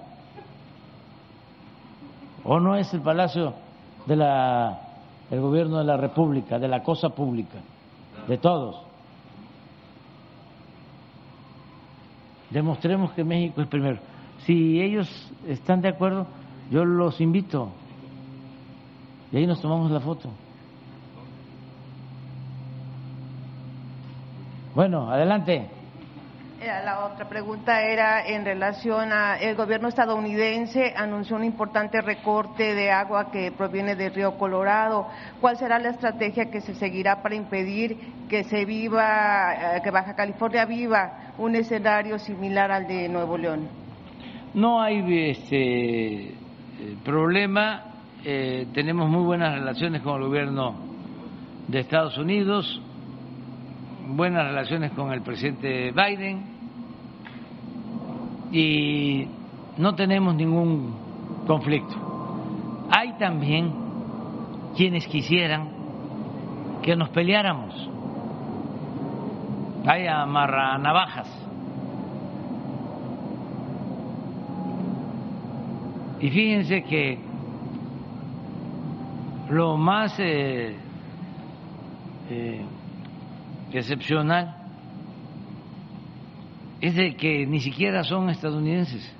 ¿O no es el Palacio de la del gobierno de la República, de la cosa pública, de todos? Demostremos que México es primero. Si ellos están de acuerdo, yo los invito. Y ahí nos tomamos la foto. Bueno, adelante. La otra pregunta era en relación a el gobierno estadounidense anunció un importante recorte de agua que proviene del río Colorado. ¿Cuál será la estrategia que se seguirá para impedir que se viva, eh, que Baja California viva un escenario similar al de Nuevo León? No hay este eh, problema. Eh, tenemos muy buenas relaciones con el gobierno de Estados Unidos, buenas relaciones con el presidente Biden y no tenemos ningún conflicto. Hay también quienes quisieran que nos peleáramos. Hay amarranavajas. Y fíjense que lo más eh, eh, excepcional es de que ni siquiera son estadounidenses.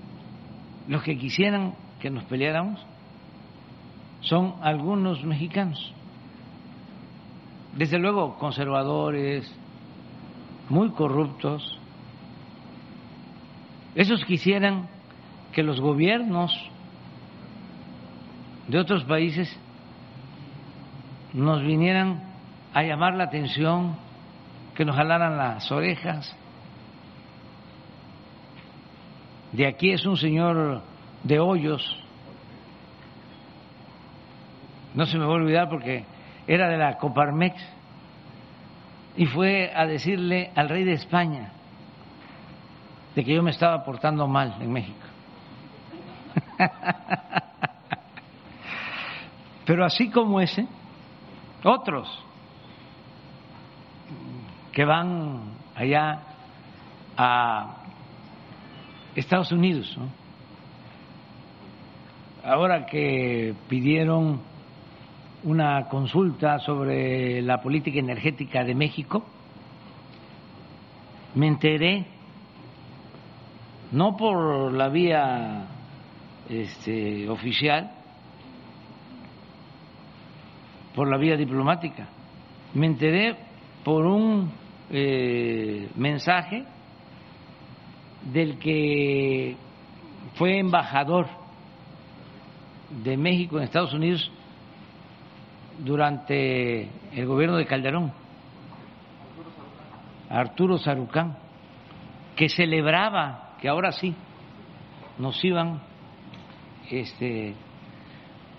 Los que quisieran que nos peleáramos son algunos mexicanos. Desde luego conservadores, muy corruptos. Esos quisieran que los gobiernos de otros países nos vinieran a llamar la atención, que nos jalaran las orejas. De aquí es un señor de hoyos, no se me va a olvidar porque era de la Coparmex y fue a decirle al rey de España de que yo me estaba portando mal en México. *laughs* Pero así como ese, otros que van allá a Estados Unidos, ahora que pidieron una consulta sobre la política energética de México, me enteré, no por la vía este, oficial, por la vía diplomática, me enteré por un eh, mensaje del que fue embajador de México en Estados Unidos durante el gobierno de Calderón, Arturo Sarucán, que celebraba que ahora sí nos iban este,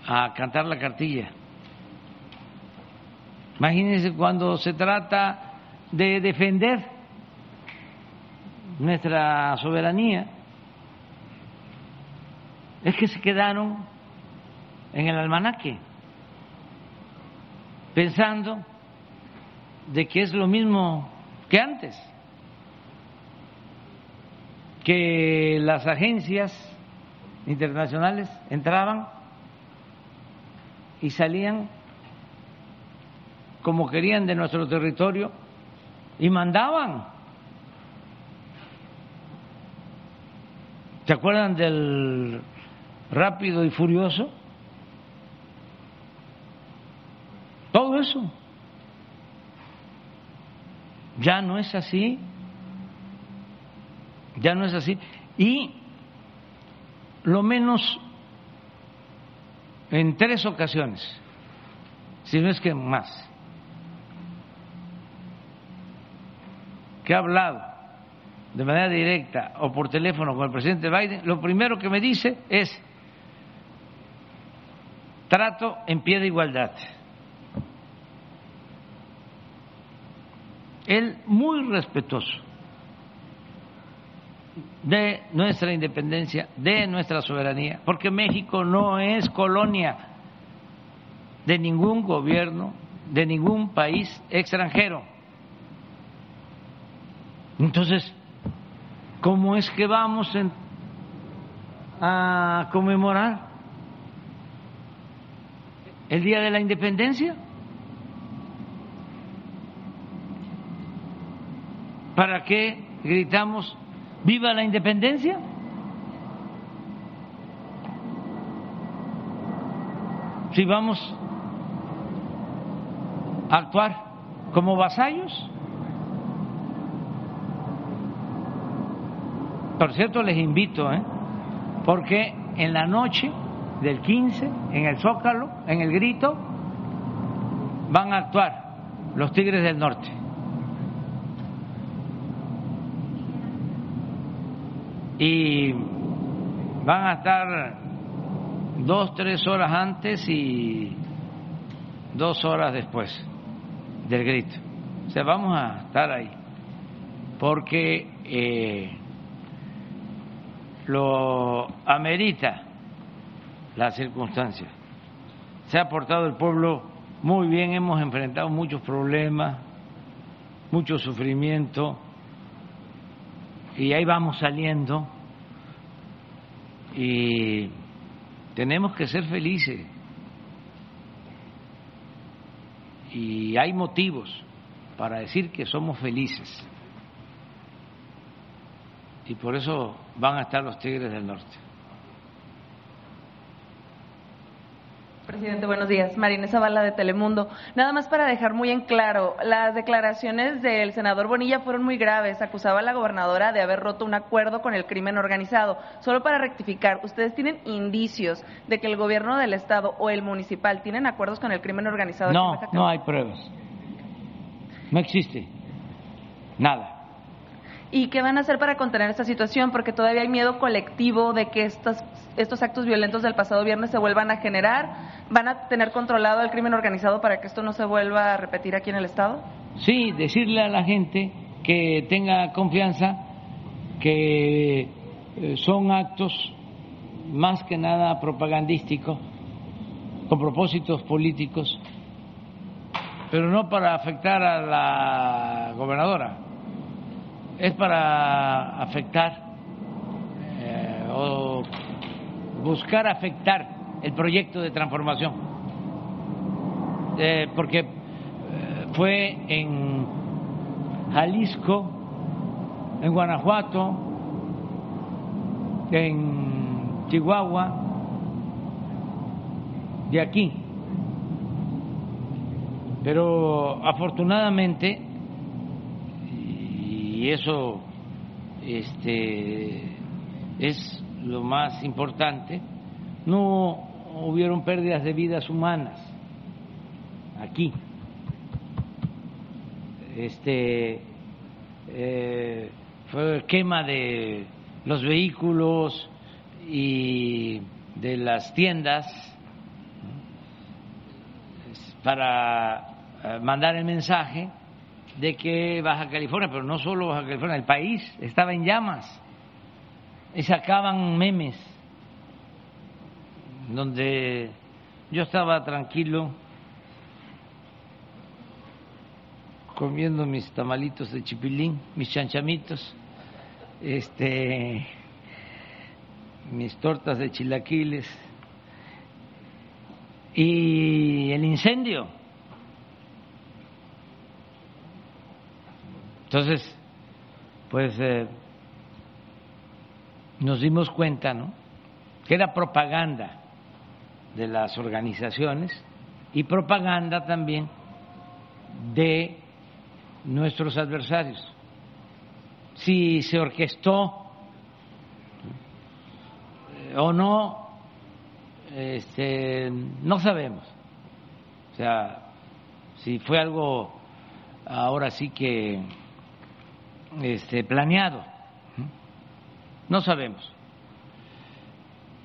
a cantar la cartilla. Imagínense cuando se trata de defender nuestra soberanía, es que se quedaron en el almanaque, pensando de que es lo mismo que antes, que las agencias internacionales entraban y salían como querían de nuestro territorio y mandaban. ¿Se acuerdan del rápido y furioso? Todo eso. Ya no es así. Ya no es así. Y lo menos en tres ocasiones, si no es que más, que ha hablado de manera directa o por teléfono con el presidente Biden, lo primero que me dice es trato en pie de igualdad. Él muy respetuoso de nuestra independencia, de nuestra soberanía, porque México no es colonia de ningún gobierno, de ningún país extranjero. Entonces, ¿cómo es que vamos a conmemorar el Día de la Independencia? ¿Para qué gritamos viva la independencia? Si vamos a actuar como vasallos. Por cierto, les invito, ¿eh? porque en la noche del 15, en el Zócalo, en el Grito, van a actuar los Tigres del Norte. Y van a estar dos, tres horas antes y dos horas después del grito. O sea, vamos a estar ahí, porque eh, lo amerita la circunstancia. Se ha portado el pueblo muy bien, hemos enfrentado muchos problemas, mucho sufrimiento, y ahí vamos saliendo y tenemos que ser felices. Y hay motivos para decir que somos felices y por eso van a estar los Tigres del Norte. Presidente, buenos días. Marina Zavala de Telemundo. Nada más para dejar muy en claro, las declaraciones del senador Bonilla fueron muy graves. Acusaba a la gobernadora de haber roto un acuerdo con el crimen organizado. Solo para rectificar, ¿ustedes tienen indicios de que el gobierno del Estado o el municipal tienen acuerdos con el crimen organizado? No, no hay pruebas. No existe. Nada. ¿Y qué van a hacer para contener esta situación? Porque todavía hay miedo colectivo de que estos, estos actos violentos del pasado viernes se vuelvan a generar. ¿Van a tener controlado el crimen organizado para que esto no se vuelva a repetir aquí en el Estado? Sí, decirle a la gente que tenga confianza, que eh, son actos más que nada propagandísticos, con propósitos políticos, pero no para afectar a la gobernadora es para afectar eh, o buscar afectar el proyecto de transformación, eh, porque eh, fue en Jalisco, en Guanajuato, en Chihuahua, de aquí. Pero afortunadamente y eso este, es lo más importante. No hubieron pérdidas de vidas humanas aquí. Este eh, fue quema de los vehículos y de las tiendas para eh, mandar el mensaje de que Baja California, pero no solo Baja California, el país estaba en llamas y sacaban memes donde yo estaba tranquilo comiendo mis tamalitos de chipilín, mis chanchamitos, este, mis tortas de chilaquiles y el incendio. Entonces, pues eh, nos dimos cuenta, ¿no? Que era propaganda de las organizaciones y propaganda también de nuestros adversarios. Si se orquestó eh, o no, este, no sabemos. O sea, si fue algo ahora sí que este, planeado, no sabemos.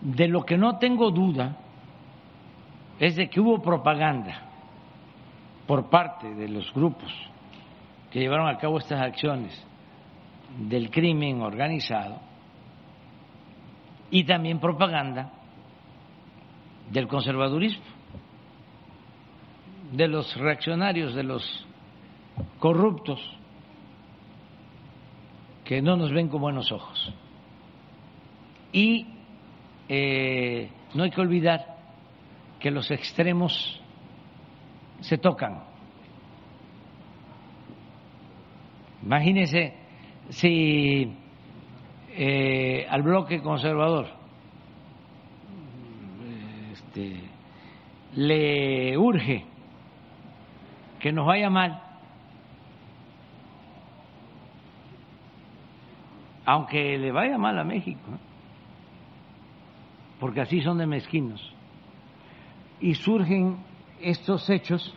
De lo que no tengo duda es de que hubo propaganda por parte de los grupos que llevaron a cabo estas acciones del crimen organizado y también propaganda del conservadurismo, de los reaccionarios, de los corruptos que no nos ven con buenos ojos. Y eh, no hay que olvidar que los extremos se tocan. Imagínense si eh, al bloque conservador este, le urge que nos vaya mal, aunque le vaya mal a México, ¿eh? porque así son de mezquinos, y surgen estos hechos,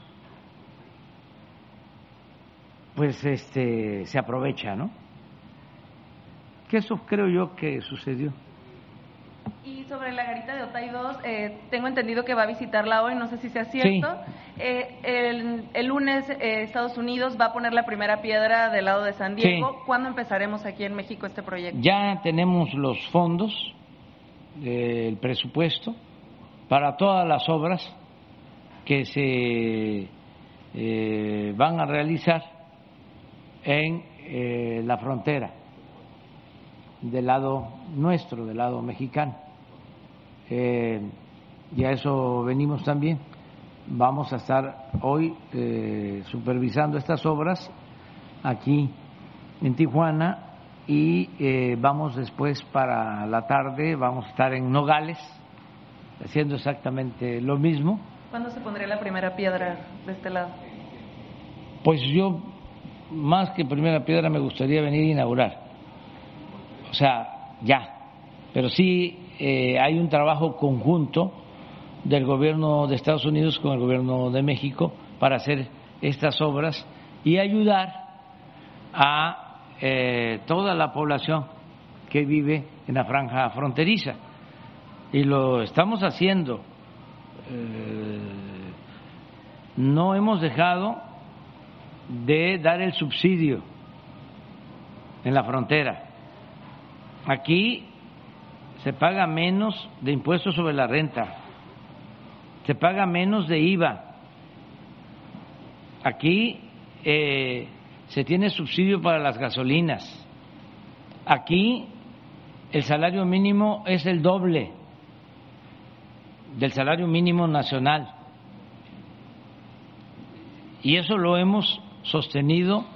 pues este se aprovecha, ¿no? Que eso creo yo que sucedió. Y sobre la garita de Otay 2, eh, tengo entendido que va a visitarla hoy, no sé si sea cierto. Eh, el, lunes eh, Estados Unidos va a poner la primera piedra del lado de San Diego. ¿Cuándo empezaremos aquí en México este proyecto? Ya tenemos los fondos, el presupuesto para todas las obras que se eh, van a realizar en eh, la frontera del lado nuestro, del lado mexicano. Eh, y a eso venimos también. Vamos a estar hoy supervisando estas obras aquí en Tijuana y vamos después para la tarde, vamos a estar en Nogales haciendo exactamente lo mismo ¿Cuándo se pondría la primera piedra de este lado? Pues yo, más que primera piedra, me gustaría venir a inaugurar. O sea, ya. Pero sí eh, hay un trabajo conjunto del gobierno de Estados Unidos con el gobierno de México para hacer estas obras y ayudar a eh, toda la población que vive en la franja fronteriza. Y lo estamos haciendo eh, no hemos dejado de dar el subsidio en la frontera. Aquí se paga menos de impuestos sobre la renta, se paga menos de IVA. Aquí eh, se tiene subsidio para las gasolinas. Aquí el salario mínimo es el doble del salario mínimo nacional. Y eso lo hemos sostenido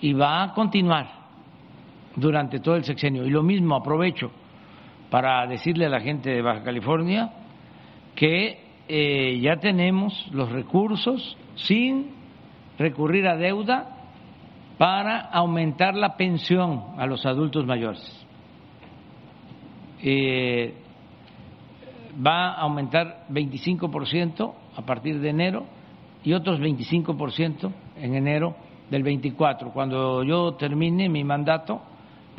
y va a continuar durante todo el sexenio. Y lo mismo aprovecho para decirle a la gente de Baja California que eh, ya tenemos los recursos sin recurrir a deuda para aumentar la pensión a los adultos mayores. Eh, va a aumentar 25% a partir de enero y otros 25% en enero del 24. Cuando yo termine mi mandato,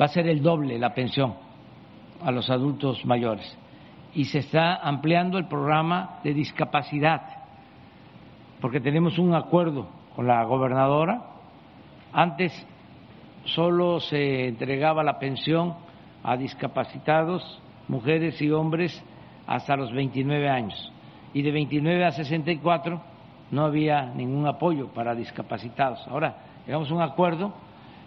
va a ser el doble la pensión a los adultos mayores. Y se está ampliando el programa de discapacidad, porque tenemos un acuerdo con la gobernadora. Antes solo se entregaba la pensión a discapacitados, mujeres y hombres, hasta los 29 años. Y de 29 a 64 no había ningún apoyo para discapacitados. Ahora llegamos a un acuerdo,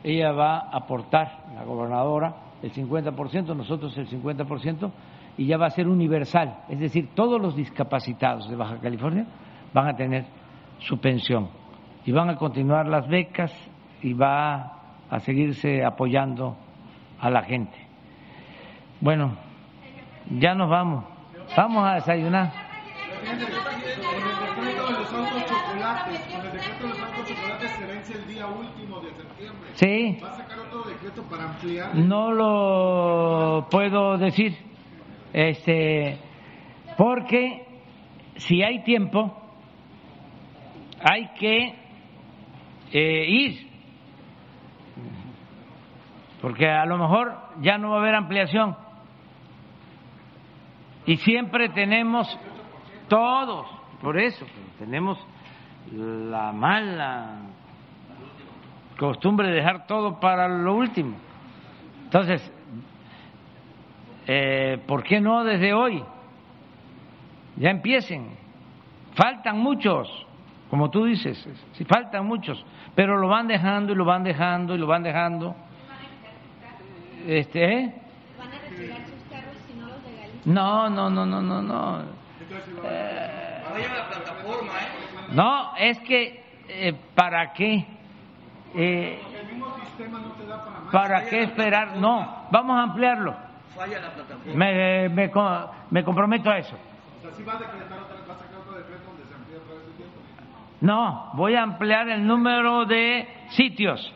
ella va a aportar, la gobernadora, el 50%, nosotros el 50%, y ya va a ser universal. Es decir, todos los discapacitados de Baja California van a tener su pensión y van a continuar las becas y va a seguirse apoyando a la gente. Bueno, ya nos vamos. Vamos a desayunar. Los autos chocolates, con el decreto de los autos chocolates se vence el día último de septiembre. Sí. ¿Va a sacar otro decreto para ampliar? No lo puedo decir, este, porque si hay tiempo, hay que eh, ir, porque a lo mejor ya no va a haber ampliación. Y siempre tenemos todos, por eso, tenemos la mala costumbre de dejar todo para lo último. Entonces, eh, ¿por qué no desde hoy? Ya empiecen. Faltan muchos, como tú dices, sí, faltan muchos, pero lo van dejando y lo van dejando y lo van dejando. Este, ¿eh? No, no, no, no, no, no. Eh, no, es que, eh, ¿para qué? Eh, ¿Para qué esperar? No, vamos a ampliarlo. Falla la plataforma. Me, me, co- me comprometo a eso. O sea, sí va a decretar otra, va a sacar otro decreto donde se amplía otra vez el tiempo. No, voy a ampliar el número de sitios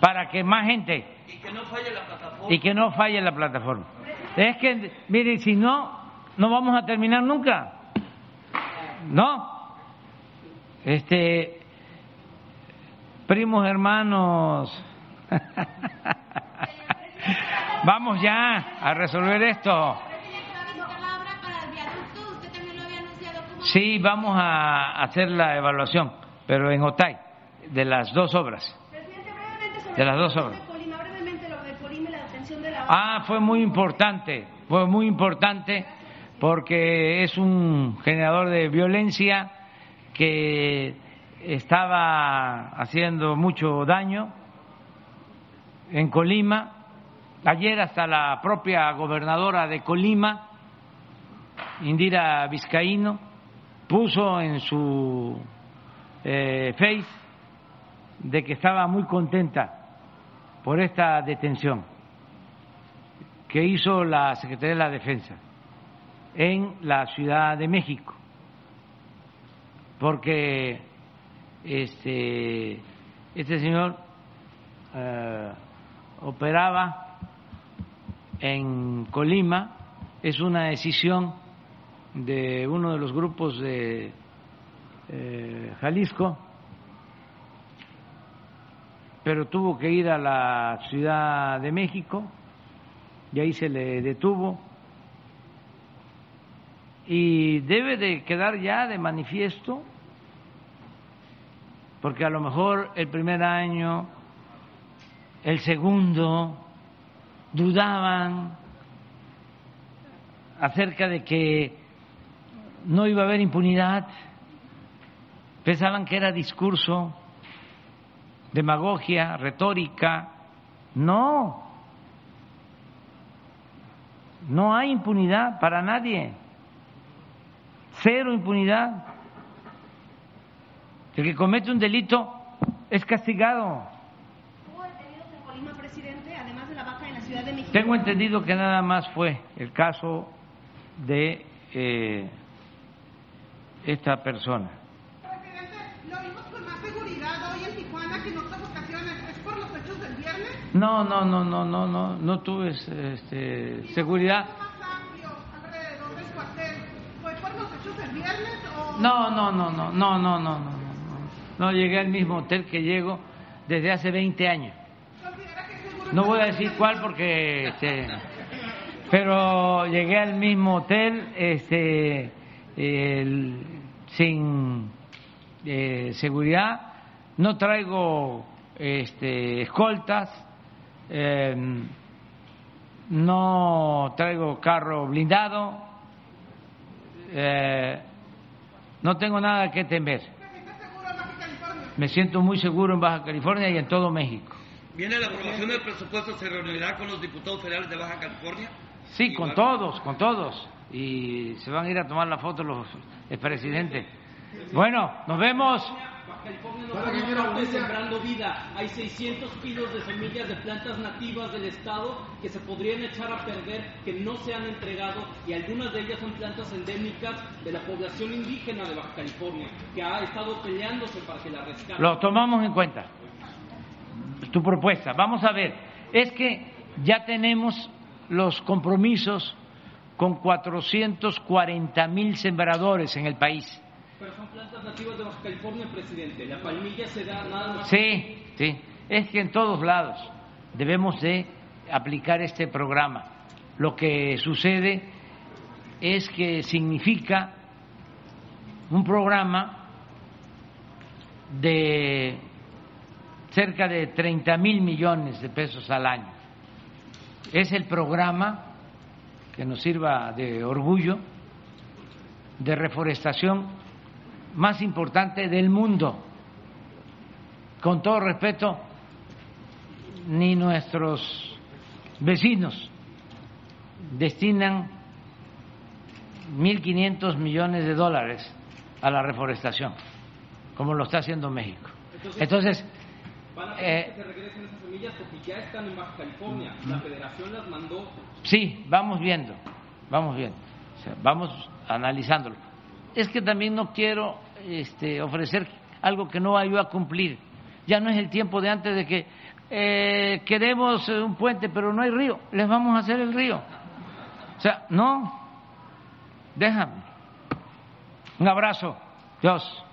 para que más gente Y que no falle la plataforma. y que no falle la plataforma. Es que, miren, si no, no vamos a terminar nunca. No. Este, primos hermanos, *laughs* vamos ya a resolver esto. Sí, vamos a hacer la evaluación, pero en Otay, de las dos obras. De las dos obras. Ah, fue muy importante, fue muy importante porque es un generador de violencia que estaba haciendo mucho daño en Colima. Ayer hasta la propia gobernadora de Colima, Indira Vizcaíno, puso en su eh, face de que estaba muy contenta por esta detención que hizo la Secretaría de la Defensa en la Ciudad de México, porque este, este señor eh, operaba en Colima, es una decisión de uno de los grupos de eh, Jalisco, pero tuvo que ir a la Ciudad de México. Y ahí se le detuvo y debe de quedar ya de manifiesto porque a lo mejor el primer año, el segundo, dudaban acerca de que no iba a haber impunidad, pensaban que era discurso, demagogia, retórica. No, no hay impunidad para nadie, cero impunidad. El que comete un delito es castigado. ¿Hubo detenidos en Colima, presidente, además de la baja en la Ciudad de México? Tengo entendido que nada más fue el caso de eh, esta persona. Presidente, lo vimos con más seguridad hoy en Tijuana que en otras ocasiones. ¿Es por hechos del viernes? No, no, no, no, no, no, no tuve este, seguridad. el viernes? No, no, no, no, no, no, no, no. No llegué al mismo hotel que llego desde hace 20 años. No voy a decir cuál porque... Este, pero llegué al mismo hotel este, sin eh, seguridad, no traigo este, escoltas, em, no traigo carro blindado, eh, no tengo nada que temer. Me siento muy seguro en Baja California y en todo México. ¿Viene la aprobación del presupuesto? ¿Se reunirá con los diputados federales de Baja California? Sí, con todos, con todos. Y se van a ir a tomar la foto los expresidentes. Bueno, nos vemos. California no parte de Sembrando Vida. Hay 600 kilos de semillas de plantas nativas del estado que se podrían echar a perder, que no se han entregado y algunas de ellas son plantas endémicas de la población indígena de Baja California, que ha estado peleándose para que la rescaten. Lo tomamos en cuenta. Tu propuesta. Vamos a ver. Es que ya tenemos los compromisos con 440 mil sembradores en el país. Pero son plantas nativas de Baja California, presidente. La palmilla se da nada más. Sí, sí. Es que en todos lados debemos de aplicar este programa. Lo que sucede es que significa un programa de cerca de 30 mil millones de pesos al año. Es el programa que nos sirva de orgullo de reforestación más importante del mundo. Con todo respeto, ni nuestros vecinos destinan 1.500 millones de dólares a la reforestación, como lo está haciendo México. Entonces, Van a eh, pedir que se regresen esas semillas porque ya están en Baja California. La federación las mandó. Sí, vamos viendo, vamos viendo, o sea, vamos analizándolo. Es que también no quiero este, ofrecer algo que no vaya a cumplir. Ya no es el tiempo de antes de que eh, queremos un puente, pero no hay río. Les vamos a hacer el río. O sea, no, déjame. Un abrazo. Dios.